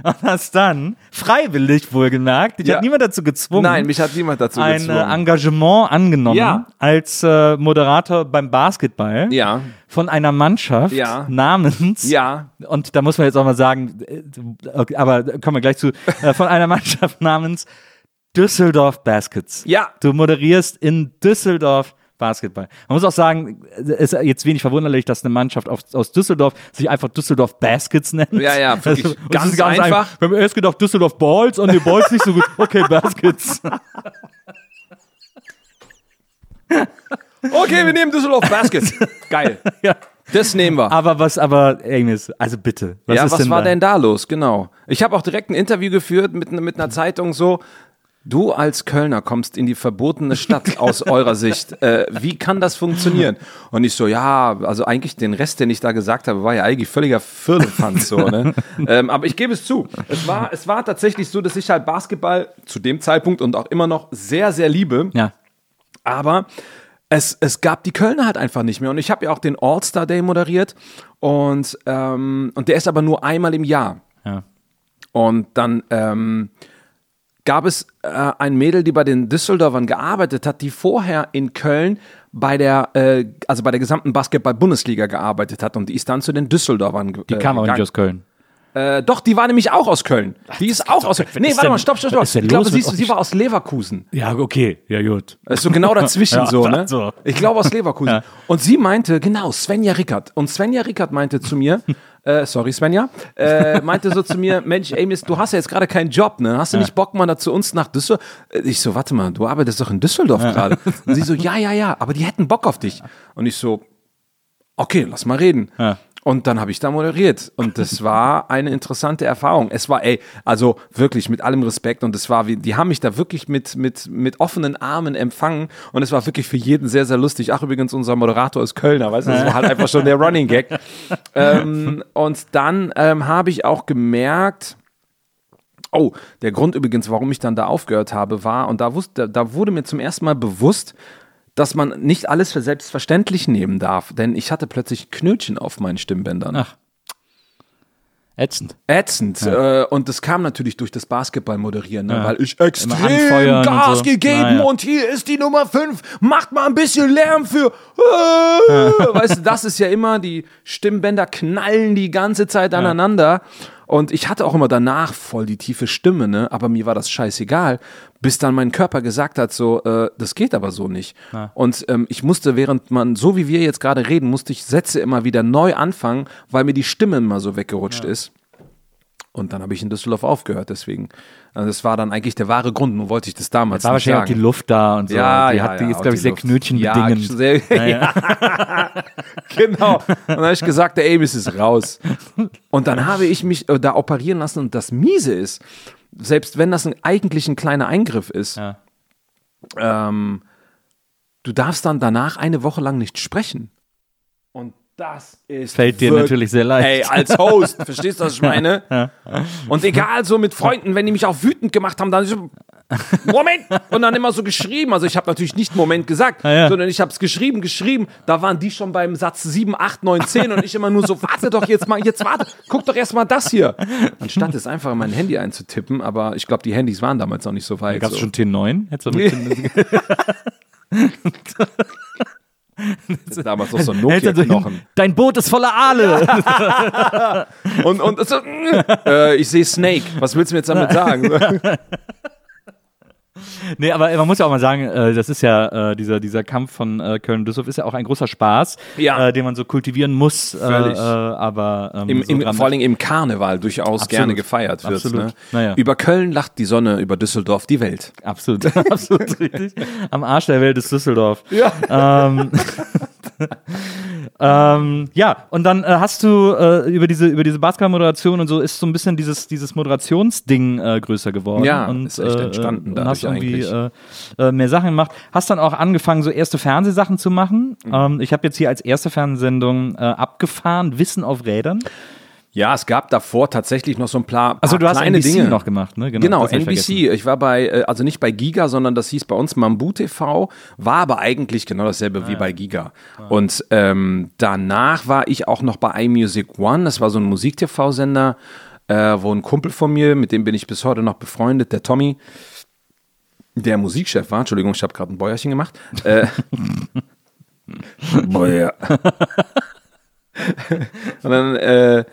[SPEAKER 3] und hast dann, freiwillig wohlgemerkt, dich
[SPEAKER 2] Ja.
[SPEAKER 3] hat niemand dazu gezwungen,
[SPEAKER 2] Nein, mich hat niemand dazu
[SPEAKER 3] ein
[SPEAKER 2] gezwungen.
[SPEAKER 3] Engagement angenommen
[SPEAKER 2] Ja.
[SPEAKER 3] als äh, Moderator beim Basketball
[SPEAKER 2] ja,
[SPEAKER 3] von einer Mannschaft
[SPEAKER 2] Ja.
[SPEAKER 3] namens
[SPEAKER 2] ja,
[SPEAKER 3] und da muss man jetzt auch mal sagen, äh, aber kommen wir gleich zu, äh, von einer Mannschaft namens Düsseldorf Baskets.
[SPEAKER 2] Ja.
[SPEAKER 3] Du moderierst in Düsseldorf Basketball. Man muss auch sagen, es ist jetzt wenig verwunderlich, dass eine Mannschaft aus, Düsseldorf sich einfach Düsseldorf Baskets nennt.
[SPEAKER 2] Ja, ja, wirklich
[SPEAKER 3] und es
[SPEAKER 2] ganz
[SPEAKER 3] gar nicht
[SPEAKER 2] einfach.
[SPEAKER 3] Wir haben erst gedacht, Düsseldorf Balls und die Balls nicht so gut. Okay, Baskets.
[SPEAKER 2] Okay, wir nehmen Düsseldorf Baskets. Geil.
[SPEAKER 3] ja.
[SPEAKER 2] Das nehmen wir.
[SPEAKER 3] Aber was, aber, Agnes, also bitte. Was
[SPEAKER 2] ja, was
[SPEAKER 3] denn
[SPEAKER 2] war
[SPEAKER 3] da?
[SPEAKER 2] denn da los? Genau. Ich habe auch direkt ein Interview geführt mit, mit einer Zeitung so. Du als Kölner kommst in die verbotene Stadt aus eurer Sicht. Äh, wie kann das funktionieren? Und ich so, ja, also eigentlich den Rest, den ich da gesagt habe, war ja eigentlich völliger Firlefanz so. Ne? ähm, aber ich gebe es zu. Es war, es war tatsächlich so, dass ich halt Basketball zu dem Zeitpunkt und auch immer noch sehr, sehr liebe.
[SPEAKER 3] Ja.
[SPEAKER 2] Aber es, es gab die Kölner halt einfach nicht mehr. Und ich habe ja auch den All-Star Day moderiert. Und, ähm, und der ist aber nur einmal im Jahr.
[SPEAKER 3] Ja.
[SPEAKER 2] Und dann ähm, gab es äh, ein Mädel, die bei den Düsseldorfern gearbeitet hat, die vorher in Köln bei der, äh, also bei der gesamten Basketball-Bundesliga gearbeitet hat. Und die ist dann zu den Düsseldorfern
[SPEAKER 3] Die kam aber nicht aus Köln.
[SPEAKER 2] Äh, doch, die war nämlich auch aus Köln. Die ist auch aus. Nee,
[SPEAKER 3] ist
[SPEAKER 2] warte mal, stopp, stopp, stopp. Ich glaube, sie, sie war aus Leverkusen.
[SPEAKER 3] Ja, okay. Ja, gut.
[SPEAKER 2] Das ist so genau dazwischen
[SPEAKER 3] Ja,
[SPEAKER 2] so, ne?
[SPEAKER 3] so.
[SPEAKER 2] Ich glaube aus Leverkusen.
[SPEAKER 3] Ja.
[SPEAKER 2] Und sie meinte, genau, Svenja Rickert. Und Svenja Rickert meinte zu mir, äh, sorry Svenja, äh, meinte so zu mir, Mensch, Amis, du hast ja jetzt gerade keinen Job, ne? Hast du nicht Bock mal da zu uns nach Düsseldorf? Äh, Ich so, warte mal, du arbeitest doch in Düsseldorf gerade. Und sie so, ja, ja, ja, aber die hätten Bock auf dich. Und ich so, okay, lass mal reden.
[SPEAKER 3] Ja.
[SPEAKER 2] Und dann habe ich da moderiert. Und das war eine interessante Erfahrung. Es war, ey, also wirklich mit allem Respekt. Und es war, wie, die haben mich da wirklich mit, mit, mit offenen Armen empfangen. Und es war wirklich für jeden sehr, sehr lustig. Ach, übrigens, unser Moderator ist Kölner, weißt du? Das war halt einfach schon der Running Gag. ähm, und dann ähm, habe ich auch gemerkt, Oh, der Grund übrigens, warum ich dann da aufgehört habe, war, und da, wusste, da wurde mir zum ersten Mal bewusst, dass man nicht alles für selbstverständlich nehmen darf. Denn ich hatte plötzlich Knötchen auf meinen Stimmbändern.
[SPEAKER 3] Ach. Ätzend.
[SPEAKER 2] Ätzend. Äh, und das kam natürlich durch das Basketball moderieren, ne?
[SPEAKER 3] Ja.
[SPEAKER 2] weil ich extrem Gas
[SPEAKER 3] so.
[SPEAKER 2] gegeben
[SPEAKER 3] Ah, ja.
[SPEAKER 2] und hier ist die Nummer 5. Macht mal ein bisschen Lärm für. Äh, weißt du, das ist ja immer, die Stimmbänder knallen die ganze Zeit aneinander. Und ich hatte auch immer danach voll die tiefe Stimme, ne? aber mir war das scheißegal, bis dann mein Körper gesagt hat, so, äh, das geht aber so nicht. Und ähm, ich musste, während man, so wie wir jetzt gerade reden, musste ich Sätze immer wieder neu anfangen, weil mir die Stimme immer so weggerutscht ist. Und dann habe ich in Düsseldorf aufgehört, deswegen. Also das war dann eigentlich der wahre Grund, nur wollte ich das damals
[SPEAKER 3] War
[SPEAKER 2] nicht
[SPEAKER 3] wahrscheinlich auch die
[SPEAKER 2] sagen.
[SPEAKER 3] Luft da und so.
[SPEAKER 2] Ja,
[SPEAKER 3] die,
[SPEAKER 2] ja,
[SPEAKER 3] hat, die
[SPEAKER 2] ja, auch
[SPEAKER 3] glaube ich,
[SPEAKER 2] die
[SPEAKER 3] sehr knötchenbedingend.
[SPEAKER 2] Ja, sehr, ja. genau. Und dann habe ich gesagt, der Amis ist raus. Und dann habe ich mich äh, da operieren lassen und das Miese ist, selbst wenn das ein, eigentlich ein kleiner Eingriff ist,
[SPEAKER 3] Ja.
[SPEAKER 2] ähm, du darfst dann danach eine Woche lang nicht sprechen. Und das ist.
[SPEAKER 3] Fällt dir natürlich sehr leicht.
[SPEAKER 2] Ey, als Host, verstehst du, was ich meine? Und egal, so mit Freunden, wenn die mich auch wütend gemacht haben, dann so, Moment! Und dann immer so geschrieben. Also ich habe natürlich nicht Moment gesagt,
[SPEAKER 3] ja.
[SPEAKER 2] sondern ich habe es geschrieben, geschrieben. Da waren die schon beim Satz 7, 8, 9, 10 und ich immer nur so, warte doch jetzt mal, jetzt warte, guck doch erst mal das hier. Anstatt es einfach in mein Handy einzutippen, aber ich glaube, die Handys waren damals noch nicht so weit.
[SPEAKER 3] Gab es
[SPEAKER 2] so.
[SPEAKER 3] schon T9? Hättest du mit
[SPEAKER 2] damals noch so ein Nokia-Knochen.
[SPEAKER 3] Dein Boot ist voller Aale.
[SPEAKER 2] Und, und so, äh, ich sehe Snake. Was willst du mir jetzt damit sagen?
[SPEAKER 3] Nee, aber man muss ja auch mal sagen, äh, das ist ja äh, dieser, dieser Kampf von äh, Köln-Düsseldorf ist ja auch ein großer Spaß,
[SPEAKER 2] Ja.
[SPEAKER 3] äh, den man so kultivieren muss. Äh,
[SPEAKER 2] Völlig.
[SPEAKER 3] äh, aber ähm,
[SPEAKER 2] Im, im, vor allem im Karneval durchaus gerne gefeiert wird.
[SPEAKER 3] Absolut.
[SPEAKER 2] Ne?
[SPEAKER 3] Naja.
[SPEAKER 2] Über Köln lacht die Sonne, über Düsseldorf die Welt.
[SPEAKER 3] Absolut, absolut richtig. Am Arsch der Welt ist Düsseldorf.
[SPEAKER 2] Ja.
[SPEAKER 3] Ähm, ähm, ja, und dann äh, hast du äh, über diese, über diese Basketball-Moderation und so ist so ein bisschen dieses, dieses Moderationsding äh, größer geworden.
[SPEAKER 2] Ja,
[SPEAKER 3] und,
[SPEAKER 2] ist echt entstanden
[SPEAKER 3] und
[SPEAKER 2] dadurch
[SPEAKER 3] hast irgendwie äh, äh, mehr Sachen gemacht. Hast dann auch angefangen, so erste Fernsehsachen zu machen.
[SPEAKER 2] Mhm.
[SPEAKER 3] Ähm, ich habe jetzt hier als erste Fernsehsendung äh, abgefahren, Wissen auf Rädern.
[SPEAKER 2] Ja, es gab davor tatsächlich noch so ein paar, paar
[SPEAKER 3] Also du hast NBC
[SPEAKER 2] Dinge.
[SPEAKER 3] noch gemacht, ne?
[SPEAKER 2] Genau,
[SPEAKER 3] ich
[SPEAKER 2] NBC.
[SPEAKER 3] vergessen.
[SPEAKER 2] Ich war bei, äh, also nicht bei Giga, sondern das hieß bei uns Mambu TV, war aber eigentlich genau dasselbe
[SPEAKER 3] Ah,
[SPEAKER 2] wie bei Giga. Und ähm, danach war ich auch noch bei iMusic One, das war so ein Musik-TV-Sender, äh, wo ein Kumpel von mir, mit dem bin ich bis heute noch befreundet, der Tommy, der Musikchef war. Entschuldigung, ich habe gerade ein Bäuerchen gemacht. Äh, Bäuer. Und dann äh,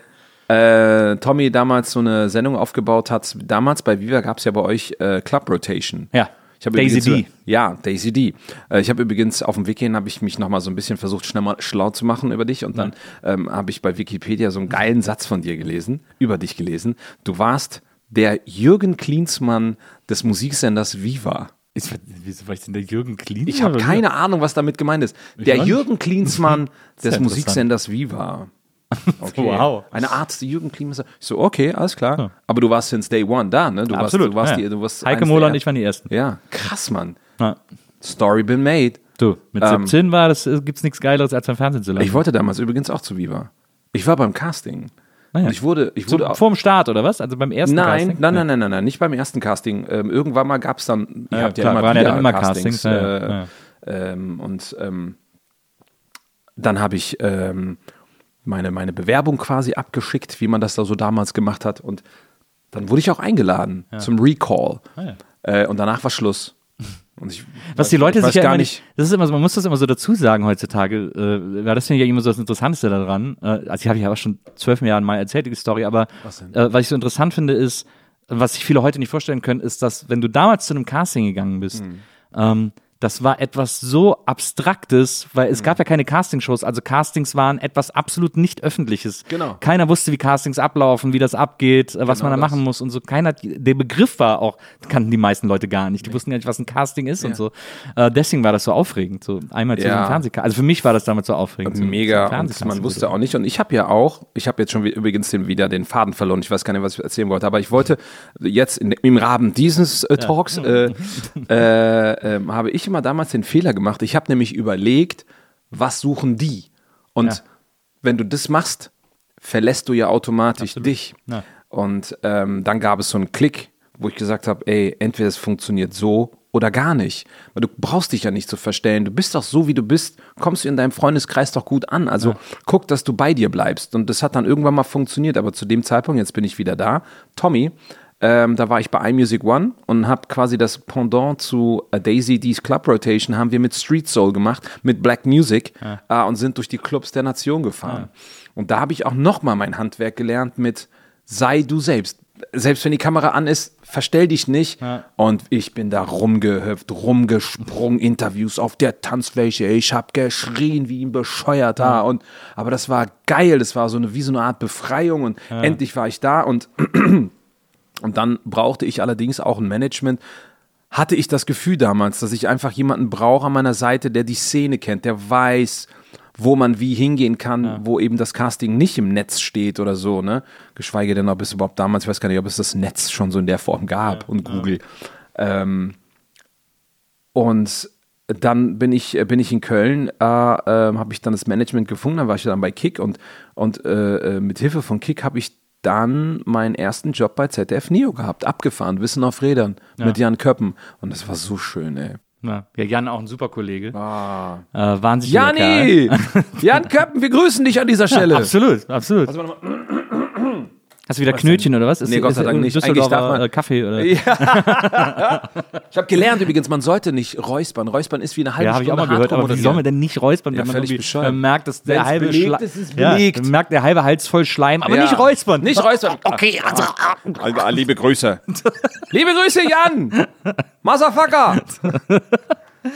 [SPEAKER 2] äh, Tommy damals so eine Sendung aufgebaut hat. Damals bei Viva gab es ja bei euch äh, Club Rotation.
[SPEAKER 3] Ja.
[SPEAKER 2] Ich habe
[SPEAKER 3] Daisy D.
[SPEAKER 2] Ja, Daisy D. Äh, ich habe übrigens auf dem Wiki hin, habe ich mich nochmal so ein bisschen versucht, schnell mal schlau zu machen über dich. Und dann ähm, habe ich bei Wikipedia so einen geilen Satz von dir gelesen, über dich gelesen. Du warst der Jürgen Klinsmann des Musiksenders Viva.
[SPEAKER 3] Ist, wieso war ich denn der Jürgen Klien?
[SPEAKER 2] Ich habe keine Ahnung, was damit gemeint ist. Der. Jürgen Klinsmann des. Musiksenders Viva. Okay.
[SPEAKER 3] Wow.
[SPEAKER 2] Eine Art Jürgen Klinsmann. Ich so, okay, alles klar. Aber du warst since day one da, ne? Du
[SPEAKER 3] Absolut.
[SPEAKER 2] Warst, du warst
[SPEAKER 3] ja.
[SPEAKER 2] die, du warst
[SPEAKER 3] Heike
[SPEAKER 2] der-
[SPEAKER 3] und ich waren die Ersten.
[SPEAKER 2] Ja, krass, Mann.
[SPEAKER 3] Ja.
[SPEAKER 2] Story been made.
[SPEAKER 3] Du, mit
[SPEAKER 2] Ähm,
[SPEAKER 3] 17 war das, äh, gibt's nichts Geileres, als beim Fernsehen zu landen.
[SPEAKER 2] Ich wollte damals übrigens auch zu Viva. Ich war beim Casting.
[SPEAKER 3] Ja.
[SPEAKER 2] Und ich wurde, ich
[SPEAKER 3] so,
[SPEAKER 2] wurde auch,
[SPEAKER 3] vorm Start, oder was? Also beim ersten
[SPEAKER 2] Nein,
[SPEAKER 3] Casting?
[SPEAKER 2] nein, nein, nein, nein, nein, nicht beim ersten Casting. Ähm, irgendwann mal gab es dann, ihr
[SPEAKER 3] Ja,
[SPEAKER 2] habt ja
[SPEAKER 3] klar,
[SPEAKER 2] immer
[SPEAKER 3] waren ja dann immer
[SPEAKER 2] Castings.
[SPEAKER 3] Castings, ja, ja,
[SPEAKER 2] äh,
[SPEAKER 3] ja.
[SPEAKER 2] Ähm, und ähm, dann habe ich ähm, meine, meine Bewerbung quasi abgeschickt, wie man das da so damals gemacht hat. Und dann wurde ich auch eingeladen zum Recall.
[SPEAKER 3] Ah, ja.
[SPEAKER 2] äh, und danach war Schluss. Und ich,
[SPEAKER 3] Was die Leute
[SPEAKER 2] ich
[SPEAKER 3] sich ja
[SPEAKER 2] gar
[SPEAKER 3] immer
[SPEAKER 2] nicht.
[SPEAKER 3] das ist immer so, man muss das immer so dazu sagen heutzutage, äh, weil das finde ich ja immer so das Interessanteste daran. Äh, also die habe ich ja auch schon zwölf Jahren mal erzählt, die Story, aber
[SPEAKER 2] Was
[SPEAKER 3] äh, was ich so interessant finde ist, was sich viele heute nicht vorstellen können, ist, dass wenn du damals zu einem Casting gegangen bist,
[SPEAKER 2] Hm.
[SPEAKER 3] ähm, das war etwas so Abstraktes, weil es gab ja keine Castingshows, also Castings waren etwas absolut nicht Öffentliches.
[SPEAKER 2] Genau.
[SPEAKER 3] Keiner wusste, wie Castings ablaufen, wie das abgeht, äh, was
[SPEAKER 2] Genau
[SPEAKER 3] man da
[SPEAKER 2] das.
[SPEAKER 3] machen muss und so. Keiner, der Begriff war auch, kannten die meisten Leute gar nicht. Die wussten gar nicht, was ein Casting ist und so. Äh, deswegen war das so aufregend, so einmal zu
[SPEAKER 2] Ja.
[SPEAKER 3] Fernsehcasting. Also für mich war das damals so aufregend.
[SPEAKER 2] Mega. Und man wusste auch nicht. Und ich habe ja auch, ich habe jetzt schon übrigens den, wieder den Faden verloren. Ich weiß gar nicht, was ich erzählen wollte. Aber ich wollte jetzt in, im Rahmen dieses äh, Talks, äh, äh, ähm, habe ich immer damals den Fehler gemacht. Ich habe nämlich überlegt, was suchen die? Und
[SPEAKER 3] Ja.
[SPEAKER 2] wenn du das machst, verlässt du ja automatisch dich.
[SPEAKER 3] Ja.
[SPEAKER 2] Und ähm, dann gab es so einen Klick, wo ich gesagt habe, ey, entweder es funktioniert so oder gar nicht. Weil du brauchst dich ja nicht zu verstellen. Du bist doch so, wie du bist, kommst du in deinem Freundeskreis doch gut an. Also guck, dass du bei dir bleibst. Und das hat dann irgendwann mal funktioniert. Aber zu dem Zeitpunkt, jetzt bin ich wieder da, Tommy, ähm, da war ich bei iMusic One und habe quasi das Pendant zu äh, Daisy D's Club Rotation haben wir mit Street Soul gemacht, mit Black Music äh, und sind durch die Clubs der Nation gefahren. Und da habe ich auch nochmal mein Handwerk gelernt mit sei du selbst. Selbst wenn die Kamera an ist, verstell dich nicht. Und ich bin da rumgehüpft, rumgesprungen, Interviews auf der Tanzfläche. Ich habe geschrien wie ein Bescheuerter. Und, aber das war geil. Das war so eine, wie so eine Art Befreiung. Und endlich war ich da. Und und dann brauchte ich allerdings auch ein Management. Hatte ich das Gefühl damals, dass ich einfach jemanden brauche an meiner Seite, der die Szene kennt, der weiß, wo man wie hingehen kann, wo eben das Casting nicht im Netz steht oder so, ne? Geschweige denn, ob es überhaupt damals, ich weiß gar nicht, ob es das Netz schon so in der Form gab und Google. Ähm, und dann bin ich, bin ich in Köln, äh, äh, habe ich dann das Management gefunden, dann war ich dann bei Kick und, und äh, äh, mit Hilfe von Kick habe ich dann meinen ersten Job bei ZDF Neo gehabt, abgefahren, Wissen auf Rädern mit Jan Köppen. Und das war so schön, ey.
[SPEAKER 3] Ja, ja, Jan auch ein super Kollege.
[SPEAKER 2] Ah.
[SPEAKER 3] Äh, wahnsinnig.
[SPEAKER 2] Jani! Jan Köppen, wir grüßen dich an dieser Stelle.
[SPEAKER 3] Absolut, absolut. Hast du wieder Knötchen oder was? Ist,
[SPEAKER 2] Nee, Gott sei Dank nicht.
[SPEAKER 3] Düsseldorfer,
[SPEAKER 2] Eigentlich darf man-
[SPEAKER 3] äh, Kaffee oder?
[SPEAKER 2] Ich habe gelernt übrigens, man sollte nicht räuspern. Räuspern ist wie eine halbe
[SPEAKER 3] Ja, habe ich auch
[SPEAKER 2] Stunde
[SPEAKER 3] mal gehört, aber wie soll man denn nicht räuspern,
[SPEAKER 2] Ja,
[SPEAKER 3] wenn man irgendwie
[SPEAKER 2] bescheuert.
[SPEAKER 3] äh, merkt, dass der
[SPEAKER 2] Wenn's
[SPEAKER 3] halbe
[SPEAKER 2] belegt ist,
[SPEAKER 3] ja, merkt der halbe Hals voll Schleim, aber
[SPEAKER 2] Ja.
[SPEAKER 3] nicht räuspern.
[SPEAKER 2] Nicht räuspern.
[SPEAKER 5] Okay, also.
[SPEAKER 2] Also, liebe Grüße. liebe Grüße, Jan! Motherfucker!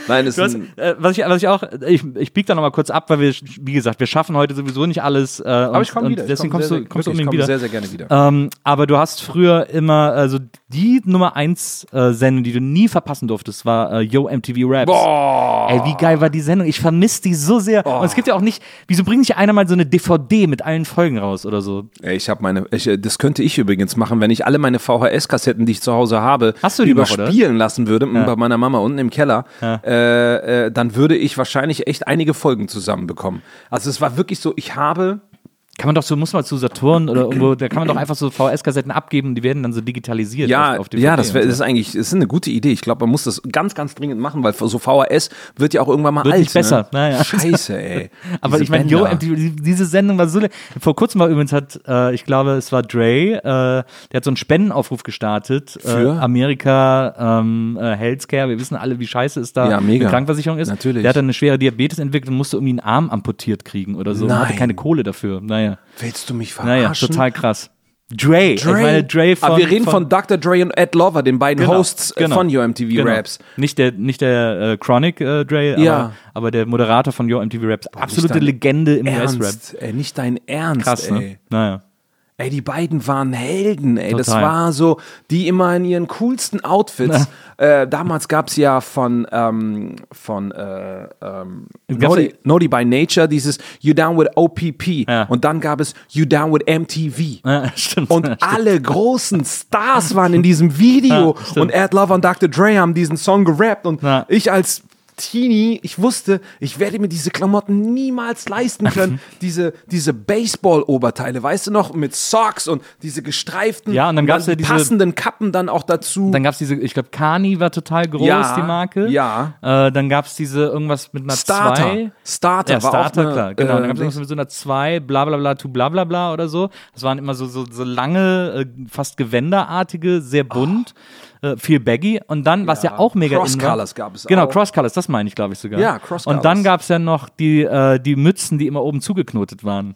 [SPEAKER 2] Nein, es
[SPEAKER 3] Du hast,
[SPEAKER 2] ist ein,
[SPEAKER 3] äh, was, ich, was ich auch, ich, ich bieg da nochmal kurz ab, weil wir, wie gesagt, wir schaffen heute sowieso nicht alles. Äh,
[SPEAKER 2] aber ich komme wieder. Ich
[SPEAKER 3] Deswegen
[SPEAKER 2] komm
[SPEAKER 3] kommst
[SPEAKER 2] sehr,
[SPEAKER 3] du, kommst du
[SPEAKER 2] wirklich, ich
[SPEAKER 3] unbedingt wieder.
[SPEAKER 2] sehr, sehr gerne wieder.
[SPEAKER 3] Ähm, aber du hast früher immer, also die Nummer 1 äh, Sendung, die du nie verpassen durftest, war äh, Yo MTV Raps.
[SPEAKER 2] Boah!
[SPEAKER 3] Ey, wie geil war die Sendung? Ich vermisse die so sehr. Und es gibt ja auch nicht, wieso bringt nicht einer mal so eine DVD mit allen Folgen raus oder so?
[SPEAKER 2] Ey, Ich habe meine, ich, äh, das könnte ich übrigens machen, wenn ich alle meine VHS-Kassetten, die ich zu Hause habe,
[SPEAKER 3] Hast du die noch,
[SPEAKER 2] überspielen lassen würde m, bei meiner Mama unten im Keller, äh, äh, dann würde ich wahrscheinlich echt einige Folgen zusammenbekommen. Also es war wirklich so, ich habe
[SPEAKER 3] Kann man doch so, muss man zu Saturn oder irgendwo, da kann man doch einfach so VS-Kassetten abgeben, die werden dann so digitalisiert.
[SPEAKER 2] Ja,
[SPEAKER 3] auf, auf
[SPEAKER 2] ja, das, wär, das ist eigentlich, das ist eine gute Idee. Ich glaube, man muss das ganz, ganz dringend machen, weil so VHS wird ja auch irgendwann mal
[SPEAKER 3] Wird
[SPEAKER 2] alt.
[SPEAKER 3] nicht besser.
[SPEAKER 2] Ne?
[SPEAKER 3] Naja.
[SPEAKER 2] Scheiße, ey.
[SPEAKER 3] Aber
[SPEAKER 2] Diese
[SPEAKER 3] ich meine, Yo, diese Sendung war so. Vor kurzem war übrigens hat, äh, ich glaube, es war Dre, äh, der hat so einen Spendenaufruf gestartet.
[SPEAKER 2] Für?
[SPEAKER 3] Äh, Amerika, ähm, äh, Healthcare. Wir wissen alle, wie scheiße es da
[SPEAKER 2] Ja, mega.
[SPEAKER 3] Krankenversicherung ist.
[SPEAKER 2] Natürlich.
[SPEAKER 3] Der hat dann eine schwere Diabetes entwickelt und musste irgendwie einen Arm amputiert kriegen oder so. Und hatte
[SPEAKER 2] Nein.
[SPEAKER 3] keine Kohle dafür. Naja,
[SPEAKER 2] Willst du mich verarschen?
[SPEAKER 3] naja, total krass. Dre, ich meine Dre von.
[SPEAKER 2] Aber wir reden von, Dr. Dre und Ed Lover, den beiden
[SPEAKER 3] Genau,
[SPEAKER 2] Hosts äh,
[SPEAKER 3] genau.
[SPEAKER 2] von Yo MTV
[SPEAKER 3] Genau.
[SPEAKER 2] Raps.
[SPEAKER 3] Nicht der, nicht der äh, Chronic äh, Dre,
[SPEAKER 2] Ja.
[SPEAKER 3] aber, aber der Moderator von Yo MTV Raps. Absolute
[SPEAKER 2] dein
[SPEAKER 3] Legende im US-Rap.
[SPEAKER 2] Nicht dein Ernst,
[SPEAKER 3] Krass,
[SPEAKER 2] ey.
[SPEAKER 3] ne? Naja.
[SPEAKER 2] Ey, die beiden waren Helden, ey. Das
[SPEAKER 3] Total.
[SPEAKER 2] war so, die immer in ihren coolsten Outfits. äh, damals gab es ja von, ähm, von äh, ähm, Naughty,
[SPEAKER 3] ja-
[SPEAKER 2] Naughty by Nature dieses You Down with OPP.
[SPEAKER 3] Ja.
[SPEAKER 2] Und dann gab es You Down with MTV.
[SPEAKER 3] Ja, stimmt.
[SPEAKER 2] Und
[SPEAKER 3] Stimmt.
[SPEAKER 2] alle großen Stars waren in diesem Video.
[SPEAKER 3] Ja,
[SPEAKER 2] und Ed Lover und Dr. Dre haben diesen Song gerappt. Und
[SPEAKER 3] Ja.
[SPEAKER 2] ich als Teenie, ich wusste, ich werde mir diese Klamotten niemals leisten können. diese diese Baseball-Oberteile, weißt du noch, mit Socks und diese gestreiften,
[SPEAKER 3] Ja, und dann gab's ja
[SPEAKER 2] die
[SPEAKER 3] diese-
[SPEAKER 2] passenden Kappen dann auch dazu.
[SPEAKER 3] Dann gab es diese, ich glaube, Kani war total groß,
[SPEAKER 2] Ja,
[SPEAKER 3] die Marke.
[SPEAKER 2] ja.
[SPEAKER 3] Äh, dann gab es diese irgendwas mit einer
[SPEAKER 2] Starter.
[SPEAKER 3] 2.
[SPEAKER 2] Starter
[SPEAKER 3] Ja,
[SPEAKER 2] war
[SPEAKER 3] Starter,
[SPEAKER 2] auch eine,
[SPEAKER 3] klar. Genau.
[SPEAKER 2] äh,
[SPEAKER 3] dann gab es irgendwas mit so einer 2, bla bla bla, tu bla bla bla oder so. Das waren immer so, so, so lange, äh, fast gewänderartige, sehr bunt. Äh, viel baggy und dann, was ja, auch mega
[SPEAKER 2] Cross Colors gab es
[SPEAKER 3] Genau,
[SPEAKER 2] auch.
[SPEAKER 3] Cross Colors, das meine ich, glaube ich sogar.
[SPEAKER 2] Ja, Cross
[SPEAKER 3] Und dann
[SPEAKER 2] Colors.
[SPEAKER 3] gab es ja noch die, äh, die Mützen, die immer oben zugeknotet waren.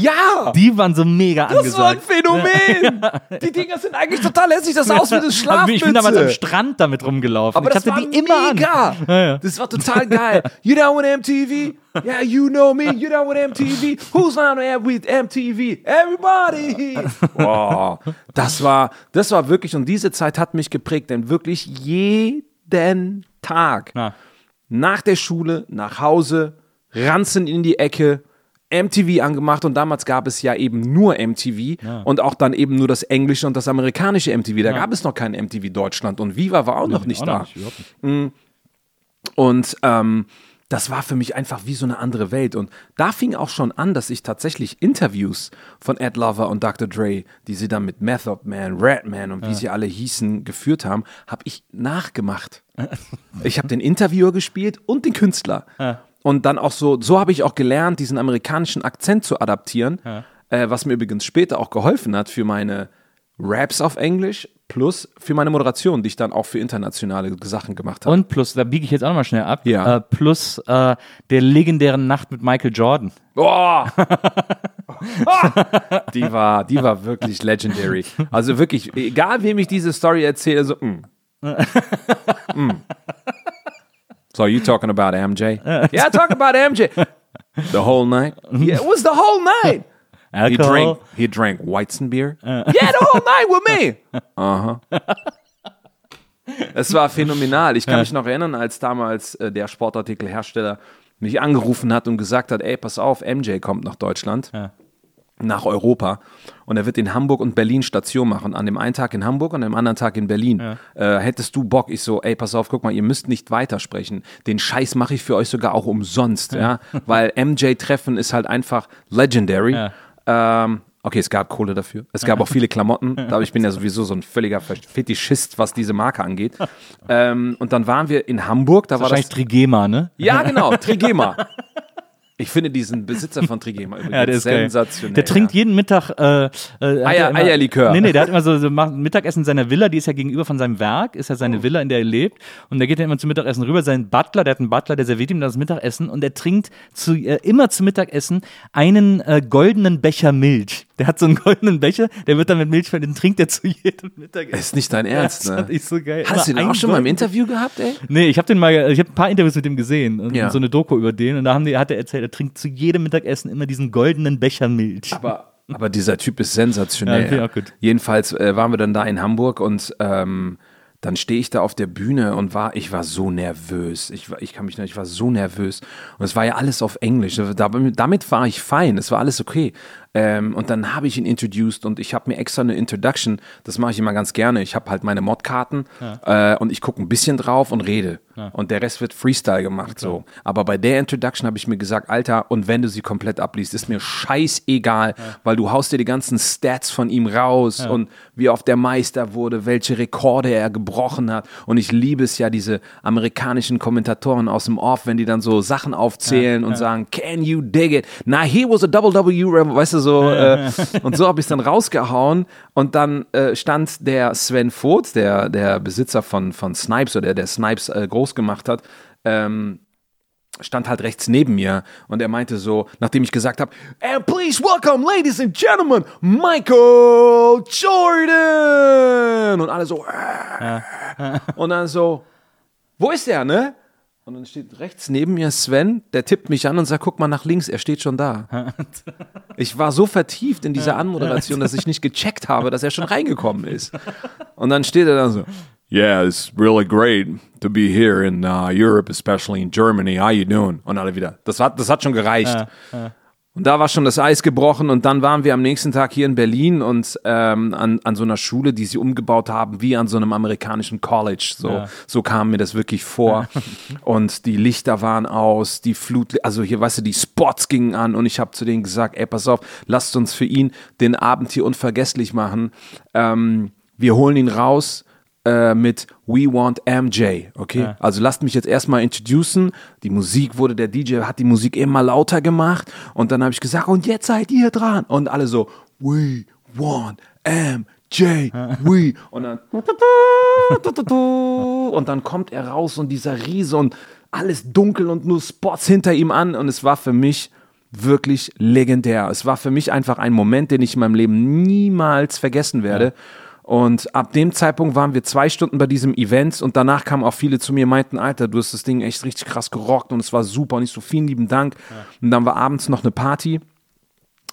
[SPEAKER 2] Ja!
[SPEAKER 3] Die waren so mega
[SPEAKER 2] das war ein
[SPEAKER 3] angesagt.
[SPEAKER 2] Phänomen! Die Dinger sind eigentlich total hässlich. Das sah aus wie eine Schlafmütze.
[SPEAKER 3] ich bin damals am Strand damit rumgelaufen.
[SPEAKER 2] Aber
[SPEAKER 3] ich
[SPEAKER 2] das
[SPEAKER 3] hatte
[SPEAKER 2] war
[SPEAKER 3] die immer
[SPEAKER 2] mega.
[SPEAKER 3] Ja, ja.
[SPEAKER 2] Das war total geil. You down with MTV? Yeah, you know me. You down with MTV? Who's down with MTV? Everybody. Wow. Das war, das war wirklich, und diese Zeit hat mich geprägt, denn wirklich jeden Tag
[SPEAKER 3] Na.
[SPEAKER 2] nach der Schule, nach Hause, ranzen in die Ecke, MTV angemacht und damals gab es ja eben nur MTV und auch dann eben nur das englische und das amerikanische MTV. Da gab es noch kein MTV Deutschland und Viva war auch noch nicht
[SPEAKER 3] Auch
[SPEAKER 2] da.
[SPEAKER 3] nicht, nicht.
[SPEAKER 2] Und ähm, das war für mich einfach wie so eine andere Welt. Und da fing auch schon an, dass ich tatsächlich Interviews von Ed Lover und Dr. Dre, die sie dann mit Method Man, Redman und wie sie alle hießen, geführt haben, habe ich nachgemacht. ich habe den Interviewer gespielt und den Künstler. Und dann auch so, so habe ich auch gelernt, diesen amerikanischen Akzent zu adaptieren, äh, was mir übrigens später auch geholfen hat für meine Raps auf Englisch plus für meine Moderation, die ich dann auch für internationale Sachen gemacht habe.
[SPEAKER 3] Und plus, da biege ich jetzt auch nochmal schnell ab,
[SPEAKER 2] Ja.
[SPEAKER 3] äh, plus äh, der legendären Nacht mit Michael Jordan.
[SPEAKER 2] Oh. die war, die war wirklich legendary. Also wirklich, egal wem ich diese Story erzähle, so, mm. Mm. So you talking about MJ? Yeah, talk about MJ. The whole night? Yeah, it was the whole night. He
[SPEAKER 3] Alkohol.
[SPEAKER 2] drank, he drank Weizenbier. Yeah, the whole night with me. Aha. Es war phänomenal. Ich kann mich noch erinnern, als damals äh, der Sportartikelhersteller mich angerufen hat und gesagt hat, ey, pass auf, MJ kommt nach Deutschland, nach Europa und er wird in Hamburg und Berlin Station machen. An dem einen Tag in Hamburg und an dem anderen Tag in Berlin. Äh, hättest du Bock? Ich so, ey, pass auf, guck mal, ihr müsst nicht weitersprechen. Den Scheiß mache ich für euch sogar auch umsonst, ja, weil MJ-Treffen ist halt einfach legendary.
[SPEAKER 3] Ja.
[SPEAKER 2] Ähm, okay, es gab Kohle dafür. Es gab auch viele Klamotten. Aber ich bin ja sowieso so ein völliger Fetischist, was diese Marke angeht. Ähm, und dann waren wir in Hamburg. Da war
[SPEAKER 3] Wahrscheinlich
[SPEAKER 2] das.
[SPEAKER 3] Trigema, ne?
[SPEAKER 2] Ja, genau, Trigema. Ich finde diesen Besitzer von Trigema übrigens
[SPEAKER 3] Ja, der ist
[SPEAKER 2] sensationell.
[SPEAKER 3] Der trinkt jeden Mittag äh, äh,
[SPEAKER 2] Eier-
[SPEAKER 3] er immer,
[SPEAKER 2] Eierlikör.
[SPEAKER 3] Nee, nee, der hat immer so, so Mittagessen in seiner Villa, die ist ja gegenüber von seinem Werk, ist ja
[SPEAKER 2] Oh.
[SPEAKER 3] seine Villa, in der er lebt. Und da geht er immer zum Mittagessen rüber. Sein Butler, der hat einen Butler, der serviert ihm das Mittagessen und er trinkt zu, äh, immer zum Mittagessen einen äh, goldenen Becher Milch. Der hat so einen goldenen Becher, der wird dann mit Milch, den trinkt er zu jedem Mittagessen.
[SPEAKER 2] Ist nicht dein Ernst,
[SPEAKER 3] das
[SPEAKER 2] ne?
[SPEAKER 3] fand ich so geil.
[SPEAKER 2] Hast du den auch schon mal im Interview gehabt, ey?
[SPEAKER 3] Nee, ich habe den mal, ich habe ein paar Interviews mit dem gesehen und
[SPEAKER 2] Ja.
[SPEAKER 3] so eine Doku über den und da haben die, hat er erzählt, er trinkt zu jedem Mittagessen immer diesen goldenen Becher Milch.
[SPEAKER 2] Aber, aber dieser Typ ist sensationell.
[SPEAKER 3] Ja, gut.
[SPEAKER 2] Jedenfalls äh, waren wir dann da in Hamburg und ähm, dann stehe ich da auf der Bühne und war, ich war so nervös. Ich, war, ich kann mich noch, ich war so nervös. Und es war ja alles auf Englisch. Da, damit war ich fein. Es war alles okay. Ähm, und dann habe ich ihn introduced und ich habe mir extra eine Introduction, das mache ich immer ganz gerne. Ich habe halt meine Modkarten äh, und ich gucke ein bisschen drauf und rede. Und der Rest wird Freestyle gemacht. So. Aber bei der Introduction habe ich mir gesagt, Alter, und wenn du sie komplett abliest, ist mir scheißegal, weil du haust dir die ganzen Stats von ihm raus und wie oft der Meister wurde, welche Rekorde er gebrochen hat. Und ich liebe es ja, diese amerikanischen Kommentatoren aus dem Off, wenn die dann so Sachen aufzählen und sagen, can you dig it? Na, he was a double W, weißt du, so. Äh, und so habe ich es dann rausgehauen. Und dann äh, stand der Sven Voth, der, der Besitzer von, von Snipes oder der, der Snipes äh, groß gemacht hat, ähm, stand halt rechts neben mir und er meinte so, nachdem ich gesagt habe, and please welcome, ladies and gentlemen, Michael Jordan. Und alle so, äh. und dann so, wo ist der, ne? Und dann steht rechts neben mir Sven, der tippt mich an und sagt, guck mal nach links, er steht schon da. Ich war so vertieft in dieser Anmoderation, dass ich nicht gecheckt habe, dass er schon reingekommen ist. Und dann steht er da so, Yeah, it's really great to be here in uh, Europe, especially in Germany. How you doing? Und alle wieder. Das hat, das hat schon gereicht. Und da war schon das Eis gebrochen und dann waren wir am nächsten Tag hier in Berlin und ähm, an, an so einer Schule, die sie umgebaut haben, wie an so einem amerikanischen College. So, so kam mir das wirklich vor. und die Lichter waren aus, die Flut, also hier, weißt du, die Spots gingen an und ich habe zu denen gesagt, ey, pass auf, lasst uns für ihn den Abend hier unvergesslich machen. Ähm, wir holen ihn raus äh, mit We Want MJ, okay? Also lasst mich jetzt erstmal introducen. Die Musik wurde, der DJ hat die Musik immer lauter gemacht und dann habe ich gesagt, und jetzt seid ihr dran. Und alle so, We Want MJ, we. Und dann und dann kommt er raus und dieser Riese und alles dunkel und nur Spots hinter ihm an und es war für mich wirklich legendär. Es war für mich einfach ein Moment, den ich in meinem Leben niemals vergessen werde. Und ab dem Zeitpunkt waren wir zwei Stunden bei diesem Event und danach kamen auch viele zu mir und meinten, Alter, du hast das Ding echt richtig krass gerockt und es war super und ich so, vielen lieben Dank. Und dann war abends noch eine Party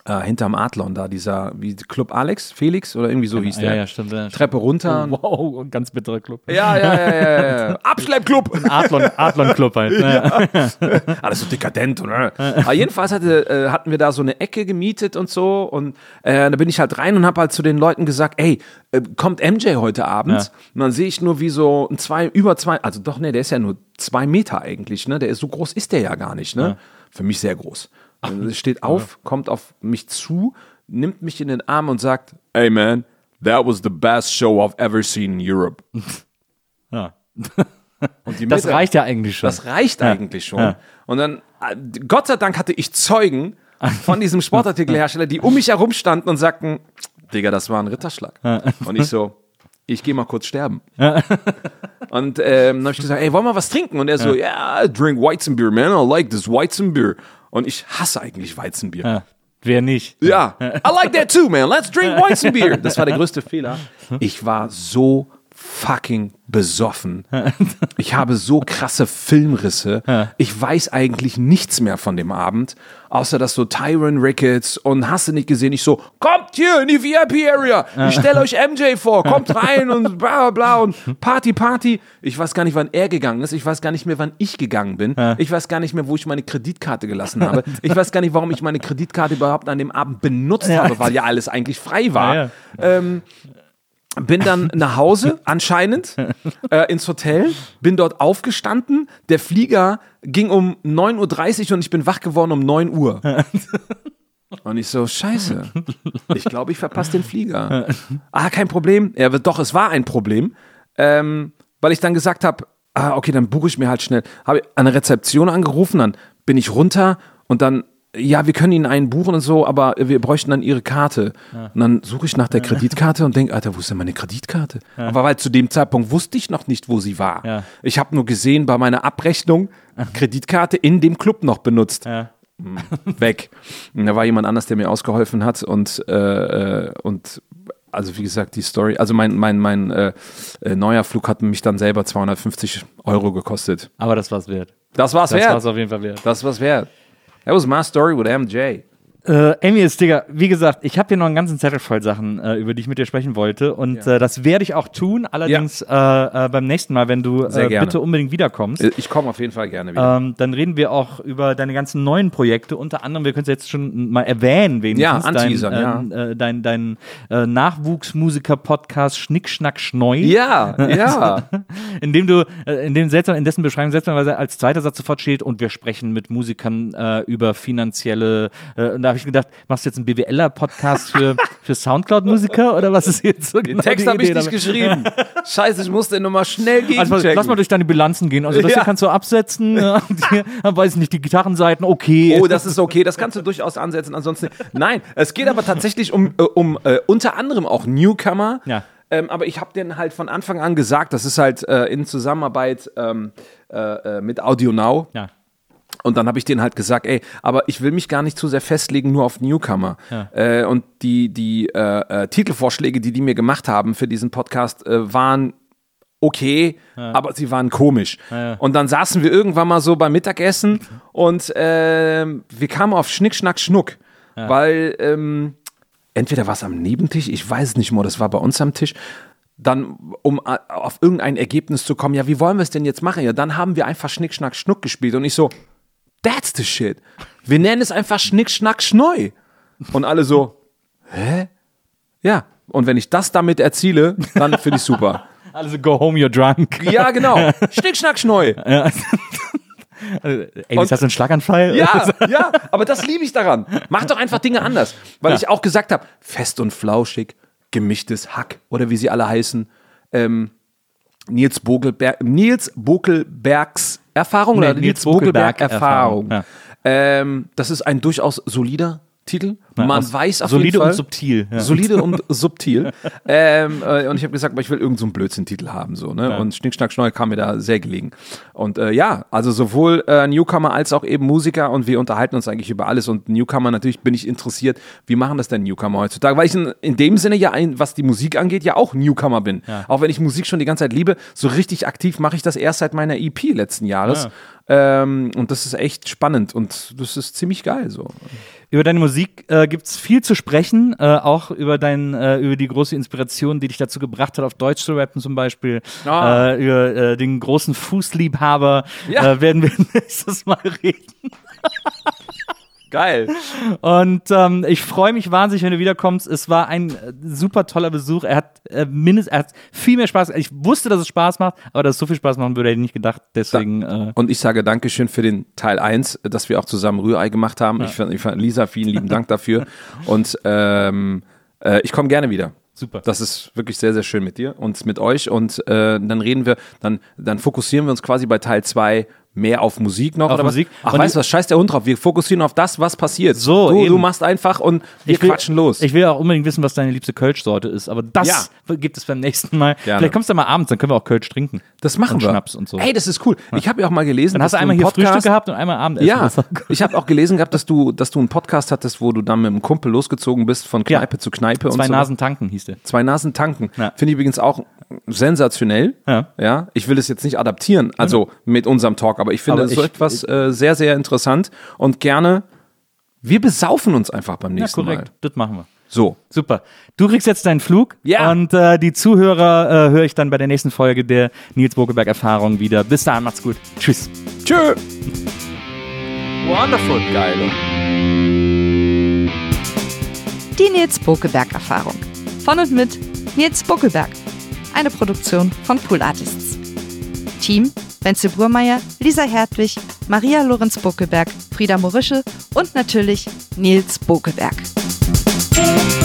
[SPEAKER 2] äh, hinterm Adlon da, dieser, wie Club Alex, Felix oder irgendwie so hieß der.
[SPEAKER 3] Ja, ja, stimmt. ja.
[SPEAKER 2] Treppe runter.
[SPEAKER 3] Wow, ein ganz bitterer Club.
[SPEAKER 2] Ja, ja, ja, ja, ja. Abschleppclub.
[SPEAKER 3] Adlon, Adlon Club halt. ne? Ja.
[SPEAKER 2] Alles so dekadent. Oder? Aber jedenfalls hatte, äh, hatten wir da so eine Ecke gemietet und so. Und äh, da bin ich halt rein und habe halt zu den Leuten gesagt, ey, äh, kommt MJ heute Abend?
[SPEAKER 3] Ja.
[SPEAKER 2] Und dann sehe ich nur wie so ein zwei, über zwei, also doch, ne, der ist ja nur zwei Meter eigentlich, ne? Der ist so groß ist der ja gar nicht, ne? Für mich sehr groß. Er steht auf, kommt auf mich zu, nimmt mich in den Arm und sagt, Hey man, that was the best show I've ever seen in Europe.
[SPEAKER 3] Ja.
[SPEAKER 2] Und die
[SPEAKER 3] Das reicht ja eigentlich schon.
[SPEAKER 2] Das reicht eigentlich schon. Und dann, äh, Gott sei Dank hatte ich Zeugen von diesem Sportartikelhersteller, die um mich herum standen und sagten, Digga, das war ein Ritterschlag. Und ich so, ich gehe mal kurz sterben. Und ähm, dann habe ich gesagt, ey, wollen wir was trinken? Und er so, ja, yeah, drink Weizenbier, man, I like this Weizenbier. Und ich hasse eigentlich Weizenbier.
[SPEAKER 3] Ja. Wer nicht?
[SPEAKER 2] Ja, I like that too, man. Let's drink Weizenbier. Das war der größte Fehler. Ich war so fucking besoffen. Ich habe so krasse Filmrisse. Ich weiß eigentlich nichts mehr von dem Abend, außer dass so Tyron Ricketts und hast du nicht gesehen, ich so, kommt hier in die VIP-Area, ich stelle euch MJ vor, kommt rein und bla bla bla und Party, Party. Ich weiß gar nicht, wann er gegangen ist, ich weiß gar nicht mehr, wann ich gegangen bin, ich weiß gar nicht mehr, wo ich meine Kreditkarte gelassen habe, ich weiß gar nicht, warum ich meine Kreditkarte überhaupt an dem Abend benutzt habe, weil ja alles eigentlich frei war. Ähm, bin dann nach Hause, anscheinend, äh, ins Hotel, bin dort aufgestanden. Der Flieger ging um 9.30 Uhr und ich bin wach geworden um 9 Uhr. Und ich so, scheiße. Ich glaube, ich verpasse den Flieger. Ah, kein Problem. Ja, aber doch, es war ein Problem. Ähm, weil ich dann gesagt habe, ah, okay, dann buche ich mir halt schnell. Habe an der Rezeption angerufen, dann bin ich runter und dann, ja, wir können Ihnen einen buchen und so, aber wir bräuchten dann Ihre Karte. Und dann suche ich nach der Kreditkarte und denke, Alter, wo ist denn meine Kreditkarte? Aber weil zu dem Zeitpunkt wusste ich noch nicht, wo sie war.
[SPEAKER 3] Ja.
[SPEAKER 2] Ich habe nur gesehen, bei meiner Abrechnung Kreditkarte in dem Club noch benutzt
[SPEAKER 3] Ja.
[SPEAKER 2] weg. Und da war jemand anders, der mir ausgeholfen hat und, äh, äh, und also wie gesagt, die Story, also mein, mein, mein äh, äh, neuer Flug hat mich dann selber 250 Euro gekostet.
[SPEAKER 3] Aber das war's wert.
[SPEAKER 2] Das war's
[SPEAKER 3] Das
[SPEAKER 2] wert.
[SPEAKER 3] war's auf jeden Fall wert.
[SPEAKER 2] Das war's wert. That was my story with MJ.
[SPEAKER 3] Äh, Amy ist, Digga, wie gesagt, ich habe hier noch einen ganzen Zettel voll Sachen, äh, über die ich mit dir sprechen wollte. Und äh, das werde ich auch tun. Allerdings äh, äh, beim nächsten Mal, wenn du äh, bitte unbedingt wiederkommst.
[SPEAKER 2] Äh, Ich komme auf jeden Fall gerne wieder.
[SPEAKER 3] Ähm, dann reden wir auch über deine ganzen neuen Projekte. Unter anderem, wir können es jetzt schon mal erwähnen, wenigstens.
[SPEAKER 2] Ja,
[SPEAKER 3] dein,
[SPEAKER 2] ja.
[SPEAKER 3] Äh, dein dein äh, Nachwuchsmusiker-Podcast Schnick, Schnack, Schneu.
[SPEAKER 2] ja, ja.
[SPEAKER 3] In dem du, äh, in dem seltsam, in dessen Beschreibung seltsamerweise als zweiter Satz sofort steht und wir sprechen mit Musikern äh, über finanzielle, äh, habe ich gedacht, machst du jetzt einen BWLer-Podcast für, für Soundcloud-Musiker oder was ist jetzt so
[SPEAKER 2] Den
[SPEAKER 3] genau
[SPEAKER 2] Text
[SPEAKER 3] die
[SPEAKER 2] habe ich nicht
[SPEAKER 3] dabei?
[SPEAKER 2] geschrieben. Scheiße, ich musste ihn nochmal schnell
[SPEAKER 3] Also
[SPEAKER 2] gegenchecken.
[SPEAKER 3] lass mal durch deine Bilanzen gehen. Also das
[SPEAKER 2] Ja.
[SPEAKER 3] hier kannst du absetzen, äh, die, dann weiß ich nicht, die Gitarrenseiten, okay.
[SPEAKER 2] Oh, das ist okay, das kannst du durchaus ansetzen. Ansonsten, nein, es geht aber tatsächlich um, äh, um äh, unter anderem auch Newcomer.
[SPEAKER 3] Ja.
[SPEAKER 2] Ähm, aber ich habe denen halt von Anfang an gesagt, das ist halt äh, in Zusammenarbeit ähm, äh, äh, mit Audio Now.
[SPEAKER 3] ja.
[SPEAKER 2] Und dann habe ich denen halt gesagt, ey, aber ich will mich gar nicht zu sehr festlegen, nur auf Newcomer. Äh, und die, die äh, äh, Titelvorschläge, die die mir gemacht haben für diesen Podcast, äh, waren okay, aber sie waren komisch. Und dann saßen wir irgendwann mal so beim Mittagessen und ähm, wir kamen auf Schnick, Schnack, Schnuck. Weil ähm, entweder war es am Nebentisch, ich weiß es nicht mehr, das war bei uns am Tisch. Dann, um äh, auf irgendein Ergebnis zu kommen, ja, wie wollen wir es denn jetzt machen? Ja, dann haben wir einfach Schnick, Schnack, Schnuck gespielt und ich so, that's the shit. Wir nennen es einfach Schnick, Schnack, Schneu. Und alle so, hä? Ja, und wenn ich das damit erziele, dann finde ich super.
[SPEAKER 3] Also go home, you're drunk.
[SPEAKER 2] Ja, genau. Schnick, Schnack, Schneu.
[SPEAKER 3] Ey, ist das ein Schlaganfall?
[SPEAKER 2] Ja, ja, aber das liebe ich daran. Mach doch einfach Dinge anders. Weil ich auch gesagt habe, fest und flauschig, gemischtes Hack oder wie sie alle heißen. Ähm, Nils, Bogelberg, Nils Bokelbergs Erfahrung
[SPEAKER 3] Nee,
[SPEAKER 2] oder
[SPEAKER 3] Nils
[SPEAKER 2] Nils
[SPEAKER 3] Bokelberg
[SPEAKER 2] Bokelberg Erfahrung.
[SPEAKER 3] Erfahrung,
[SPEAKER 2] Ähm, das ist ein durchaus solider Titel. Man weiß auf
[SPEAKER 3] solide
[SPEAKER 2] jeden Fall.
[SPEAKER 3] und subtil, ja.
[SPEAKER 2] Solide und subtil. ähm, äh, und ich habe gesagt, ich will irgendeinen so Blödsinn-Titel haben. So, ne? Und Schnick, Schnack, kam mir da sehr gelegen. Und äh, ja, also sowohl äh, Newcomer als auch eben Musiker und wir unterhalten uns eigentlich über alles. Und Newcomer, natürlich bin ich interessiert, wie machen das denn Newcomer heutzutage? Weil ich in, in dem Sinne ja, ein, was die Musik angeht, ja auch Newcomer bin. Auch wenn ich Musik schon die ganze Zeit liebe, so richtig aktiv mache ich das erst seit meiner EP letzten Jahres. Ähm, und das ist echt spannend und das ist ziemlich geil so.
[SPEAKER 3] Über deine Musik äh, gibt es viel zu sprechen, äh, auch über, dein, äh, über die große Inspiration, die dich dazu gebracht hat, auf Deutsch zu rappen zum Beispiel.
[SPEAKER 2] Ah.
[SPEAKER 3] Äh, über äh, den großen Fußliebhaber
[SPEAKER 2] Ja.
[SPEAKER 3] äh, werden wir nächstes Mal reden.
[SPEAKER 2] Geil.
[SPEAKER 3] Und ähm, ich freue mich wahnsinnig, wenn du wiederkommst. Es war ein äh, super toller Besuch. Er hat, äh, mindest, er hat viel mehr Spaß. Ich wusste, dass es Spaß macht, aber dass es so viel Spaß machen würde, hätte ich nicht gedacht. Deswegen. Äh,
[SPEAKER 2] Und ich sage Dankeschön für den Teil 1, dass wir auch zusammen Rührei gemacht haben. Ich, fand, ich fand Lisa, vielen lieben Dank dafür. Und ähm, äh, ich komme gerne wieder.
[SPEAKER 3] Super.
[SPEAKER 2] Das ist wirklich sehr, sehr schön mit dir und mit euch. Und äh, dann reden wir, dann, dann fokussieren wir uns quasi bei Teil 2 mehr auf Musik noch.
[SPEAKER 3] Auf
[SPEAKER 2] oder
[SPEAKER 3] Musik.
[SPEAKER 2] Was? Ach,
[SPEAKER 3] Und
[SPEAKER 2] weißt du was, scheiß der Hund drauf. Wir fokussieren auf das, was passiert.
[SPEAKER 3] So,
[SPEAKER 2] du, du machst einfach und wir
[SPEAKER 3] will,
[SPEAKER 2] quatschen los.
[SPEAKER 3] Ich will auch unbedingt wissen, was deine liebste Kölsch-Sorte ist, aber das gibt es beim nächsten Mal.
[SPEAKER 2] Gerne.
[SPEAKER 3] Vielleicht kommst du mal abends, dann können wir auch Kölsch trinken.
[SPEAKER 2] das machen
[SPEAKER 3] und
[SPEAKER 2] wir.
[SPEAKER 3] Schnaps und so.
[SPEAKER 2] Ey, das ist cool. Ich habe ja auch mal gelesen,
[SPEAKER 3] dann hast
[SPEAKER 2] dass
[SPEAKER 3] du einmal hier
[SPEAKER 2] Podcast,
[SPEAKER 3] Frühstück gehabt und einmal Abendessen.
[SPEAKER 2] Ja, ich habe auch gelesen gehabt, dass du, dass du einen Podcast hattest, wo du dann mit einem Kumpel losgezogen bist, von Kneipe
[SPEAKER 3] Ja.
[SPEAKER 2] zu Kneipe
[SPEAKER 3] Zwei
[SPEAKER 2] und so.
[SPEAKER 3] Nasen tanken hieß der.
[SPEAKER 2] Zwei Nasen tanken.
[SPEAKER 3] Ja.
[SPEAKER 2] Finde ich übrigens auch sensationell.
[SPEAKER 3] Ja.
[SPEAKER 2] ja. Ich will das jetzt nicht adaptieren, also mit unserem Talk, aber ich finde
[SPEAKER 3] Aber
[SPEAKER 2] so
[SPEAKER 3] ich-
[SPEAKER 2] etwas äh, sehr, sehr interessant und gerne. Wir besaufen uns einfach beim
[SPEAKER 3] Ja,
[SPEAKER 2] nächsten
[SPEAKER 3] korrekt.
[SPEAKER 2] Mal.
[SPEAKER 3] Das machen wir.
[SPEAKER 2] So.
[SPEAKER 3] Super. Du kriegst jetzt deinen Flug.
[SPEAKER 2] Ja.
[SPEAKER 3] Und äh, die Zuhörer äh, höre ich dann bei der nächsten Folge der Nils Bokeberg Erfahrung wieder. Bis dahin, macht's gut. Tschüss.
[SPEAKER 2] Tschö. Wonderful. Geil.
[SPEAKER 6] Die Nils Bokeberg Erfahrung. Von und mit Nils Bokeberg. Eine Produktion von Pool Artists. Team Wenzel Burmeier, Lisa Hertwig, Maria Lorenz Bockeberg, Frieda Morische und natürlich Nils
[SPEAKER 5] Bockeberg. Nils